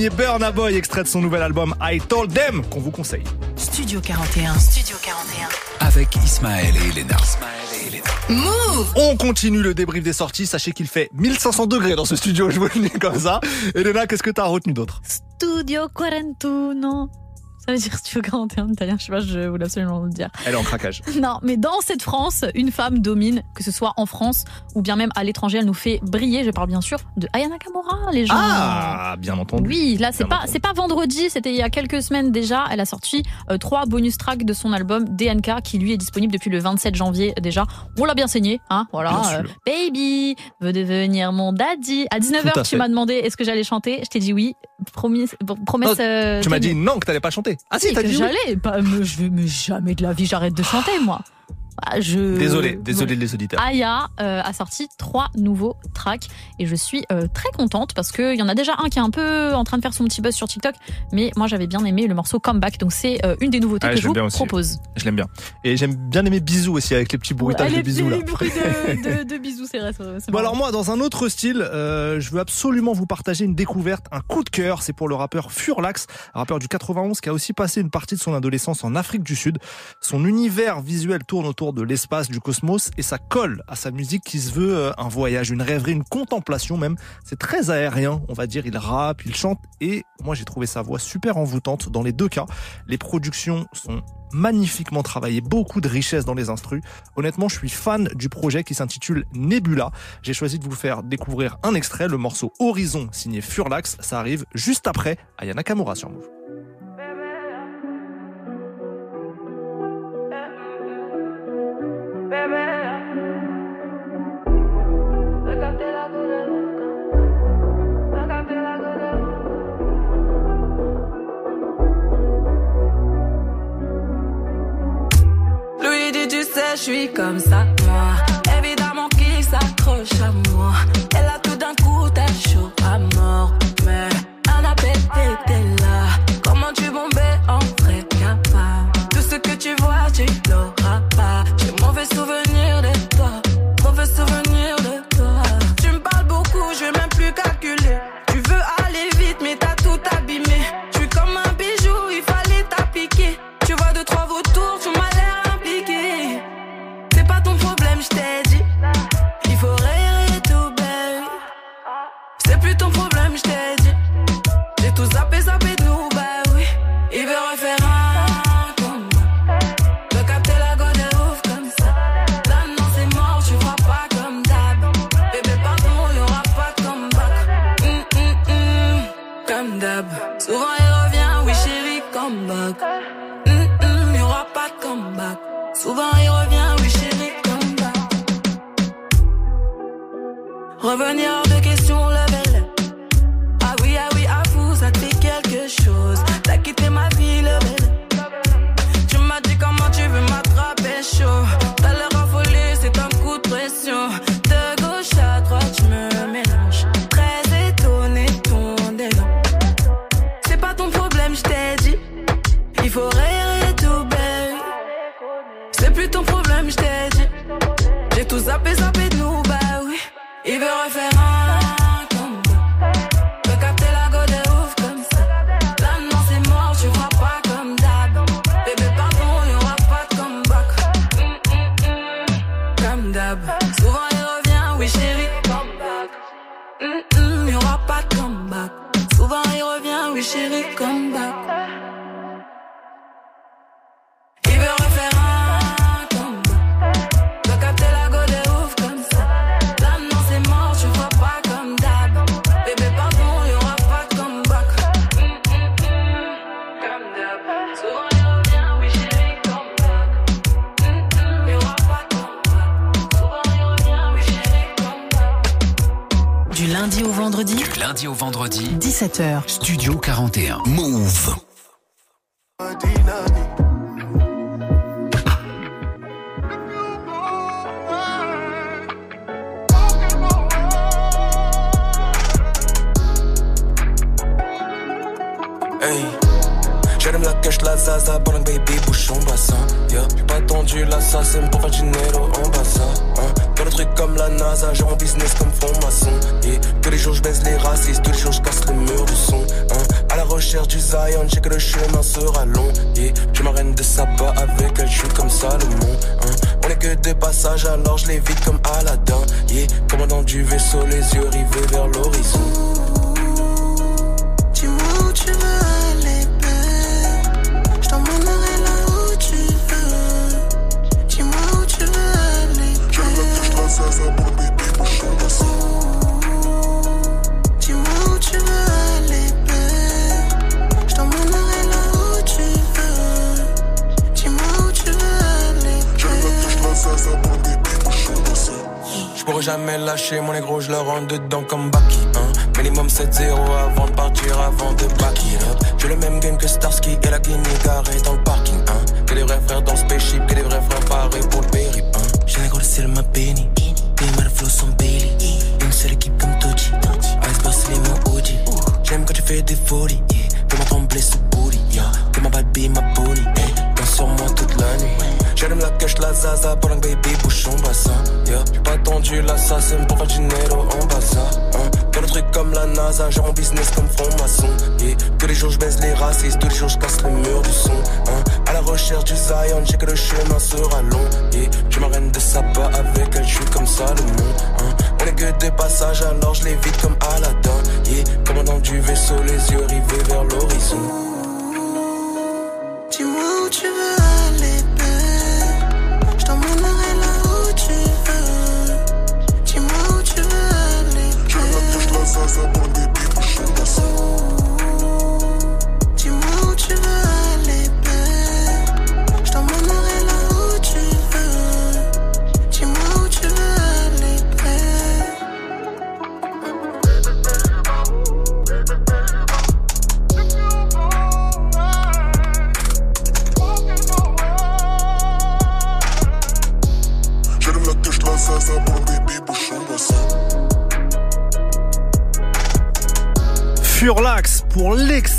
[SPEAKER 1] signé Burna Boy, extrait de son nouvel album I Told Them, qu'on vous conseille.
[SPEAKER 2] Studio 41. Studio 41.
[SPEAKER 11] Avec Ismaël et Elena.
[SPEAKER 2] Move
[SPEAKER 1] On continue le débrief des sorties. Sachez qu'il fait 1500 degrés dans ce studio, je vous le dis comme ça. Elena, qu'est-ce que t'as retenu d'autre?
[SPEAKER 4] Studio 41. Ça veut dire Studio 41 en italien, je sais pas, je voulais absolument le dire.
[SPEAKER 1] Elle est en craquage.
[SPEAKER 4] Non, mais dans cette France, une femme domine, que ce soit en France ou bien même à l'étranger, elle nous fait briller. Je parle bien sûr de Aya Nakamura, les gens.
[SPEAKER 1] Ah, bien entendu.
[SPEAKER 4] Oui, là c'est
[SPEAKER 1] Bien
[SPEAKER 4] pas c'est pas vendredi, c'était il y a quelques semaines déjà. Elle a sorti euh, trois bonus tracks de son album DNK qui lui est disponible depuis le 27 janvier déjà. On l'a bien saigné, hein, voilà. Euh, Baby veut devenir mon daddy. À 19h,
[SPEAKER 1] Tout à
[SPEAKER 4] tu
[SPEAKER 1] fait.
[SPEAKER 4] m'as demandé est-ce que j'allais chanter? Je t'ai dit oui. Promis, promesse.
[SPEAKER 1] Non,
[SPEAKER 4] euh,
[SPEAKER 1] tu m'as dit non que t'allais pas chanter. Ah si,
[SPEAKER 4] Oui,
[SPEAKER 1] t'as
[SPEAKER 4] que
[SPEAKER 1] dit oui.
[SPEAKER 4] j'allais. Pas, mais je vais, mais jamais de la vie j'arrête de chanter moi. Ah, je...
[SPEAKER 1] Désolé, désolé les auditeurs.
[SPEAKER 4] Aya euh, a sorti trois nouveaux tracks et je suis euh, très contente parce qu'il y en a déjà un qui est un peu en train de faire son petit buzz sur TikTok, mais moi j'avais bien aimé le morceau Comeback, donc c'est euh, une des nouveautés
[SPEAKER 1] Ah,
[SPEAKER 4] que
[SPEAKER 1] je
[SPEAKER 4] vous propose.
[SPEAKER 1] Je l'aime bien. Et j'aime bien aimer bisous aussi avec les petits bruitages
[SPEAKER 4] les,
[SPEAKER 1] de bisous là.
[SPEAKER 4] les bruits de, de- de bisous, c'est vrai.
[SPEAKER 1] Bon alors moi dans un autre style, je veux absolument vous partager une découverte, un coup de cœur, c'est pour le rappeur Furlax, un rappeur du 91 qui a aussi passé une partie de son adolescence en Afrique du Sud. Son univers visuel tourne autour de l'espace, du cosmos et ça colle à sa musique qui se veut euh, un voyage, une rêverie, une contemplation même. C'est très aérien, on va dire, il rappe, il chante et moi j'ai trouvé sa voix super envoûtante dans les deux cas. Les productions sont magnifiquement travaillées, beaucoup de richesse dans les instrus. Honnêtement, je suis fan du projet qui s'intitule Nebula. J'ai choisi de vous faire découvrir un extrait, le morceau Horizon signé Furlax. Ça arrive juste après Aya Nakamura sur Move.
[SPEAKER 18] Je suis comme ça. Moi Évidemment qu'il s'accroche à moi. Elle a tout d'un coup t'es chaud Revenir hors de question, level. Ah oui, ah oui, avoue, ça te fait quelque chose. T'as quitté ma vie, level. Tu m'as dit comment tu veux m'attraper chaud. T'as l'air affolé, c'est un coup de pression. De gauche à droite, je me mélange. Très étonné ton délire. C'est pas ton problème, je t'ai dit. Il faut rire et tout, baby. C'est plus ton problème, je t'ai dit. J'ai tout zappé, Il veut refaire un combat. Veut capter la go ouf comme ça. Là, non, c'est mort, tu feras pas comme d'hab. Bébé, pardon, y'aura pas de comeback. Mm, mm, mm. Comme d'hab. Souvent, il revient, oui, chérie, comeback. Mm, mm, y'aura pas de comeback. Souvent, il revient, oui, chérie, comeback. Il
[SPEAKER 11] lundi au vendredi. Du lundi au vendredi. 17h. Studio 41. Move.
[SPEAKER 22] Hey. J'allume la cache, la zaza, baby bouge son bassin. Yeah. J'ai pas tendu l'assassin pour faire du dinero en bassin. Hein. Truc comme la NASA, genre en business comme franc-maçon. Yeah. Tous les jours je baisse les racistes, tous les jours je casse le mur du son. Hein. À la recherche du Zion, j'ai que le chemin sera long. Yeah. Je m'arène de sabbat avec elle, je suis comme Salomon. Hein. On est que des passages, alors je les vide comme Aladdin. Yeah. Commandant du vaisseau, les yeux rivés vers l'horizon. Jamais lâcher mon négro, je le rentre dedans comme Baki. Hein. Minimum 7-0 avant de partir, avant de back it up. J'ai le même game que Starsky et la Guinée garée dans le parking. Hein. Que des vrais frères dans le spaceship, que des vrais frères parés pour le périple. Hein. J'ai négro, le ciel m'a béni. Des mal flow sont Bailey. Une seule équipe comme Toji. Ice boss, les mots. J'aime quand tu fais des folies. Fais-moi trembler sous booty. Yeah. Fais ma bad be ma bonnie. Hey. Danse sur moi toute la nuit. J'allume la cache, la zaza, pendant que baby bouge son bassin. Yeah. J'ai pas tendu l'assassin pour faire dinero en bassin. Hein. Dans le truc comme la NASA, genre en business comme franc-maçon. Yeah. Tous les jours je baisse les racistes, tous les jours je casse le mur du son. Hein. À la recherche du Zion, j'ai que le chemin sera long. Yeah. Je m'arène de sabbat avec elle, je suis comme Salomon. Hein. On est que des passages, alors je les vide comme Aladdin. Yeah. Commandant du vaisseau, les yeux rivés vers l'horizon.
[SPEAKER 18] Dis-moi où tu Dis-moi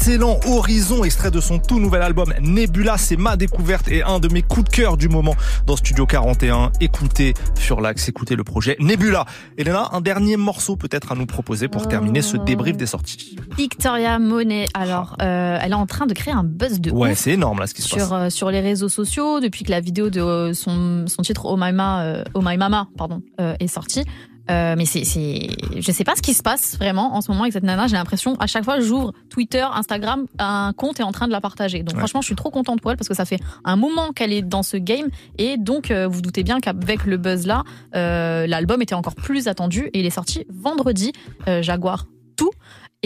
[SPEAKER 23] pour
[SPEAKER 1] l'excellent Horizon, extrait de son tout nouvel album Nebula. C'est ma découverte et un de mes coups de cœur du moment dans Studio 41. Écoutez Furlax, écoutez le projet Nebula. Elena, un dernier morceau peut-être à nous proposer pour terminer ce débrief des sorties.
[SPEAKER 4] Victoria Monet, alors, euh, elle est en train de créer un buzz de
[SPEAKER 1] Ouais, c'est énorme là ce qui se
[SPEAKER 4] sur,
[SPEAKER 1] passe.
[SPEAKER 4] euh, sur les réseaux sociaux depuis que la vidéo de euh, son, son titre Oh My, Ma, oh My Mama pardon, est sortie. Euh, mais c'est, c'est, je sais pas ce qui se passe vraiment en ce moment avec cette nana. J'ai l'impression à chaque fois j'ouvre Twitter, Instagram, un compte est en train de la partager. Donc
[SPEAKER 24] Ouais.
[SPEAKER 4] franchement, je suis trop contente pour elle parce que ça fait un moment qu'elle est dans ce game et donc euh, vous doutez bien qu'avec le buzz là, euh, l'album était encore plus attendu et il est sorti vendredi. Euh, Jaguar tout.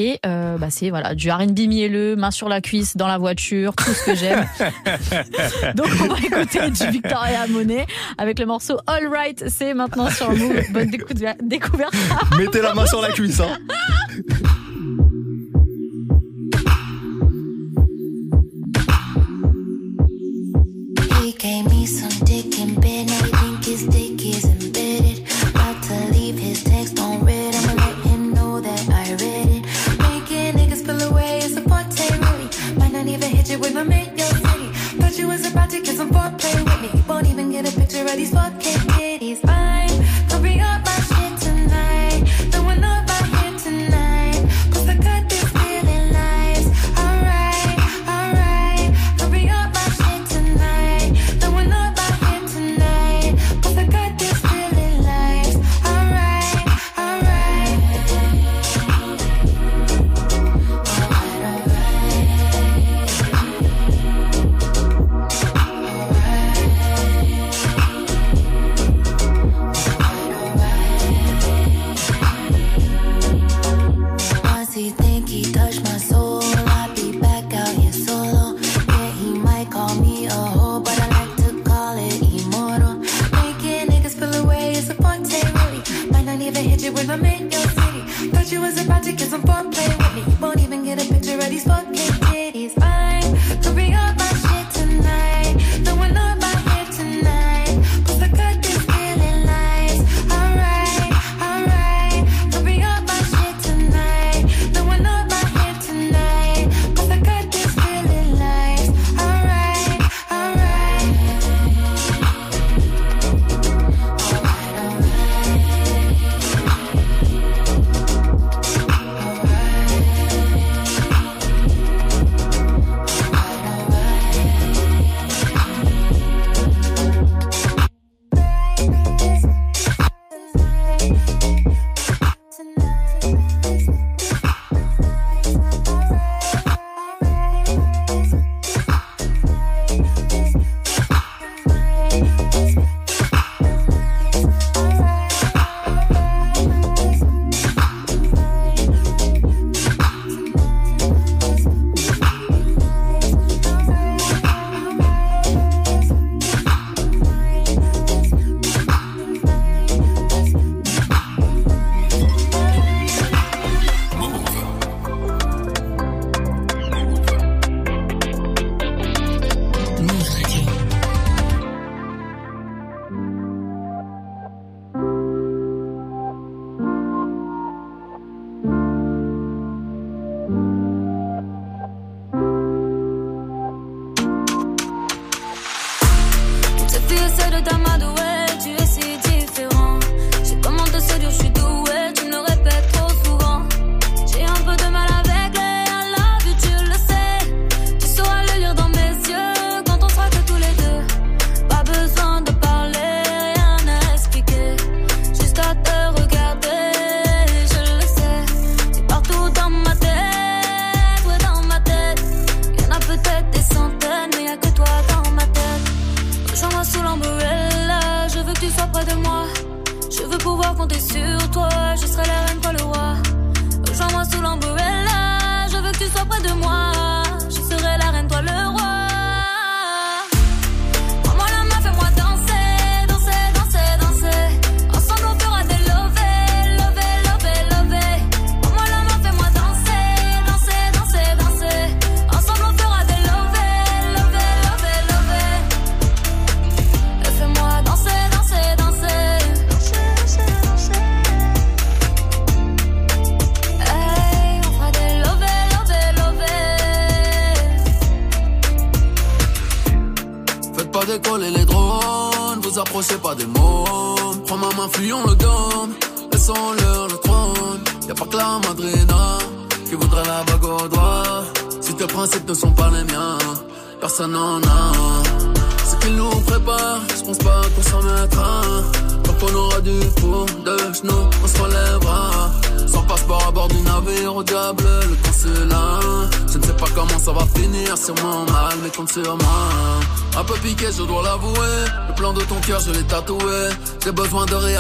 [SPEAKER 4] Et euh, bah, c'est voilà, du RB mielleux, main sur la cuisse, dans la voiture, tout ce que j'aime. Donc on va écouter du Victoria Monet avec le morceau All Right, c'est maintenant sur Move. Bonne découverte.
[SPEAKER 1] Mettez la main sur la cuisse. Hein.
[SPEAKER 25] He gave me some dick
[SPEAKER 12] and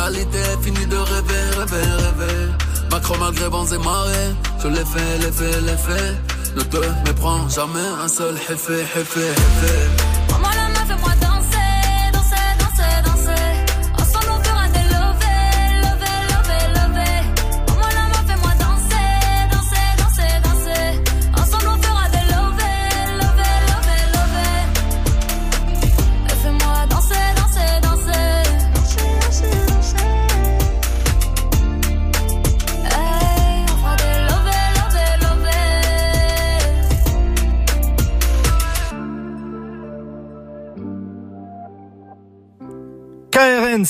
[SPEAKER 12] réalité, fini de rêver, rêver, rêver.
[SPEAKER 18] Macron malgré bons et marées, je l'ai fait, l'ai fait, l'ai fait. Ne te méprends jamais un seul effet, effet, effet.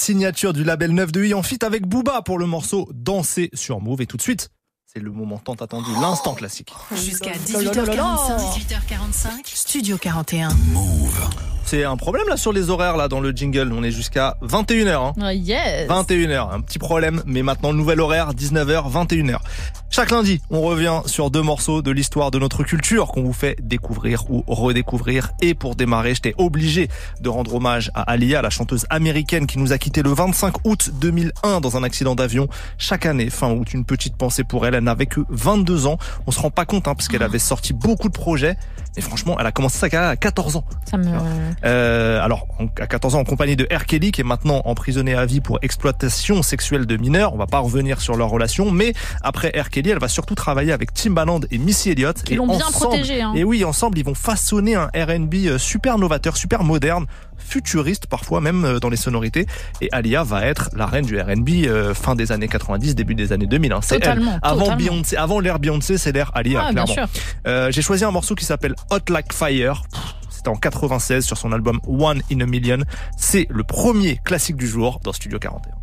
[SPEAKER 1] Signature du label 9 de I en fit avec Booba pour le morceau Danser sur Move. Et tout de suite, c'est le moment tant attendu, l'instant classique.
[SPEAKER 2] Jusqu'à 18h45, 18h45, Studio 41.
[SPEAKER 1] C'est un problème là sur les horaires là dans le jingle. On est jusqu'à 21h. Hein.
[SPEAKER 4] Oh, yes.
[SPEAKER 1] 21h, un petit problème, mais maintenant nouvel horaire, 19h, 21h. Chaque lundi, on revient sur deux morceaux de l'histoire de notre culture qu'on vous fait découvrir ou redécouvrir. Et pour démarrer, j'étais obligé de rendre hommage à Alia, la chanteuse américaine qui nous a quitté le 25 août 2001 dans un accident d'avion. Chaque année, fin août, une petite pensée pour elle. Elle n'avait que 22 ans. On se rend pas compte, hein, parce qu'elle avait sorti beaucoup de projets. Mais franchement, elle a commencé sa carrière à 14 ans.
[SPEAKER 4] Ça me.
[SPEAKER 1] Euh, alors, à 14 ans, en compagnie de R. Kelly, qui est maintenant emprisonné à vie pour exploitation sexuelle de mineurs. On va pas revenir sur leur relation, mais après R. Kelly, elle va surtout travailler avec Timbaland et Missy Elliott.
[SPEAKER 4] Qui
[SPEAKER 1] et
[SPEAKER 4] l'ont bien protégée, hein.
[SPEAKER 1] Et oui, ensemble, ils vont façonner un R&B euh, super novateur, super moderne, futuriste parfois même euh, dans les sonorités. Et Alia va être la reine du R&B euh, fin des années 90, début des années 2000. hein. C'est elle.
[SPEAKER 4] Totalement,
[SPEAKER 1] Avant. Beyoncé, avant l'ère Beyoncé, c'est l'ère Alia,
[SPEAKER 4] Ah, bien
[SPEAKER 1] clairement.
[SPEAKER 4] sûr.
[SPEAKER 1] Euh, J'ai choisi un morceau qui s'appelle Hot Like Fire. C'était en 96 sur son album One in a Million. C'est le premier classique du jour dans Studio 41.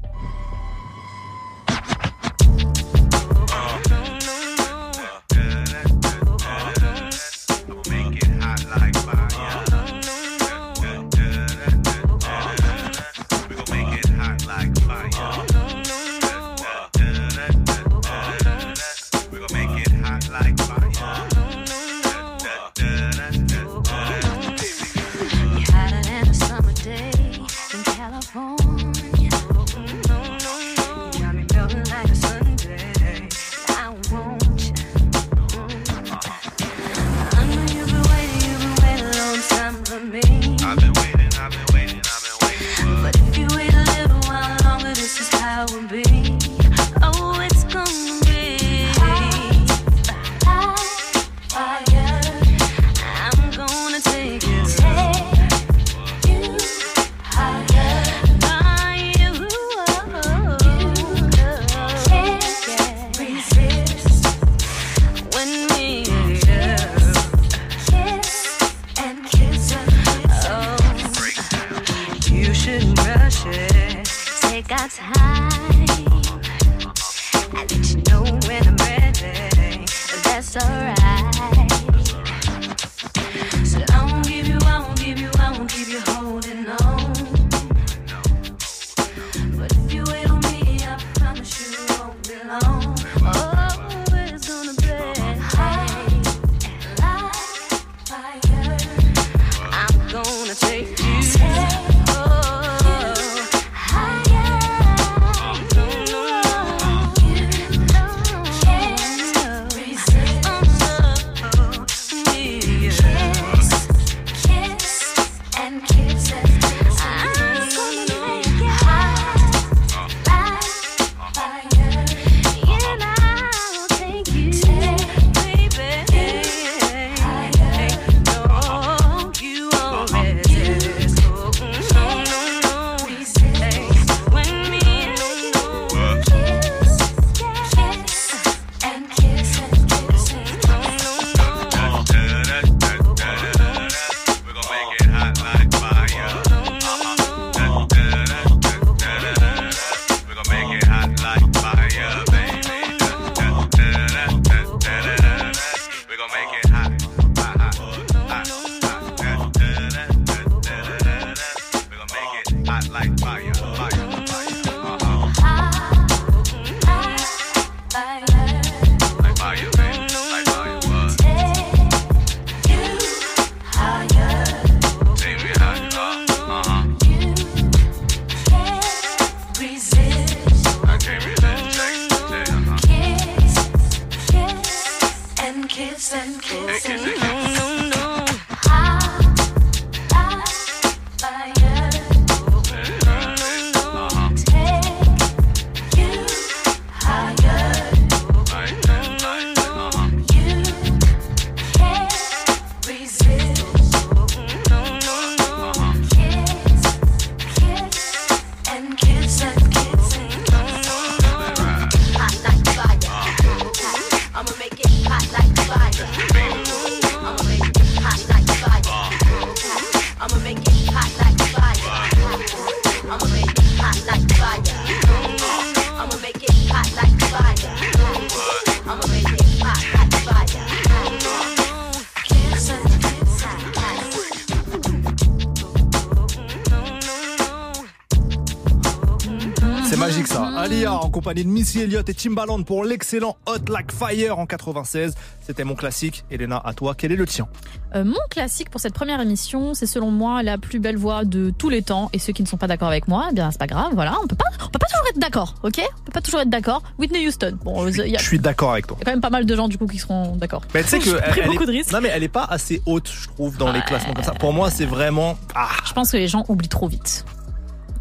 [SPEAKER 1] Compagnie de Missy Elliott et Timbaland pour l'excellent Hot Like Fire en 96. C'était mon classique. Elena, à toi, quel est le tien?
[SPEAKER 4] Euh, mon classique pour cette première émission, c'est selon moi la plus belle voix de tous les temps. Et ceux qui ne sont pas d'accord avec moi, eh bien c'est pas grave. Voilà, on peut pas, on peut pas toujours être d'accord, ok? On peut pas toujours être d'accord. Whitney Houston. Bon,
[SPEAKER 1] Je suis d'accord avec toi.
[SPEAKER 4] il y a quand même pas mal de gens du coup qui seront d'accord.
[SPEAKER 1] Mais tu sais que
[SPEAKER 4] pris
[SPEAKER 1] elle-
[SPEAKER 4] beaucoup
[SPEAKER 1] est-
[SPEAKER 4] de risques.
[SPEAKER 1] Non mais elle est pas assez haute, je trouve, dans les classements comme ça. Pour moi, c'est vraiment ah,
[SPEAKER 4] Je pense que les gens oublient trop vite.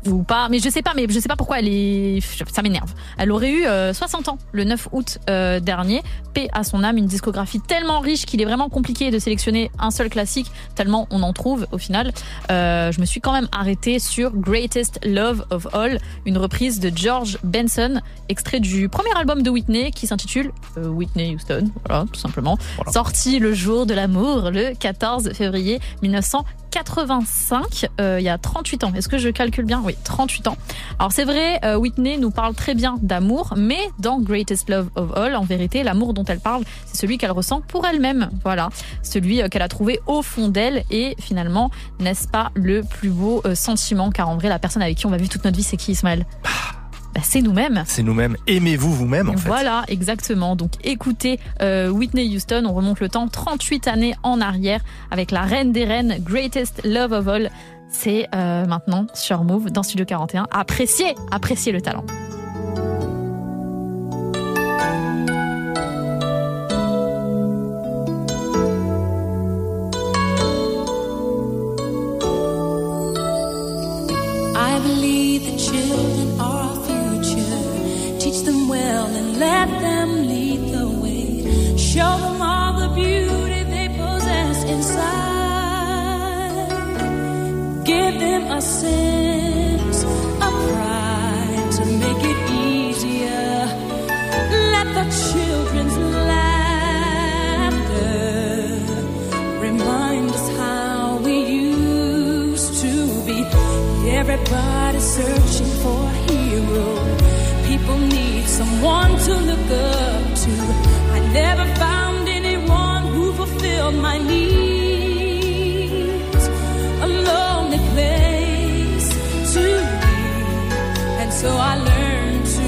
[SPEAKER 4] Ou pas, mais je sais pas, mais je sais pas pourquoi elle est. Ça m'énerve. Elle aurait eu euh, 60 ans le 9 août euh, dernier. Paix à son âme, une discographie tellement riche qu'il est vraiment compliqué de sélectionner un seul classique, tellement on en trouve au final. Euh, je me suis quand même arrêtée sur Greatest Love of All, une reprise de George Benson, extrait du premier album de Whitney qui s'intitule euh, Whitney Houston, voilà, tout simplement. Sorti le jour de l'amour, le 14 février 1985, euh, il y a 38 ans. Est-ce que je calcule bien? Oui, 38 ans. Alors c'est vrai, euh, Whitney nous parle très bien d'amour, mais dans Greatest Love of All, en vérité, l'amour dont elle parle, c'est celui qu'elle ressent pour elle-même. Voilà, celui euh, qu'elle a trouvé au fond d'elle et finalement, n'est-ce pas le plus beau sentiment Car en vrai, la personne avec qui on va vivre toute notre vie, c'est qui Ismaël? Bah, C'est nous-mêmes.
[SPEAKER 1] c'est nous-mêmes. Aimez-vous vous-même en fait.
[SPEAKER 4] Voilà, exactement. Donc écoutez euh, Whitney Houston, on remonte le temps 38 années en arrière avec la reine des reines, Greatest Love of All. C'est euh, maintenant sur Move dans Studio 41. Appréciez, appréciez le talent.
[SPEAKER 18] I believe the children let them lead the way. Show them all the beauty they possess inside. Give them a sense of pride to make it easier. Let the children's laughter remind us how we used to be. Everybody searching for a hero. Someone to look up to. I never found anyone who fulfilled my needs. A lonely place to be. And so I learned to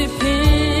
[SPEAKER 18] depend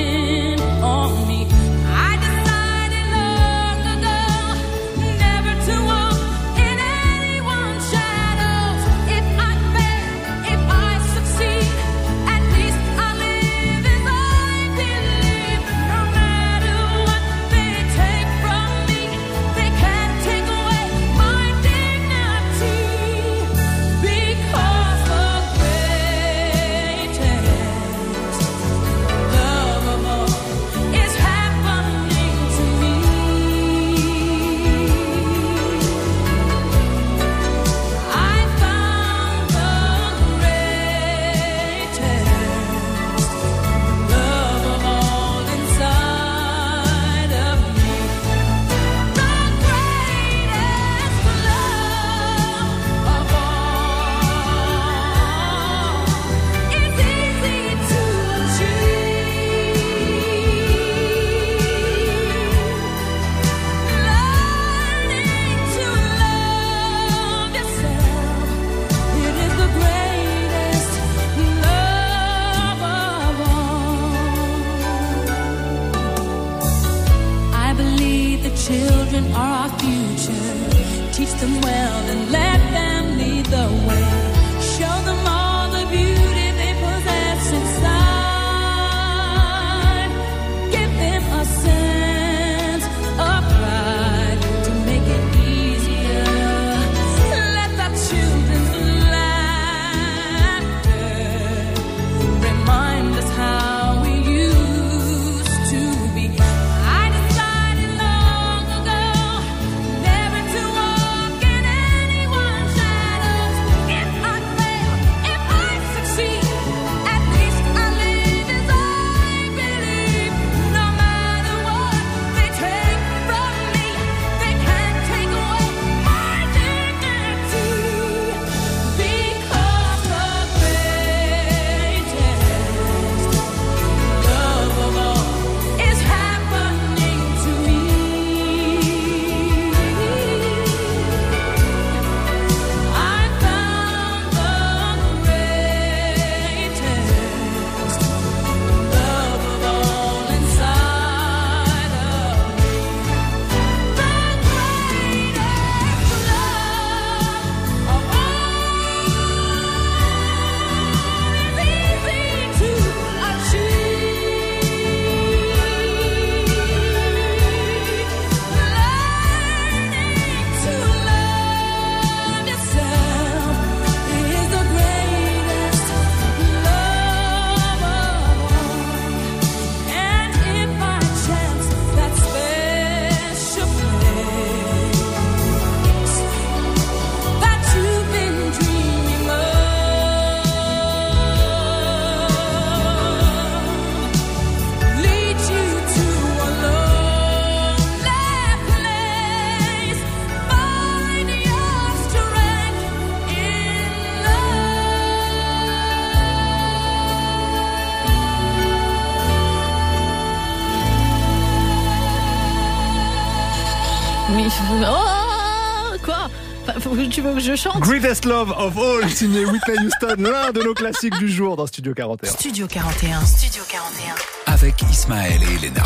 [SPEAKER 4] je chante
[SPEAKER 1] Greatest Love of All, signé Whitney Houston, l'un de nos classiques du jour dans Studio 41.
[SPEAKER 2] Studio 41. Studio 41.
[SPEAKER 11] Avec Ismaël et Elena.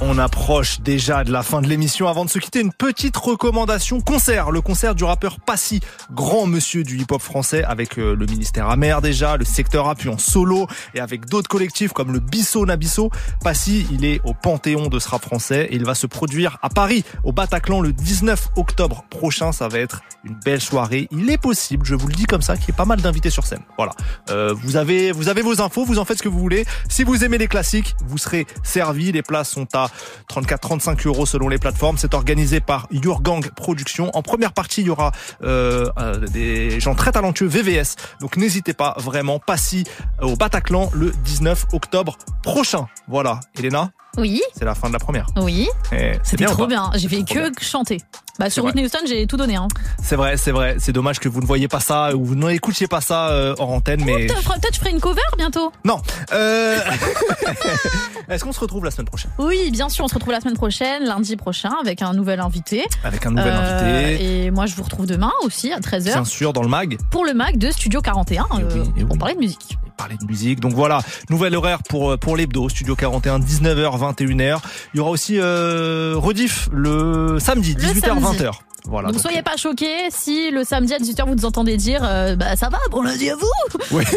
[SPEAKER 1] On approche déjà de la fin de l'émission. Avant de se quitter, une petite recommandation concert. Le concert du rappeur Passy, grand monsieur du hip-hop français, avec euh, le ministère amer déjà, le secteur puis en solo, et avec d'autres collectifs comme le Bisso Nabisso. Passy, il est au Panthéon de ce rap français et il va se produire à Paris, au Bataclan, le 19 octobre prochain. Ça va être une belle soirée. Il est possible, je vous le dis comme ça, qu'il y ait pas mal d'invités sur scène. Voilà. Euh, vous avez vos infos, vous en faites ce que vous voulez. Si vous aimez les classiques, vous serez Les places sont à 34-35 euros selon les plateformes. C'est organisé par Your Gang Productions. En première partie, il y aura euh, euh, des gens très talentueux VVS. Donc n'hésitez pas, vraiment, Passy euh, au Bataclan le 19 octobre prochain. Voilà. Elena,
[SPEAKER 4] Oui.
[SPEAKER 1] c'est la fin de la première.
[SPEAKER 4] Oui. C'était trop bien. J'ai fait
[SPEAKER 1] bien.
[SPEAKER 4] que chanter. Bah, sur. Whitney Houston, j'ai tout donné. Hein.
[SPEAKER 1] C'est vrai, c'est vrai. C'est dommage que vous ne voyez pas ça ou vous n'écoutiez pas ça euh, hors antenne, mais
[SPEAKER 4] Peut-être peut-être je ferai une cover bientôt.
[SPEAKER 1] non. Euh... Est-ce qu'on se retrouve la semaine prochaine?
[SPEAKER 4] Oui, bien sûr, on se retrouve la semaine prochaine, lundi prochain, avec un nouvel invité.
[SPEAKER 1] avec un nouvel
[SPEAKER 4] Euh,
[SPEAKER 1] invité,
[SPEAKER 4] Et moi, je vous retrouve demain aussi à 13h
[SPEAKER 1] bien sûr, dans le mag.
[SPEAKER 4] pour le mag de Studio 41 euh, pour parler de musique.
[SPEAKER 1] Parler de musique. Donc voilà, nouvel horaire pour pour l'hebdo, Studio 41, 19h, 21h. Il y aura aussi euh, rediff le samedi,
[SPEAKER 4] Le
[SPEAKER 1] 18h,
[SPEAKER 4] samedi.
[SPEAKER 1] 20h. Voilà.
[SPEAKER 4] donc,
[SPEAKER 1] donc,
[SPEAKER 4] soyez pas choqués si le samedi à 18h vous nous entendez dire euh, bah ça va, bon lundi à vous.
[SPEAKER 1] Ouais.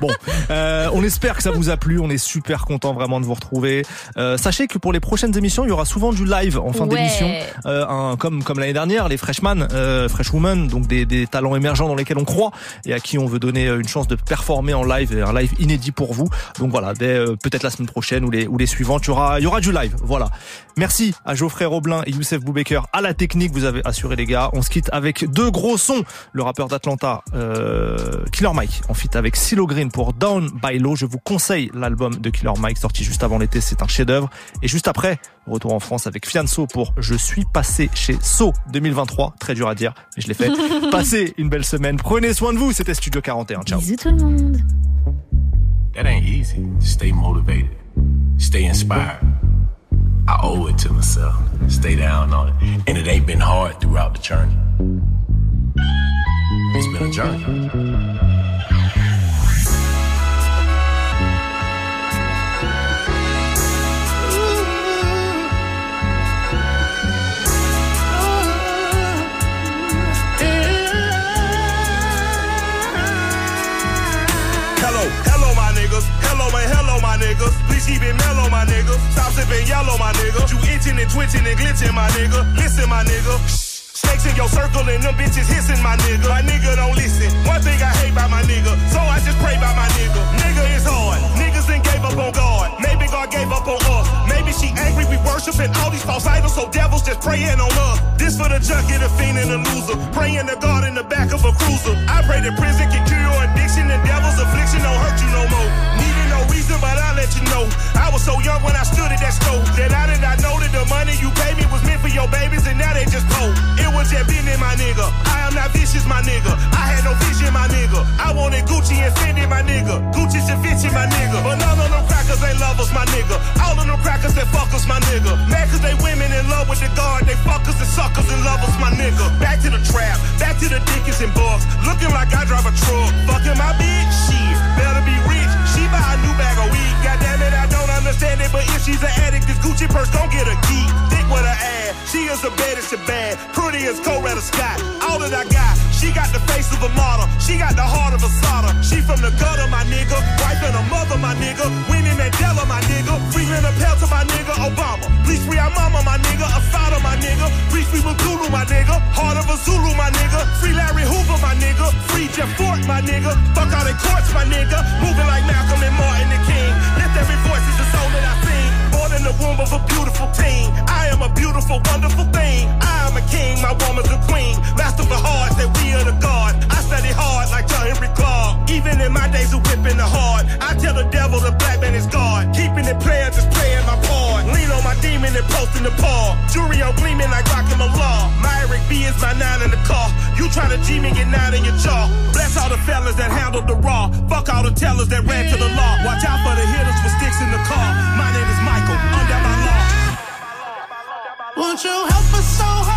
[SPEAKER 1] Bon, euh, on espère que ça vous a plu. On est super content vraiment de vous retrouver. Euh, sachez que pour les prochaines émissions, il y aura souvent du live en fin
[SPEAKER 4] Ouais.
[SPEAKER 1] d'émission, euh, un- comme comme l'année dernière, les freshman, euh, freshwoman, donc des, des talents émergents dans lesquels on croit et à qui on veut donner euh, une chance de performer en live, un live inédit pour vous. Donc voilà, dès euh, peut-être la semaine prochaine ou les ou les suivantes, il y aura il y aura du live. Voilà. Merci à Geoffrey Roblin et Youssef Boubaker à la technique. Vous avez assuré les gars. On se quitte avec deux gros sons. Le rappeur d'Atlanta, euh, Killer Mike, en fit avec Silo Green pour Down by Low. Je vous conseille l'album de Killer Mike sorti juste avant l'été. C'est un chef-d'œuvre. Et juste après, retour en France avec Fianso pour Je suis passé chez So 2023. Très dur à dire, mais je l'ai fait. Passez une belle semaine. Prenez soin de vous. C'était Studio 41. Ciao.
[SPEAKER 4] Bisous tout le monde.
[SPEAKER 26] That ain't easy. Stay motivated. Stay inspired. I owe it to myself. Stay down on it. And it ain't been hard throughout the journey. It's been a journey.
[SPEAKER 17] Hello, my niggas. Please keep it mellow, my niggas. Stop sipping yellow, my nigga. You itching and twitching and glitching, my nigga. Listen, my nigga. Snakes in your circle and them bitches hissing, my nigga. My nigga don't listen. One thing I hate about my nigga, so I just pray about my nigga. Nigga is hard. Niggas then gave up on God. Maybe God gave up on us. Maybe she angry we worshiping all these false idols, so devils just praying on us. This for the junkie, the fiend, and the loser. Praying to God in the back of a cruiser. I pray that prison can cure your addiction and devil's affliction don't hurt you no more. Needed no reason, but I'll let you know. I was so young when I stood at that stove that I did not know that the money you paid me was meant for your babies, and now they just cold. It was just business, my nigga. I am not vicious, my nigga. I had no vision, my nigga. I wanted Gucci and Fendi, my nigga. Gucci and Vinci, my nigga. But none of them crackers ain't lovers, my nigga. All of them crackers that fuckers, my nigga. Mad cause they women in love with the guard. They fuckers and suckers and lovers, my nigga. Back to the trap, back to the Dickens and Bucks. Looking like I drive a truck. Fucking my bitch, shit. Better be rich. She buy a new bag of weed. Understand it. But if she's an addict, this Gucci purse gon' get a key. Thick with her ass. She is the baddest and bad. Pretty as Coretta Scott. All that I got. She got the face of a model. She got the heart of a solder. She from the gutter, my nigga. Wife and a mother, my nigga. Winnie Mandela, my nigga. Free Linda Pelter, my nigga. Obama. Please free our mama, my nigga. Asada, my nigga. Free free Magulu, my nigga. Heart of a Zulu, my nigga. Free Larry Hoover, my nigga. Free Jeff Fort, my nigga. Fuck all they courts, my nigga. Moving like Malcolm and Martin the King. Every voice is the soul that I sing. Born in the womb of a beautiful teen. I am a beautiful, wonderful thing. I am a king, my woman's a queen. Master of the heart, that we are the God. I study hard like John Henry Clark. Even in my days of whipping the heart, I tell the devil the black man is God. Keeping it playing, just playing my part. Lean on my demon and posting the paw. Jury on gleaming like rockin' my law. My Eric B is my nine in the car. You try to G me, get nine in your jaw. Bless all the fellas that handled the raw. Fuck all the tellers that ran to the law. Watch out for the hitters with sticks in the car. My name is
[SPEAKER 27] won't you help us so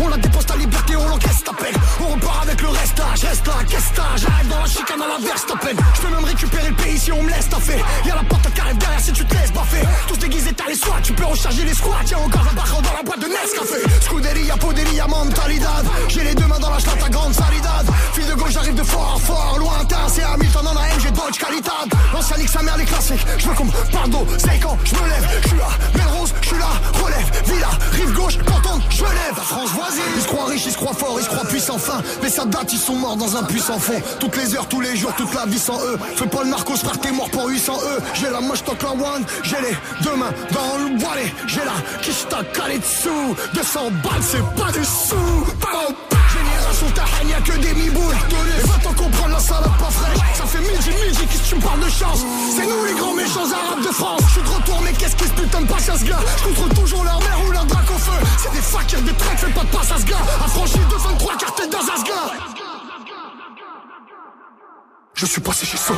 [SPEAKER 27] on la à dépose ta liberté, on l'encaisse à peine. On repart avec le restage, reste là, qu'est-ce J'arrive dans la chicane à la verse à peine. Je peux même récupérer le pays si on me laisse taffer. Y'a la porte qui arrive derrière si tu te laisses baffer. Tous déguisés, t'as les soins, tu peux recharger les squats. Y'a encore un barreau dans la boîte de Nescafé. Scuderia, Poderia, Mentalidad. J'ai les deux mains dans la chatte, ta grande salidade. Fille de gauche, j'arrive de fort, fort, lointain. Sa mère, les classiques. Je veux qu'on me parle d'eau, c'est quand je me lève. Je suis là, Melrose, je suis là, relève. Villa, rive gauche, canton, je lève. France voisine. Ils se croient riches, ils se croient forts, ils se croient puissants fin. Mais ça date, ils sont morts dans un puissant fond. Toutes les heures, tous les jours, toute la vie sans eux. Fais pas le narcos, frère, t'es mort pour 800 eux. J'ai la moche, toque la one. J'ai les deux mains dans le balai. J'ai la quiche t'a calé dessous. 200 balles, c'est pas du sou. Pam, tu me parles de chance C'est nous les grands méchants arabes de France. Je suis de retour, mais qu'est-ce qui se putain de passe à ce gars Je contrôle toujours leur mère ou leur drac au feu. C'est des fakirs, des tracks, fais pas de passe à ce gars. Affranchi de 23 cartes dans Asgard. Je suis passé chez Saul.